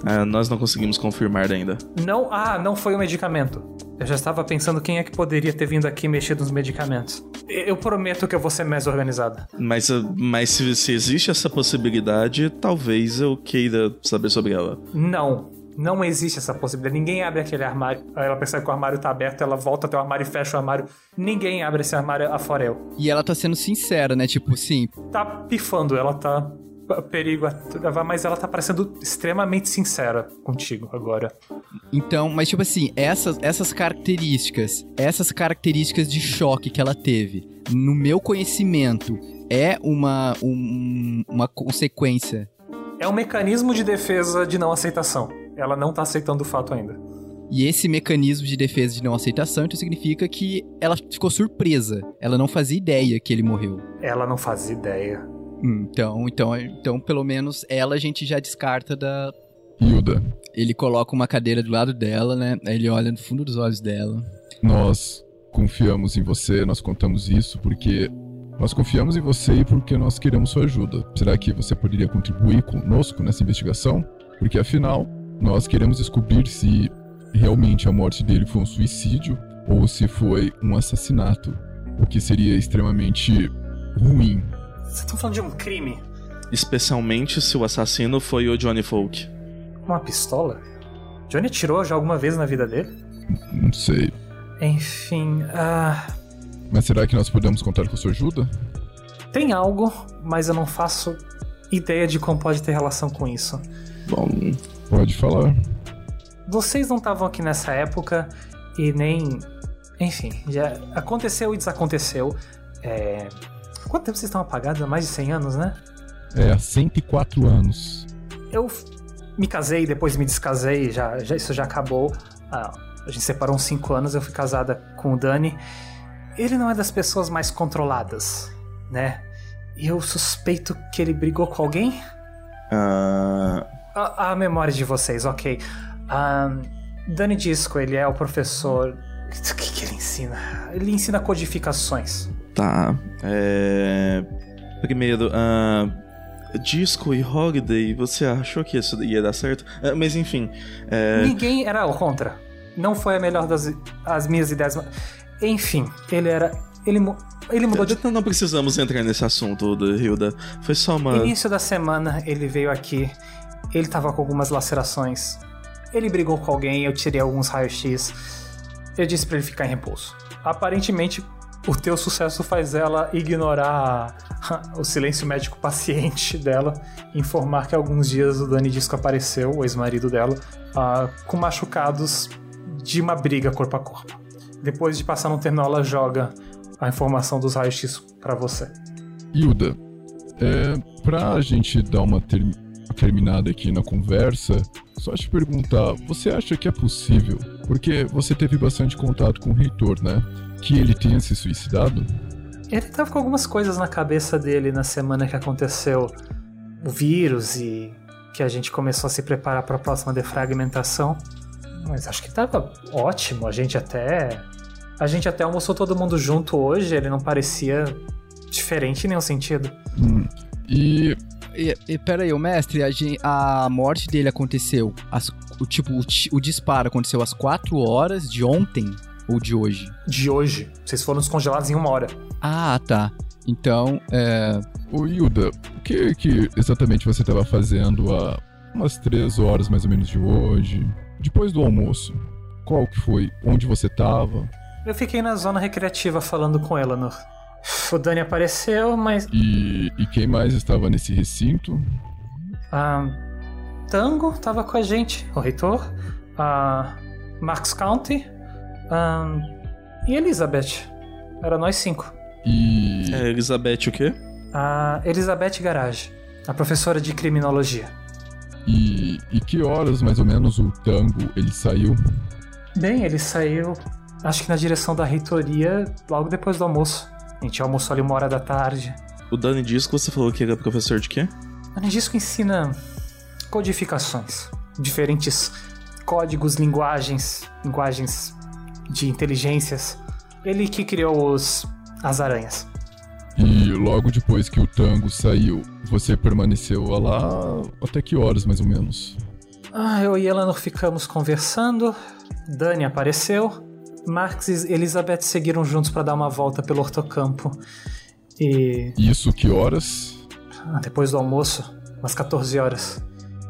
[SPEAKER 5] É, nós não conseguimos confirmar ainda.
[SPEAKER 3] Não, ah, não foi o medicamento. Eu já estava pensando quem é que poderia ter vindo aqui mexer nos medicamentos. Eu prometo que eu vou ser mais organizada.
[SPEAKER 5] Mas, uh, mas se, se existe essa possibilidade, talvez eu queira saber sobre ela.
[SPEAKER 3] Não, não existe essa possibilidade. Ninguém abre aquele armário. Ela percebe que o armário tá aberto, ela volta até o armário e fecha o armário. Ninguém abre esse armário afora eu.
[SPEAKER 6] E ela tá sendo sincera, né? Tipo, sim,
[SPEAKER 3] Tá pifando, ela tá. Perigo, a- mas ela tá parecendo extremamente sincera contigo agora.
[SPEAKER 6] Então, mas tipo assim, essas, essas características, essas características de choque que ela teve, no meu conhecimento, é uma, um- uma consequência.
[SPEAKER 3] É um mecanismo de defesa de não aceitação. Ela não tá aceitando o fato ainda.
[SPEAKER 6] E esse mecanismo de defesa de não aceitação, então significa que ela ficou surpresa. Ela não fazia ideia que ele morreu.
[SPEAKER 3] Ela não faz ideia.
[SPEAKER 6] Hum, Então, então, então, pelo menos ela a gente já descarta da.
[SPEAKER 7] Hilda,
[SPEAKER 6] Ele coloca uma cadeira do lado dela, né? Aí ele olha no fundo dos olhos dela.
[SPEAKER 7] nós confiamos em você, nós contamos isso porque nós confiamos em você e porque nós queremos sua ajuda. Será que você poderia contribuir conosco nessa investigação? Porque afinal, nós queremos descobrir se realmente a morte dele foi um suicídio ou se foi um assassinato, o que seria extremamente ruim.
[SPEAKER 3] Vocês estão falando de um crime?
[SPEAKER 5] Especialmente se o assassino foi o Johnny Folk.
[SPEAKER 3] Uma pistola? Johnny atirou já alguma vez na vida dele?
[SPEAKER 7] Não sei.
[SPEAKER 3] Enfim, ah,
[SPEAKER 7] Mas será que nós podemos contar com sua ajuda?
[SPEAKER 3] tem algo, mas eu não faço ideia de como pode ter relação com isso.
[SPEAKER 5] Bom,
[SPEAKER 7] Pode falar.
[SPEAKER 3] Vocês não estavam aqui nessa época e nem. Enfim, já aconteceu e desaconteceu. É... Quanto tempo vocês estão apagados? Há mais de 100 anos, né?
[SPEAKER 7] É, há 104 anos.
[SPEAKER 3] Eu me casei, depois me descasei, já, já- isso já acabou. Ah, a gente separou uns 5 anos, eu fui casada com o Dani. Ele não é das pessoas mais controladas, né? E eu suspeito que ele brigou com alguém?
[SPEAKER 5] ah,
[SPEAKER 3] A, a memória de vocês, ok. Ahn, Dani Disco, ele é o professor. O que, que ele ensina? Ele ensina codificações.
[SPEAKER 5] tá. É. Primeiro, ah, Disco e Holiday, você achou que isso ia dar certo? Ah, mas enfim, é,
[SPEAKER 3] Ninguém era contra. Não foi a melhor das as minhas ideias. Enfim, ele era. Ele, ele mudou de.
[SPEAKER 5] não, não precisamos entrar nesse assunto, do Hilda. Foi só uma.
[SPEAKER 3] Início da semana ele veio aqui. Ele tava com algumas lacerações. Ele brigou com alguém, eu tirei alguns raios-x. Eu disse pra ele ficar em repouso. Aparentemente, o teu sucesso faz ela ignorar o silêncio médico paciente dela, informar que há alguns dias o Dani Disco apareceu, o ex-marido dela, uh, com machucados de uma briga corpo a corpo. Depois de passar no terminal, ela joga a informação dos raios-x para você.
[SPEAKER 7] Hilda, é, pra gente dar uma ter terminada aqui na conversa, só te perguntar, você acha que é possível, porque você teve bastante contato com o reitor, né? Que ele tenha se suicidado?
[SPEAKER 3] Ele tava com algumas coisas na cabeça dele na semana que aconteceu o vírus e que a gente começou a se preparar para a próxima defragmentação. Mas acho que tava ótimo. A gente até a gente até almoçou todo mundo junto hoje. Ele não parecia diferente em nenhum sentido.
[SPEAKER 7] Hum. E
[SPEAKER 6] e, e pera aí, o mestre, a, a, morte dele aconteceu, as, o tipo, o, o, disparo aconteceu às 4 horas de ontem ou de hoje?
[SPEAKER 3] De hoje. Vocês foram descongelados em uma hora.
[SPEAKER 6] Ah, tá. Então, é...
[SPEAKER 7] Ô, Hilda, o que, que exatamente você estava fazendo há umas 3 horas mais ou menos de hoje? Depois do almoço? Qual que foi? Onde você estava?
[SPEAKER 3] Eu fiquei na zona recreativa falando com ela, no o Dani apareceu, mas.
[SPEAKER 7] E, e quem mais estava nesse recinto?
[SPEAKER 3] Ah, Tango estava com a gente, o reitor. Ah, Max County. Ah, e Elizabeth. Era nós cinco.
[SPEAKER 5] E. É, Elizabeth o quê?
[SPEAKER 3] A Elizabeth Garage, a professora de criminologia.
[SPEAKER 7] E, e que horas mais ou menos o Tango ele saiu?
[SPEAKER 3] Bem, ele saiu, acho que na direção da reitoria logo depois do almoço. A gente almoçou ali uma hora da tarde.
[SPEAKER 5] O Dani Disco, você falou que era professor de quê?
[SPEAKER 3] O Dani Disco ensina codificações. Diferentes códigos, linguagens, linguagens de inteligências. Ele que criou os as aranhas.
[SPEAKER 7] E logo depois que o tango saiu, você permaneceu lá até que horas mais ou menos?
[SPEAKER 3] Ah, eu e Eleanor ficamos conversando. Dani apareceu. Max e Elizabeth seguiram juntos para dar uma volta pelo hortocampo. E.
[SPEAKER 7] Isso que horas?
[SPEAKER 3] Ah, depois do almoço, umas 14 horas.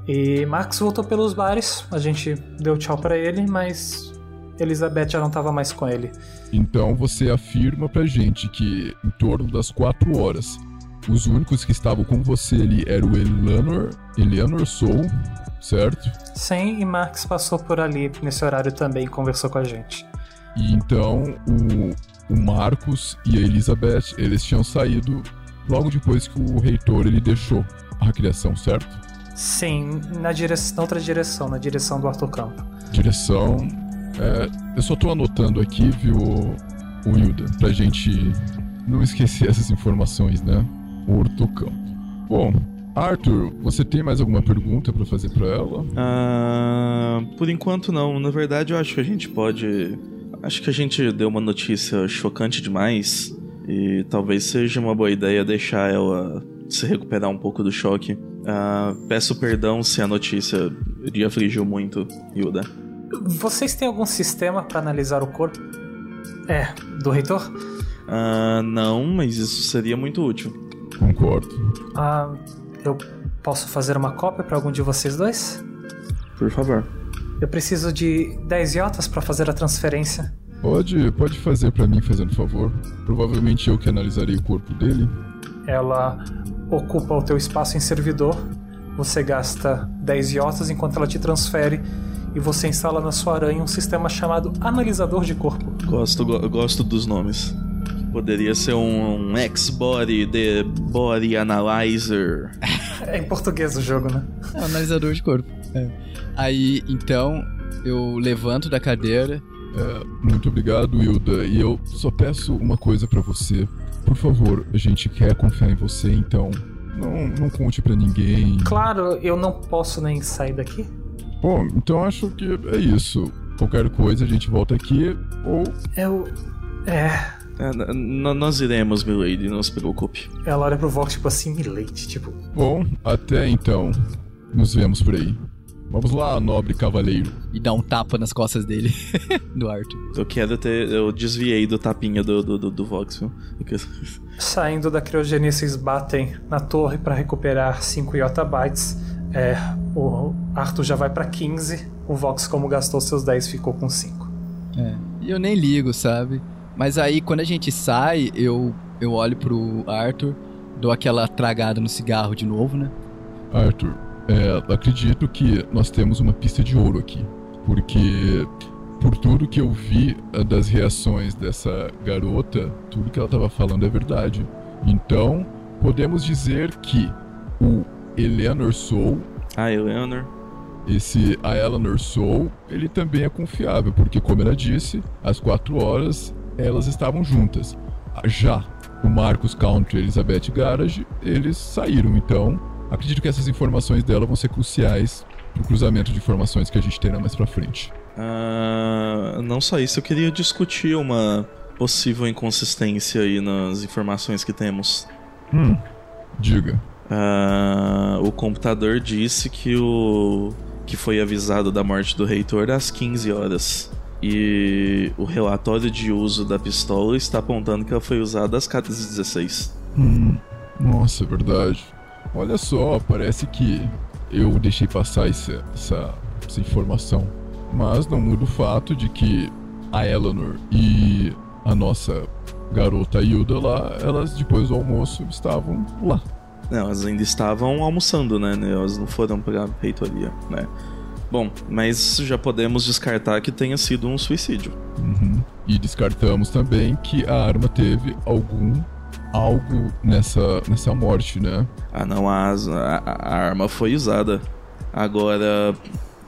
[SPEAKER 3] E Max voltou pelos bares, a gente deu tchau para ele, mas Elizabeth já não estava mais com ele.
[SPEAKER 7] Então você afirma pra gente que em torno das 4 horas, os únicos que estavam com você ali eram o Eleanor, Eleanor Soul, certo?
[SPEAKER 3] Sim, e Max passou por ali nesse horário também e conversou com a gente.
[SPEAKER 7] E então o, o Marcos e a Elizabeth, eles tinham saído logo depois que o reitor ele deixou a criação, certo?
[SPEAKER 3] Sim, na, direção, na outra direção, na direção do Arthur Campo.
[SPEAKER 7] Direção. É, eu só tô anotando aqui, viu, o Hilda, pra gente não esquecer essas informações, né? O Campo. Bom, Arthur, você tem mais alguma pergunta para fazer para ela?
[SPEAKER 5] Ah, por enquanto não. Na verdade, eu acho que a gente pode Acho que a gente deu uma notícia chocante demais e talvez seja uma boa ideia deixar ela se recuperar um pouco do choque. Uh, peço perdão se a notícia lhe afligiu muito, Yuda.
[SPEAKER 3] Vocês têm algum sistema para analisar o corpo? É, do reitor?
[SPEAKER 5] Uh, não, mas isso seria muito útil.
[SPEAKER 7] Concordo.
[SPEAKER 3] Uh, eu posso fazer uma cópia para algum de vocês dois?
[SPEAKER 5] Por favor.
[SPEAKER 3] Eu preciso de 10 iotas para fazer a transferência.
[SPEAKER 7] Pode, pode fazer para mim, fazendo favor. Provavelmente eu que analisarei o corpo dele.
[SPEAKER 3] Ela ocupa o teu espaço em servidor. Você gasta 10 iotas enquanto ela te transfere e você instala na sua aranha um sistema chamado analisador de corpo.
[SPEAKER 5] Gosto, go gosto dos nomes. Poderia ser um, um X-Body, The Body Analyzer.
[SPEAKER 3] é em português o jogo, né?
[SPEAKER 6] Analisador de corpo. É. Aí, então, eu levanto da cadeira.
[SPEAKER 7] É, muito obrigado, Hilda. E eu só peço uma coisa para você. Por favor, a gente quer confiar em você, então não, não conte para ninguém.
[SPEAKER 3] Claro, eu não posso nem sair daqui.
[SPEAKER 7] Bom, então acho que é isso. Qualquer coisa a gente volta aqui ou.
[SPEAKER 3] Eu. É.
[SPEAKER 5] é nós iremos, Milady, não se preocupe.
[SPEAKER 3] Ela olha pro Vox, tipo assim, Milady, tipo.
[SPEAKER 7] Bom, até então. Nos vemos por aí. Vamos lá, nobre cavaleiro.
[SPEAKER 6] E dá um tapa nas costas dele, do Arthur.
[SPEAKER 5] Eu quero ter. Eu desviei do tapinha do, do, do, do Vox, viu?
[SPEAKER 3] Saindo da criogenia, vocês batem na torre para recuperar 5 yottabytes. É, o Arthur já vai para 15. O Vox, como gastou seus 10, ficou com 5.
[SPEAKER 6] É. E eu nem ligo, sabe? Mas aí quando a gente sai, eu, eu olho pro Arthur, dou aquela tragada no cigarro de novo, né?
[SPEAKER 7] Arthur, é, acredito que nós temos uma pista de ouro aqui. Porque por tudo que eu vi eh, das reações dessa garota, tudo que ela estava falando é verdade. Então, podemos dizer que o Eleanor Soul,
[SPEAKER 5] Ah, Eleanor.
[SPEAKER 7] esse a Eleanor Soul, ele também é confiável, porque como ela disse, às quatro horas elas estavam juntas. Já o Marcos Country e Elizabeth Garage, eles saíram. Então, acredito que essas informações dela vão ser cruciais pro cruzamento de informações que a gente terá mais pra frente.
[SPEAKER 5] Ah, não só isso, eu queria discutir uma possível inconsistência aí nas informações que temos.
[SPEAKER 7] Hum, diga.
[SPEAKER 5] Ah, o computador disse que o que foi avisado da morte do reitor às 15 horas. E o relatório de uso da pistola está apontando que ela foi usada às 14h16.
[SPEAKER 7] Hum, nossa, é verdade. Olha só, parece que eu deixei passar essa, essa, essa informação. Mas não muda o fato de que a Eleanor e a nossa garota Hilda lá, elas depois do almoço estavam lá.
[SPEAKER 5] Não, elas ainda estavam almoçando, né? Elas não foram pra reitoria, né? Bom, mas já podemos descartar que tenha sido um suicídio.
[SPEAKER 7] Uhum. E descartamos também que a arma teve algum algo nessa, nessa morte, né?
[SPEAKER 5] Ah, não, a, a, a arma foi usada. Agora.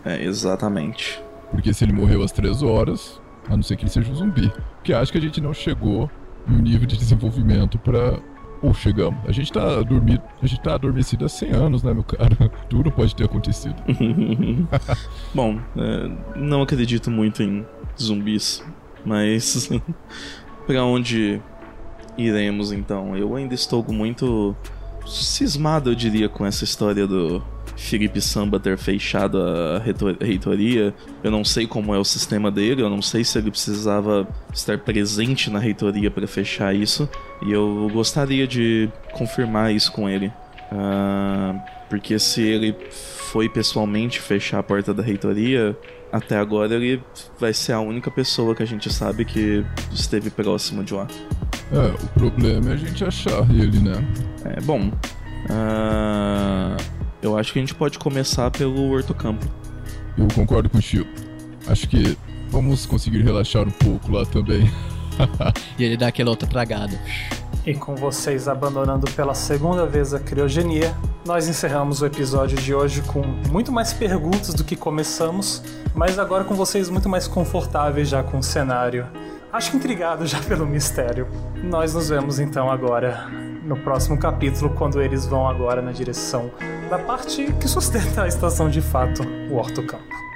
[SPEAKER 5] É, exatamente.
[SPEAKER 7] Porque se ele morreu às três horas, a não ser que ele seja um zumbi. Porque acho que a gente não chegou no nível de desenvolvimento pra. Ou chegamos. A gente tá dormido. A gente tá adormecido há 100 anos, né, meu cara? Tudo pode ter acontecido.
[SPEAKER 5] Bom, é, não acredito muito em zumbis, mas pra onde iremos então? Eu ainda estou muito cismado, eu diria, com essa história do Felipe Samba ter fechado a reitor- reitoria. Eu não sei como é o sistema dele, eu não sei se ele precisava estar presente na reitoria para fechar isso. E eu gostaria de confirmar isso com ele. Ah, porque se ele foi pessoalmente fechar a porta da reitoria, até agora ele vai ser a única pessoa que a gente sabe que esteve próximo de lá.
[SPEAKER 7] É, o problema é a gente achar ele, né?
[SPEAKER 5] É bom. ah, eu acho que a gente pode começar pelo Hortocampo.
[SPEAKER 7] Eu concordo contigo. Acho que vamos conseguir relaxar um pouco lá também.
[SPEAKER 6] E ele dá aquela outra tragada.
[SPEAKER 3] E com vocês abandonando pela segunda vez a criogenia, nós encerramos o episódio de hoje com muito mais perguntas do que começamos, mas agora com vocês muito mais confortáveis já com o cenário. Acho que intrigados já pelo mistério. Nós nos vemos então agora no próximo capítulo, quando eles vão agora na direção da parte que sustenta a estação de fato, o Hortocampo.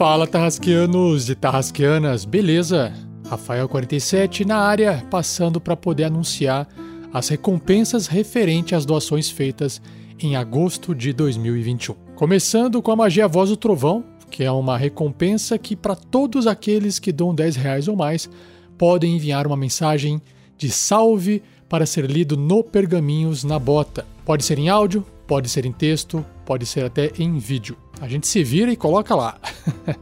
[SPEAKER 4] Fala, Tarrasqueanos e Tarrasqueanas, beleza? Rafael47 na área, passando para poder anunciar as recompensas referente às doações feitas em agosto de 2021. Começando com a Magia Voz do Trovão, que é uma recompensa que para todos aqueles que dão 10 reais ou mais podem enviar uma mensagem de salve para ser lido no Pergaminhos na Bota. Pode ser em áudio, pode ser em texto, pode ser até em vídeo. A gente se vira e coloca lá.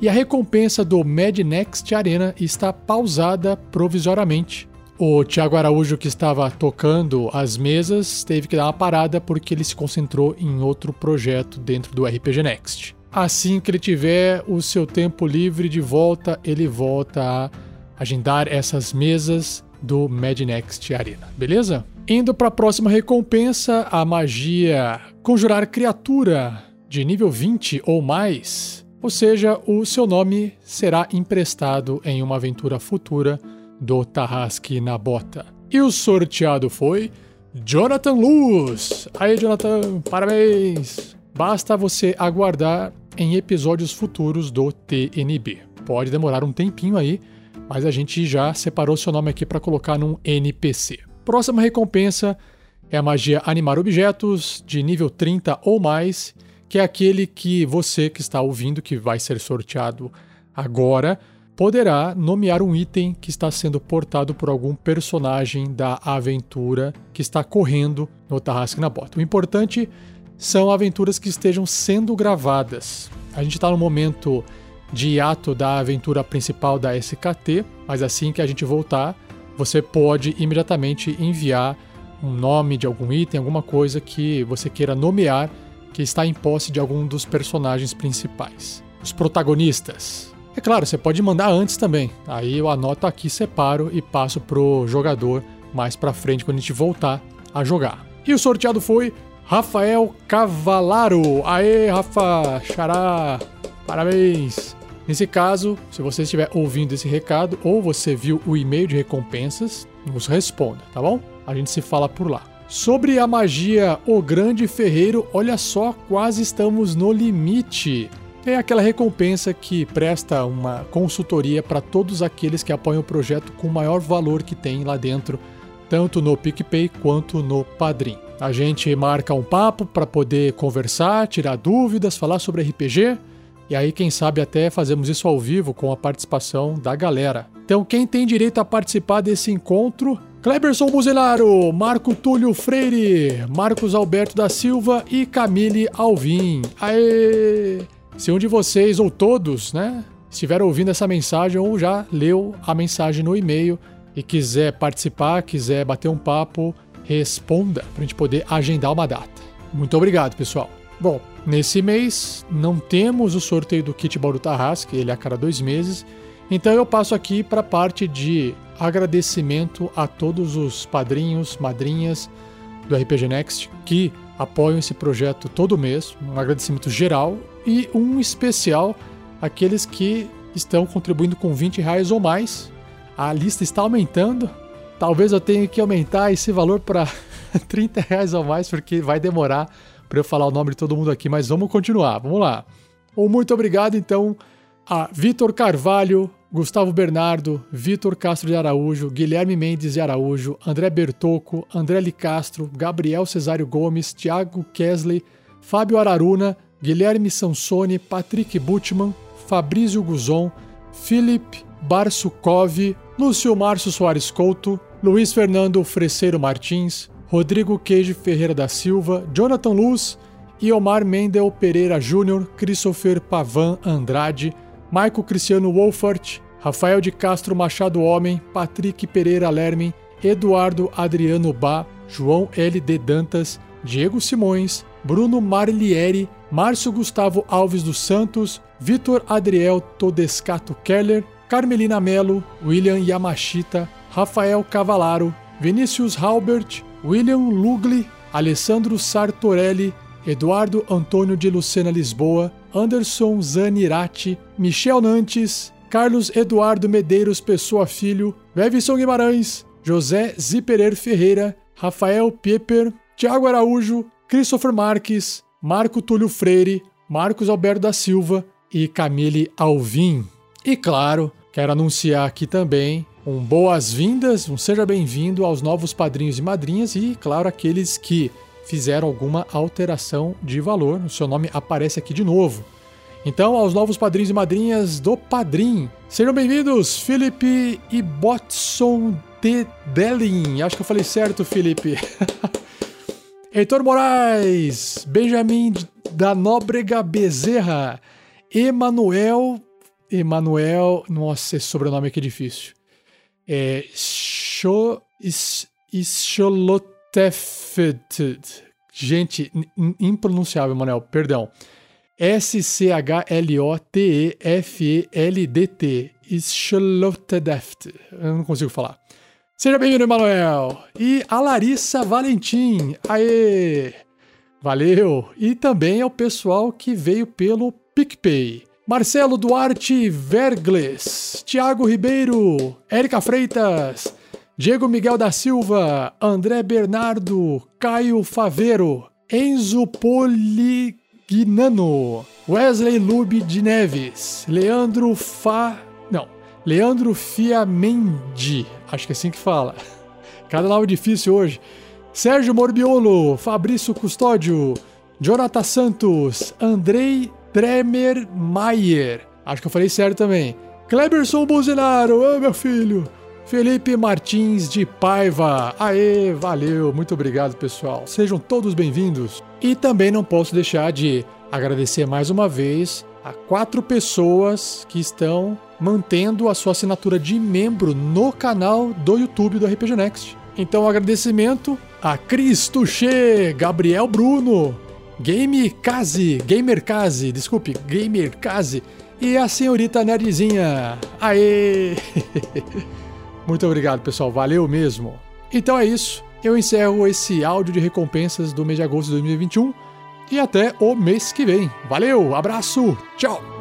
[SPEAKER 4] e a recompensa do Mad Next Arena está pausada provisoriamente. O Thiago Araújo, que estava tocando as mesas, teve que dar uma parada porque ele se concentrou em outro projeto dentro do RPG Next. Assim que ele tiver o seu tempo livre de volta, ele volta a agendar essas mesas do Mad Next Arena, beleza? Indo para a próxima recompensa, a magia Conjurar Criatura de nível 20 ou mais, ou seja, o seu nome será emprestado em uma aventura futura do Tarrasque na Bota. E o sorteado foi Jonathan Luz. Aí, Jonathan, parabéns! Basta você aguardar em episódios futuros do TNB. Pode demorar um tempinho aí, mas a gente já separou seu nome aqui para colocar num NPC. Próxima recompensa é a magia Animar Objetos, de nível 30 ou mais, que é aquele que você que está ouvindo, que vai ser sorteado agora, poderá nomear um item que está sendo portado por algum personagem da aventura que está correndo no Tarrasque na Bota. O importante são aventuras que estejam sendo gravadas. A gente está no momento de hiato da aventura principal da SKT, mas assim que a gente voltar, você pode imediatamente enviar um nome de algum item, alguma coisa que você queira nomear que está em posse de algum dos personagens principais. Os protagonistas. É claro, você pode mandar antes também. Aí eu anoto aqui, separo e passo pro jogador mais para frente quando a gente voltar a jogar. E o sorteado foi Rafael Cavalaro. Aê, Rafa, xará. Parabéns. Nesse caso, se você estiver ouvindo esse recado ou você viu o e-mail de recompensas, nos responda, tá bom? A gente se fala por lá. Sobre a magia O Grande Ferreiro, olha só, quase estamos no limite. É aquela recompensa que presta uma consultoria para todos aqueles que apoiam o projeto com o maior valor que tem lá dentro, tanto no PicPay quanto no Padrim. A gente marca um papo para poder conversar, tirar dúvidas, falar sobre RPG e aí, quem sabe, até fazemos isso ao vivo com a participação da galera. Então, quem tem direito a participar desse encontro? Kleberson Buzelaro, Marco Túlio Freire, Marcos Alberto da Silva e Camille Alvim. Aê! Se um de vocês, ou todos, né, estiver ouvindo essa mensagem ou já leu a mensagem no e-mail e quiser participar, quiser bater um papo, responda para a gente poder agendar uma data. Muito obrigado, pessoal. Bom, nesse mês não temos o sorteio do kit Bauru Tarrasque, ele é a cada dois meses. Então eu passo aqui para a parte de agradecimento a todos os padrinhos, madrinhas do RPG Next que apoiam esse projeto todo mês. Um agradecimento geral e um especial àqueles que estão contribuindo com 20 reais ou mais. A lista está aumentando. Talvez eu tenha que aumentar esse valor para 30 reais ou mais, porque vai demorar para eu falar o nome de todo mundo aqui, mas vamos continuar. Vamos lá. Um muito obrigado, então, a Vitor Carvalho, Gustavo Bernardo, Vitor Castro de Araújo, Guilherme Mendes de Araújo, André Bertocco, André Licastro, Gabriel Cesário Gomes, Thiago Kesley, Fábio Araruna, Guilherme Sansone, Patrick Butman, Fabrício Guzon, Felipe Barsukov, Lúcio Márcio Soares Couto, Luiz Fernando Freseiro Martins, Rodrigo Queijo Ferreira da Silva, Jonathan Luz, Iomar Mendel Pereira Júnior, Christopher Pavan Andrade, Maico Cristiano Wolfert, Rafael de Castro Machado Homem, Patrick Pereira Lermen, Eduardo Adriano Bá, João L. D. Dantas, Diego Simões, Bruno Marlieri, Márcio Gustavo Alves dos Santos, Vitor Adriel Todescato Keller, Carmelina Melo, William Yamashita, Rafael Cavalaro, Vinícius Halbert, William Lugli, Alessandro Sartorelli, Eduardo Antônio de Lucena Lisboa, Anderson Zanirati, Michel Nantes, Carlos Eduardo Medeiros Pessoa Filho, Vevson Guimarães, José Ziperer Ferreira, Rafael Pieper, Tiago Araújo, Christopher Marques, Marco Túlio Freire, Marcos Alberto da Silva e Camille Alvim. E claro, quero anunciar aqui também um boas-vindas, um seja bem-vindo aos novos padrinhos e madrinhas e, claro, aqueles que fizeram alguma alteração de valor. O seu nome aparece aqui de novo. Então, aos novos padrinhos e madrinhas do Padrim, sejam bem-vindos, Felipe e Botson de Delin. Acho que eu falei certo, Felipe. Heitor Moraes, Benjamin da Nóbrega Bezerra, Emanuel. Emanuel, nossa, esse sobrenome aqui é difícil. É. Scholotefet. Gente, impronunciável, Manuel, perdão. S-C-H-L-O-T-E-F-E-L-D-T. Scholotedeft. Eu não consigo falar. Seja bem-vindo, Emanuel. E a Larissa Valentim. Aê! Valeu! E também ao pessoal que veio pelo PicPay. Marcelo Duarte Vergles, Tiago Ribeiro, Érica Freitas, Diego Miguel da Silva, André Bernardo, Caio Faveiro, Enzo Polignano, Wesley Lube de Neves, Leandro Fa. Não, Leandro Fiamendi, acho que é assim que fala. Cada nome difícil hoje. Sérgio Morbiolo, Fabrício Custódio, Jonathan Santos, Andrei Tremer Maier. Acho que eu falei certo também. Kleberson Buzinaro, ô meu filho. Felipe Martins de Paiva. Aê, valeu, muito obrigado pessoal. Sejam todos bem-vindos. E também não posso deixar de agradecer mais uma vez a quatro pessoas que estão mantendo a sua assinatura de membro no canal do YouTube do RPG Next. Então, agradecimento a Cris Tuxê, Gabriel Bruno, Game Kazi, Gamer desculpe, Gamer e a senhorita Nerdzinha. Aê! Muito obrigado, pessoal, valeu mesmo. Então é isso, eu encerro esse áudio de recompensas do mês de agosto de 2021 e até o mês que vem. Valeu, abraço, tchau!